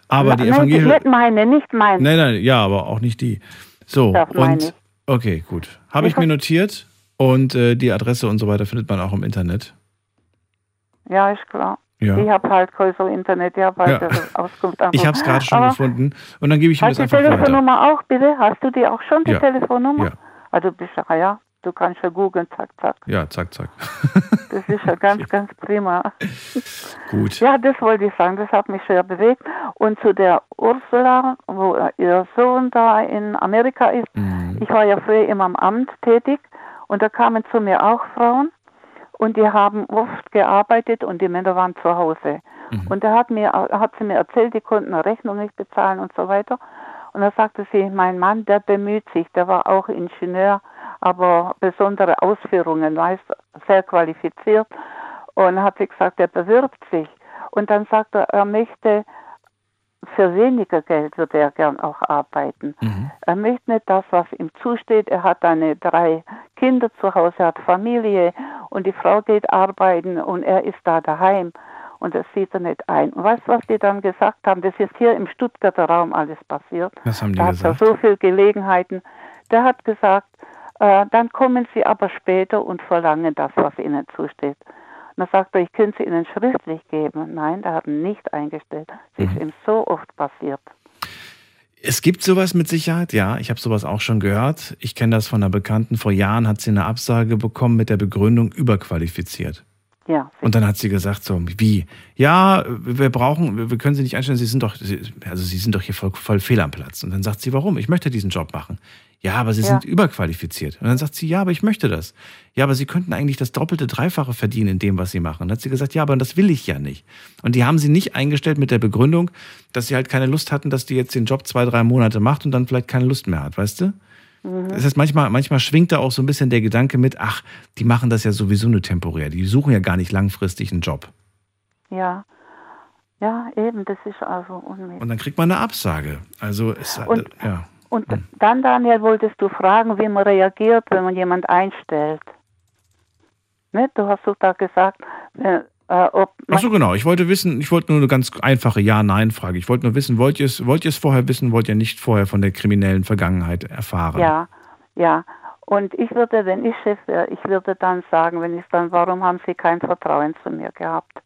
Aber die Nein, evangelische. nicht meine, nicht meine. Nein, nein, ja, aber auch nicht die. So, Das und. Okay, gut. Habe ich mir notiert und äh, die Adresse und so weiter findet man auch im Internet. Ja, ist klar. Ja. Ich habe halt so Internet, ja, weil Ja. das Auskunft Ich habe es gerade schon Aber gefunden und dann gebe ich ihm Hast das du die einfach weiter. Telefonnummer auch, bitte? Hast du die auch schon, die Ja. Telefonnummer? Ja. Also bist du, ja, du kannst ja googeln, zack, zack. Ja, zack, zack. Das ist ja ganz, ganz prima. Gut. Ja, das wollte ich sagen, das hat mich sehr bewegt. Und zu der Ursula, wo ihr Sohn da in Amerika ist, Mhm. ich war ja früher immer am Amt tätig und da kamen zu mir auch Frauen und die haben oft gearbeitet und die Männer waren zu Hause. Und da hat, mir, hat sie mir erzählt, die konnten eine Rechnung nicht bezahlen und so weiter. Und da sagte sie, mein Mann, der bemüht sich, der war auch Ingenieur, aber besondere Ausführungen, weißt, sehr qualifiziert. Und hat sie gesagt, er bewirbt sich. Und dann sagt er, er möchte für weniger Geld würde er gern auch arbeiten. Er möchte nicht das, was ihm zusteht. Er hat eine drei Kinder zu Hause, er hat Familie und die Frau geht arbeiten und er ist da daheim. Und das sieht er nicht ein. Und weißt du, was die dann gesagt haben? Das ist hier im Stuttgarter Raum alles passiert. Was haben die da hat er gesagt? so viele Gelegenheiten. Der hat gesagt, äh, dann kommen Sie aber später und verlangen das, was Ihnen zusteht. Und dann sagt er, ich könnte es Ihnen schriftlich geben. Nein, der hat ihn nicht eingestellt. Das Mhm. ist ihm so oft passiert. Es gibt sowas mit Sicherheit, ja. Ich habe sowas auch schon gehört. Ich kenne das von einer Bekannten. Vor Jahren hat sie eine Absage bekommen mit der Begründung überqualifiziert. Ja. Und dann hat sie gesagt so, wie? Ja, wir brauchen, wir können Sie nicht einstellen, Sie sind doch, Sie- also Sie sind doch hier voll, voll fehl am Platz. Und dann sagt sie, warum? Ich möchte diesen Job machen. Ja, aber Sie Ja. sind überqualifiziert. Und dann sagt sie, ja, aber ich möchte das. Ja, aber Sie könnten eigentlich das doppelte, dreifache verdienen in dem, was Sie machen. Und dann hat sie gesagt, ja, aber das will ich ja nicht. Und die haben sie nicht eingestellt mit der Begründung, dass sie halt keine Lust hatten, dass die jetzt den Job zwei, drei Monate macht und dann vielleicht keine Lust mehr hat, weißt du? Mhm. Das heißt, manchmal, manchmal schwingt da auch so ein bisschen der Gedanke mit, ach, die machen das ja sowieso nur temporär. Die suchen ja gar nicht langfristig einen Job. Ja. Ja, eben, das ist also unmöglich. Und dann kriegt man eine Absage. Also, es, Und- ja. Und dann, Daniel, wolltest du fragen, wie man reagiert, wenn man jemand einstellt. Ne? Du hast doch da gesagt, äh, Ach so, genau. Ich wollte wissen, ich wollte nur eine ganz einfache Ja-Nein-Frage. Ich wollte nur wissen, wollt ihr es, wollt ihr es vorher wissen, wollt ihr nicht vorher von der kriminellen Vergangenheit erfahren? Ja, ja. Und ich würde, wenn ich Chef wäre, ich würde dann sagen, wenn ich dann, warum haben Sie kein Vertrauen zu mir gehabt?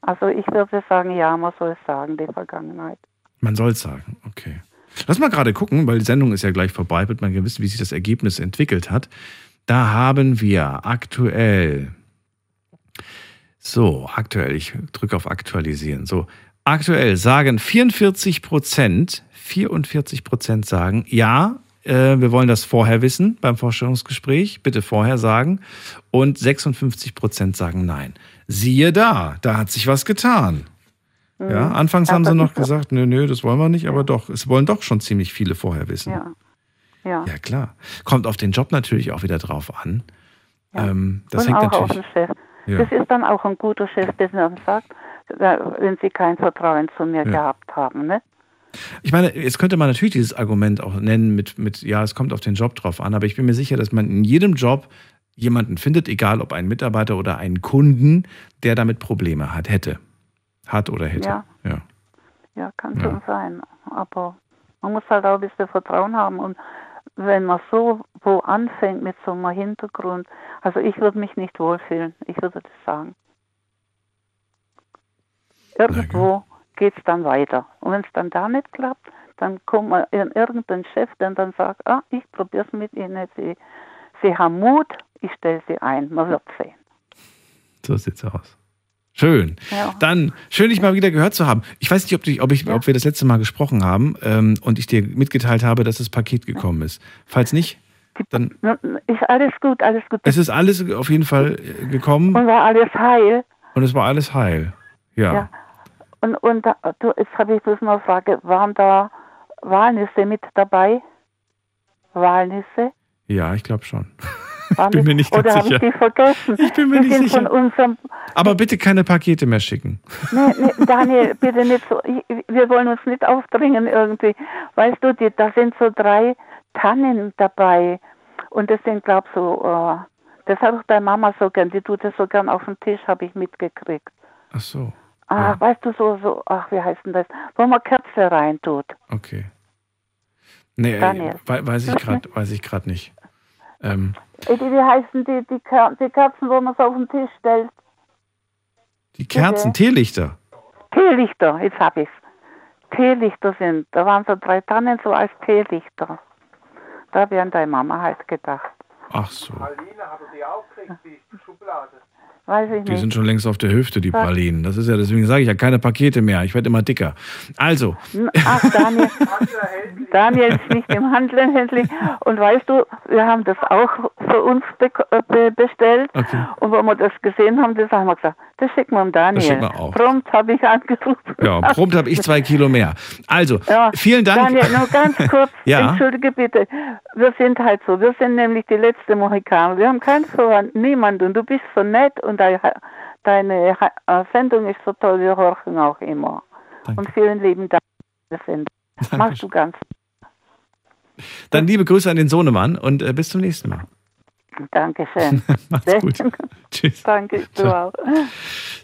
Also ich würde sagen, ja, man soll es sagen, die Vergangenheit. Man soll es sagen, okay. Lass mal gerade gucken, weil die Sendung ist ja gleich vorbei, wird man ja wissen, wie sich das Ergebnis entwickelt hat. Da haben wir aktuell, so, aktuell, ich drücke auf Aktualisieren. So, aktuell sagen 44 Prozent, 44 Prozent sagen, ja, äh, wir wollen das vorher wissen beim Vorstellungsgespräch, bitte vorher sagen. Und 56 Prozent sagen nein. Siehe da, da hat sich was getan. Ja, Mhm. anfangs Ja, haben sie noch gesagt, nö, nö, das wollen wir nicht, aber doch, es wollen doch schon ziemlich viele vorher wissen. Ja. Ja. Ja, klar. Kommt auf den Job natürlich auch wieder drauf an. Ähm, das Und hängt auch auf natürlich. den Chef. Ja. Das ist dann auch ein guter Chef, der dann sagt, wenn Sie kein Vertrauen zu mir Ja. gehabt haben. Ne? Ich meine, jetzt könnte man natürlich dieses Argument auch nennen mit, mit, ja, es kommt auf den Job drauf an, aber ich bin mir sicher, dass man in jedem Job jemanden findet, egal ob einen Mitarbeiter oder einen Kunden, der damit Probleme hat, hätte. Hat oder hätte. Ja. ja. Ja, kann schon sein. Aber man muss halt auch ein bisschen Vertrauen haben. Und wenn man so wo anfängt mit so einem Hintergrund, also ich würde mich nicht wohlfühlen. Ich würde das sagen. Irgendwo geht es dann weiter. Und wenn es dann da nicht klappt, dann kommt mal irgendein Chef, der dann sagt, ah, ich probiere es mit Ihnen, Sie, Sie haben Mut, ich stelle Sie ein, man wird sehen. So sieht's aus. Schön. Ja. Dann schön, dich mal wieder gehört zu haben. Ich weiß nicht, ob, dich, ob, ich, ob wir das letzte Mal gesprochen haben ähm, und ich dir mitgeteilt habe, dass das Paket gekommen ist. Falls nicht, dann Ist alles gut, alles gut. es ist alles auf jeden Fall äh, gekommen Und war alles heil. und es war alles heil. Ja. Ja. Und, und du, jetzt habe ich bloß noch eine Frage, waren da Walnüsse mit dabei? Walnüsse? Ja, ich glaube schon. Waren bin die- mir nicht ganz Oder habe ich sicher. die vergessen? Ich bin mir Wir nicht sicher. Aber bitte keine Pakete mehr schicken. Nee, nee, Daniel, bitte nicht so. Ich, wir wollen uns nicht aufdringen irgendwie. Weißt du, die, da sind so drei Tannen dabei. Und das sind, glaub so, äh, das hat auch deine Mama so gern. Die tut das so gern auf den Tisch, habe ich mitgekriegt. Ach so, Ah, weißt du, so, so, ach, wie heißt denn das? Wo man Kerze reintut. okay. Nee, äh, Daniel. ich weiß ich gerade nicht. Ähm, Äh, Die, wie heißen die, die, Ker die Kerzen, wo man so auf den Tisch stellt? die Kerzen, Bitte? Teelichter. Teelichter, jetzt hab ich's. Teelichter sind, da waren so drei Tannen so als Teelichter. Da wären deine Mama halt gedacht. Ach so. Weiß ich Die nicht. sind schon längst auf der Hüfte, die Was? Pralinen. Das ist ja, deswegen sage ich ja keine Pakete mehr. Ich werde immer dicker. Also, Ach, Daniel, Daniel ist nicht im Handel erhältlich. Und weißt du, wir haben das auch für uns äh, be bestellt. Okay. Und wenn wir das gesehen haben, das haben wir gesagt, das schicken wir dem Daniel. Das schicken wir auch. Prompt habe ich angerufen. ja, prompt habe ich zwei Kilo mehr. Also, Ja, vielen Dank. Daniel, nur ganz kurz, Ja. entschuldige bitte. Wir sind halt so, wir sind nämlich die letzte Mohikaner. Wir haben keinen Verwandten, niemand. Und du bist so nett und deine, äh, Sendung ist so toll, wir horchen auch immer. Und vielen lieben Dank für die Sendung. Machst du ganz. Dann liebe Grüße an den Sohnemann und äh, bis zum nächsten Mal. Dankeschön. Macht's gut. Tschüss. Danke, du auch.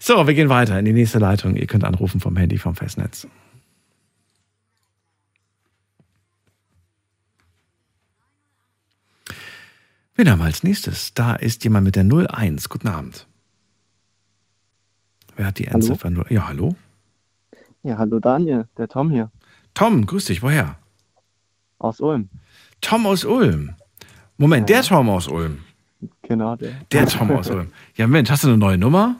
So, wir gehen weiter in die nächste Leitung. Ihr könnt anrufen vom Handy vom Festnetz. Wen haben wir als nächstes? Da ist jemand mit der 01. Guten Abend. Wer hat die Endziffer 0? Ja, hallo? Ja, hallo Daniel, der Tom hier. Tom, grüß dich. Woher? Aus Ulm. Tom aus Ulm. Moment, der Tom aus Ulm. Genau, der. Der Tom aus Ulm. Ja, Mensch, hast du eine neue Nummer?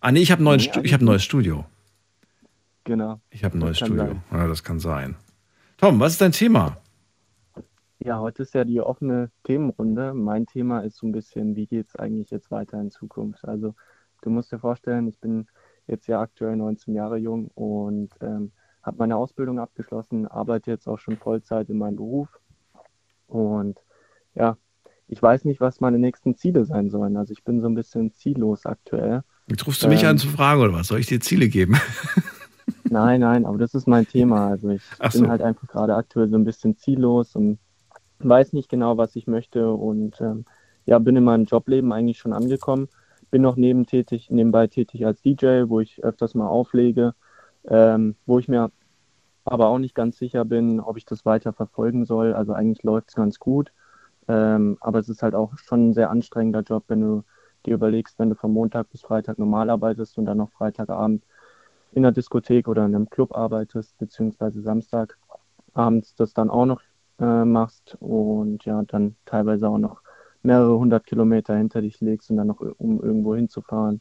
Ah, nee, ich habe Nee, Stu- ich hab ein neues Studio. Genau. Ich habe ein neues Studio. sein. Ja, das kann sein. Tom, was ist dein Thema? Ja, heute ist ja die offene Themenrunde. Mein Thema ist so ein bisschen, wie geht es eigentlich jetzt weiter in Zukunft? Also, du musst dir vorstellen, ich bin jetzt ja aktuell 19 Jahre jung und ähm, habe meine Ausbildung abgeschlossen, arbeite jetzt auch schon Vollzeit in meinem Beruf. Und ja, ich weiß nicht, was meine nächsten Ziele sein sollen. Also, ich bin so ein bisschen ziellos aktuell. Jetzt rufst du mich Ähm, an zu fragen, oder was? Soll ich dir Ziele geben? Nein, nein, aber das ist mein Thema. Also ich Ach bin so. halt einfach gerade aktuell so ein bisschen ziellos und weiß nicht genau, was ich möchte und ähm, ja, bin in meinem Jobleben eigentlich schon angekommen. Bin noch nebentätig, nebenbei tätig als DJ, wo ich öfters mal auflege, ähm, wo ich mir aber auch nicht ganz sicher bin, ob ich das weiter verfolgen soll. Also eigentlich läuft es ganz gut, ähm, aber es ist halt auch schon ein sehr anstrengender Job, wenn du dir überlegst, wenn du von Montag bis Freitag normal arbeitest und dann noch Freitagabend in der Diskothek oder in einem Club arbeitest, beziehungsweise Samstagabends das dann auch noch äh, machst und ja, dann teilweise auch noch mehrere hundert Kilometer hinter dich legst und dann noch um irgendwo hinzufahren.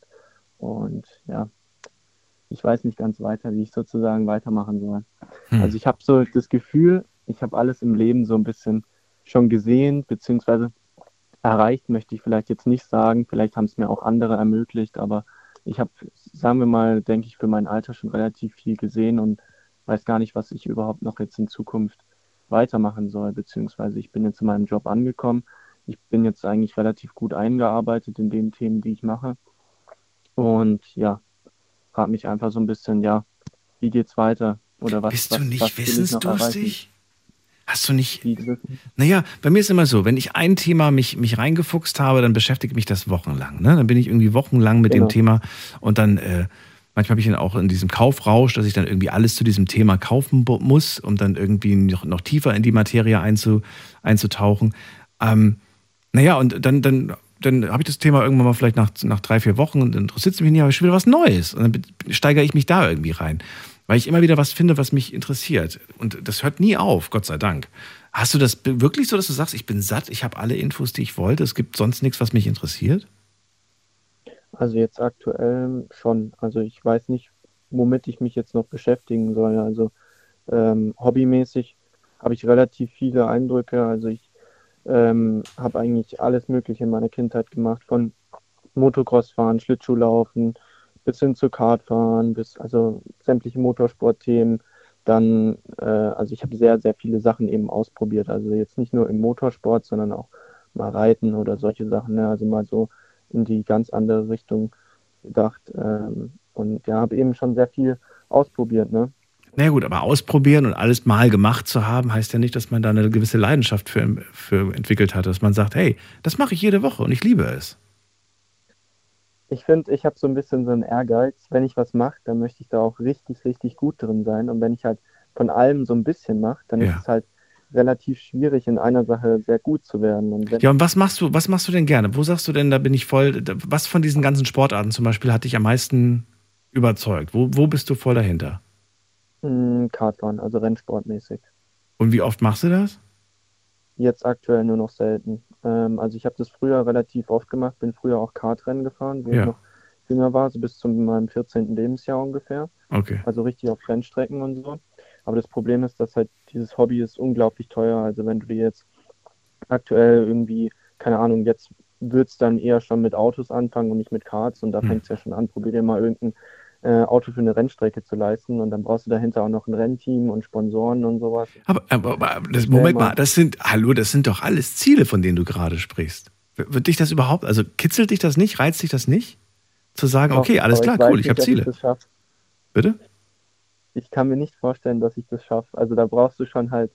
Und ja, ich weiß nicht ganz weiter, wie ich sozusagen weitermachen soll. Hm. Also ich habe so das Gefühl, ich habe alles im Leben so ein bisschen schon gesehen, beziehungsweise erreicht, möchte ich vielleicht jetzt nicht sagen. Vielleicht haben es mir auch andere ermöglicht, aber ich habe, sagen wir mal, denke ich, für mein Alter schon relativ viel gesehen und weiß gar nicht, was ich überhaupt noch jetzt in Zukunft weitermachen soll, beziehungsweise ich bin jetzt in meinem Job angekommen. Ich bin jetzt eigentlich relativ gut eingearbeitet in den Themen, die ich mache. Und ja, frage mich einfach so ein bisschen, ja, wie geht's weiter? Oder was, Bist was, du nicht was erreichen? wissensdurstig? Hast du nicht. Naja, bei mir ist immer so, wenn ich ein Thema mich, mich reingefuchst habe, dann beschäftigt mich das wochenlang. Ne? Dann bin ich irgendwie wochenlang mit Genau. dem Thema und dann äh, manchmal bin ich dann auch in diesem Kaufrausch, dass ich dann irgendwie alles zu diesem Thema kaufen muss, um dann irgendwie noch, noch tiefer in die Materie einzu, einzutauchen. Ähm, naja, und dann, dann, dann habe ich das Thema irgendwann mal vielleicht nach, nach drei, vier Wochen und dann interessiert es mich nicht, aber schon wieder was Neues. Und dann steigere ich mich da irgendwie rein. Weil ich immer wieder was finde, was mich interessiert. Und das hört nie auf, Gott sei Dank. Hast du das wirklich so, dass du sagst, ich bin satt, ich habe alle Infos, die ich wollte, es gibt sonst nichts, was mich interessiert? Also jetzt aktuell schon. Also ich weiß nicht, womit ich mich jetzt noch beschäftigen soll. Also ähm, hobbymäßig habe ich relativ viele Eindrücke. Also ich ähm, habe eigentlich alles Mögliche in meiner Kindheit gemacht, von Motocross-Fahren, Schlittschuhlaufen bis hin zu Kartfahren, bis also sämtliche Motorsportthemen. Dann, äh, also ich habe sehr, sehr viele Sachen eben ausprobiert. Also jetzt nicht nur im Motorsport, sondern auch mal Reiten oder solche Sachen. Ne? Also mal so in die ganz andere Richtung gedacht. Ähm, und ja, habe eben schon sehr viel ausprobiert. Ne? Na gut, aber ausprobieren und alles mal gemacht zu haben, heißt ja nicht, dass man da eine gewisse Leidenschaft für, für entwickelt hat, dass man sagt, hey, das mache ich jede Woche und ich liebe es. Ich finde, ich habe so ein bisschen so einen Ehrgeiz. Wenn ich was mache, dann möchte ich da auch richtig, richtig gut drin sein. Und wenn ich halt von allem so ein bisschen mache, dann ja. ist es halt relativ schwierig, in einer Sache sehr gut zu werden. Und ja, und was machst du, was machst du denn gerne? Wo sagst du denn, da bin ich voll, was von diesen ganzen Sportarten zum Beispiel hat dich am meisten überzeugt? Wo, wo bist du voll dahinter? Kartfahren, also rennsportmäßig. Und wie oft machst du das? Jetzt aktuell nur noch selten. Ähm, also ich habe das früher relativ oft gemacht, bin früher auch Kartrennen gefahren, wie ja. ich noch jünger war, so bis zu meinem 14. Lebensjahr ungefähr. Okay. Also richtig auf Rennstrecken und so. Aber das Problem ist, dass halt dieses Hobby ist unglaublich teuer. Also wenn du dir jetzt aktuell irgendwie, keine Ahnung, jetzt wird es dann eher schon mit Autos anfangen und nicht mit Karts und da hm. fängt es ja schon an. Probier dir mal irgendein äh, Auto für eine Rennstrecke zu leisten und dann brauchst du dahinter auch noch ein Rennteam und Sponsoren und sowas. Aber, aber, aber das, Moment mal, das sind, hallo, das sind doch alles Ziele, von denen du gerade sprichst. Wird dich das überhaupt, also kitzelt dich das nicht, reizt dich das nicht? Zu sagen, okay, alles klar, cool, ich habe Ziele. Ich Bitte? Ich kann mir nicht vorstellen, dass ich das schaffe. Also da brauchst du schon halt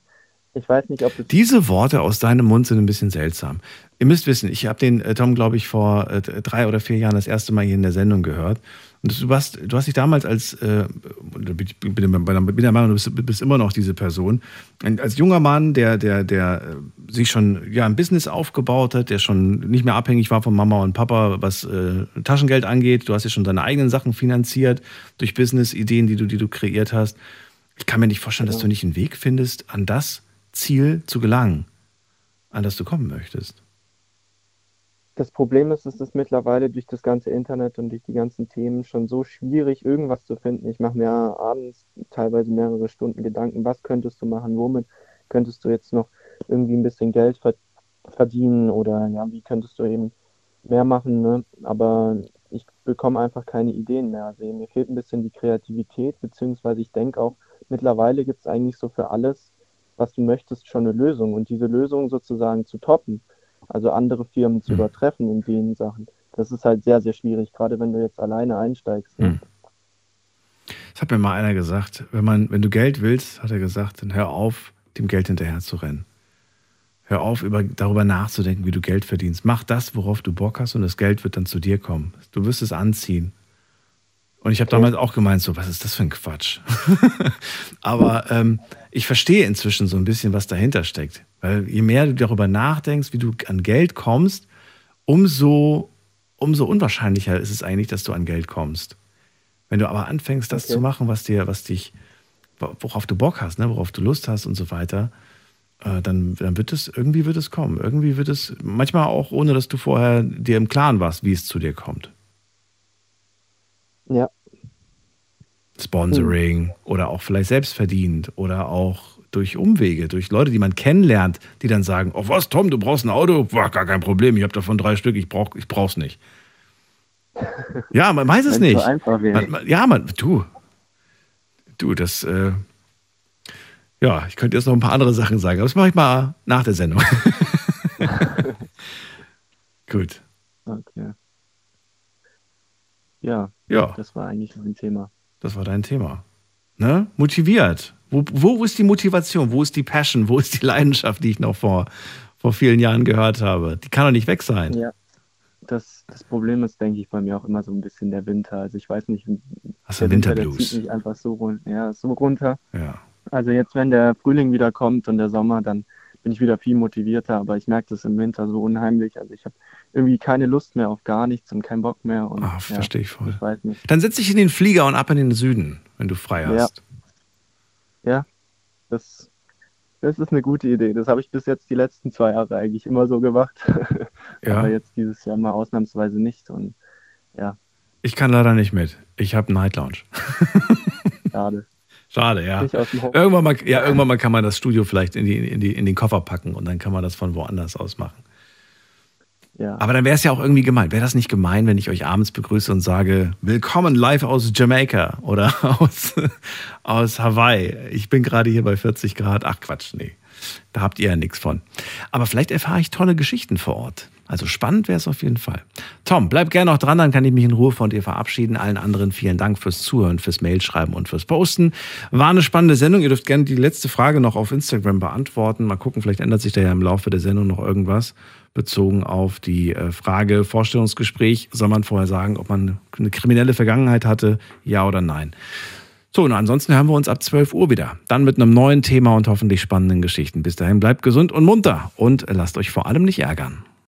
ich weiß nicht, ob das Diese Worte aus deinem Mund sind ein bisschen seltsam. Ihr müsst wissen, ich habe den äh, Tom, glaube ich, vor äh, drei oder vier Jahren das erste Mal hier in der Sendung gehört. Und du hast, du hast dich damals als, äh, ich bin, der Meinung, du bist, bist, immer noch diese Person, als junger Mann, der, der, der äh, sich schon ja, ein Business aufgebaut hat, der schon nicht mehr abhängig war von Mama und Papa, was äh, Taschengeld angeht. Du hast ja schon deine eigenen Sachen finanziert durch Business-Ideen, die du, die du kreiert hast. Ich kann mir nicht vorstellen, dass du nicht einen Weg findest, an das Ziel zu gelangen, an das du kommen möchtest. Das Problem ist, es ist mittlerweile durch das ganze Internet und durch die ganzen Themen schon so schwierig, irgendwas zu finden. Ich mache mir abends teilweise mehrere Stunden Gedanken, was könntest du machen, womit könntest du jetzt noch irgendwie ein bisschen Geld verdienen oder ja, wie könntest du eben mehr machen. Ne? Aber ich bekomme einfach keine Ideen mehr. Also mir fehlt ein bisschen die Kreativität, beziehungsweise ich denke auch, mittlerweile gibt es eigentlich so für alles was du möchtest, schon eine Lösung. Und diese Lösung sozusagen zu toppen, also andere Firmen zu mhm. übertreffen in den Sachen, das ist halt sehr, sehr schwierig, gerade wenn du jetzt alleine einsteigst. Ne? Das hat mir mal einer gesagt, wenn, man, wenn du Geld willst, hat er gesagt, dann hör auf, dem Geld hinterher zu rennen. Hör auf, über, darüber nachzudenken, wie du Geld verdienst. Mach das, worauf du Bock hast und das Geld wird dann zu dir kommen. Du wirst es anziehen. Und ich habe damals auch gemeint, so, was ist das für ein Quatsch? Aber ähm, ich verstehe inzwischen so ein bisschen, was dahinter steckt. Weil je mehr du darüber nachdenkst, wie du an Geld kommst, umso, umso unwahrscheinlicher ist es eigentlich, dass du an Geld kommst. Wenn du aber anfängst, das okay. zu machen, was dir, was dich, worauf du Bock hast, ne, worauf du Lust hast und so weiter, äh, dann, dann wird es, irgendwie wird es kommen. Irgendwie wird es, manchmal auch ohne, dass du vorher dir im Klaren warst, wie es zu dir kommt. Ja. Sponsoring mhm. oder auch vielleicht selbstverdient oder auch durch Umwege, durch Leute, die man kennenlernt, die dann sagen, oh was, Tom, du brauchst ein Auto? Boah, gar kein Problem, ich habe davon drei Stück, ich, brauch, ich brauch's nicht. Ja, man weiß es nicht. So man, man, ja, man, du, du, das, äh, ja, ich könnte jetzt noch ein paar andere Sachen sagen, aber das mache ich mal nach der Sendung. Gut. Okay. Ja, ja. Das war eigentlich mein Thema. Das war dein Thema. Ne? Motiviert. Wo, wo ist die Motivation? Wo ist die Passion? Wo ist die Leidenschaft, die ich noch vor, vor vielen Jahren gehört habe? Die kann doch nicht weg sein. Ja. Das, das Problem ist, denke ich, bei mir auch immer so ein bisschen der Winter. Also ich weiß nicht, Hast der Winter, der zieht mich einfach so, run ja, so runter. Ja. Also jetzt, wenn der Frühling wieder kommt und der Sommer, dann bin ich wieder viel motivierter, aber ich merke das im Winter so unheimlich. Also ich habe irgendwie keine Lust mehr auf gar nichts und keinen Bock mehr. Und, Ach, verstehe ich voll. Ich weiß nicht. Dann setze ich in den Flieger und ab in den Süden. wenn du frei Ja. hast. Ja, das, das ist eine gute Idee. Das habe ich bis jetzt die letzten zwei Jahre eigentlich immer so gemacht. Ja. Aber jetzt dieses Jahr mal ausnahmsweise nicht. Und ja, Ich kann leider nicht mit. Ich habe Night Lounge. schade. Schade, ja. Irgendwann mal, ja, irgendwann mal kann man das Studio vielleicht in, die, in, die, in den Koffer packen und dann kann man das von woanders aus machen. Ja. Aber dann wäre es ja auch irgendwie gemein. Wäre das nicht gemein, wenn ich euch abends begrüße und sage, willkommen live aus Jamaika oder aus, aus Hawaii. Ich bin gerade hier bei 40 Grad. Ach Quatsch, nee. Da habt ihr ja nichts von. Aber vielleicht erfahre ich tolle Geschichten vor Ort. Also spannend wäre es auf jeden Fall. Tom, bleib gerne noch dran, dann kann ich mich in Ruhe von dir verabschieden. Allen anderen vielen Dank fürs Zuhören, fürs Mailschreiben und fürs Posten. War eine spannende Sendung. Ihr dürft gerne die letzte Frage noch auf Instagram beantworten. Mal gucken, vielleicht ändert sich da ja im Laufe der Sendung noch irgendwas bezogen auf die äh, Frage Vorstellungsgespräch. Soll man vorher sagen, ob man eine kriminelle Vergangenheit hatte? Ja oder nein? So, und ansonsten hören wir uns ab 12 Uhr wieder. Dann mit einem neuen Thema und hoffentlich spannenden Geschichten. Bis dahin bleibt gesund und munter und lasst euch vor allem nicht ärgern.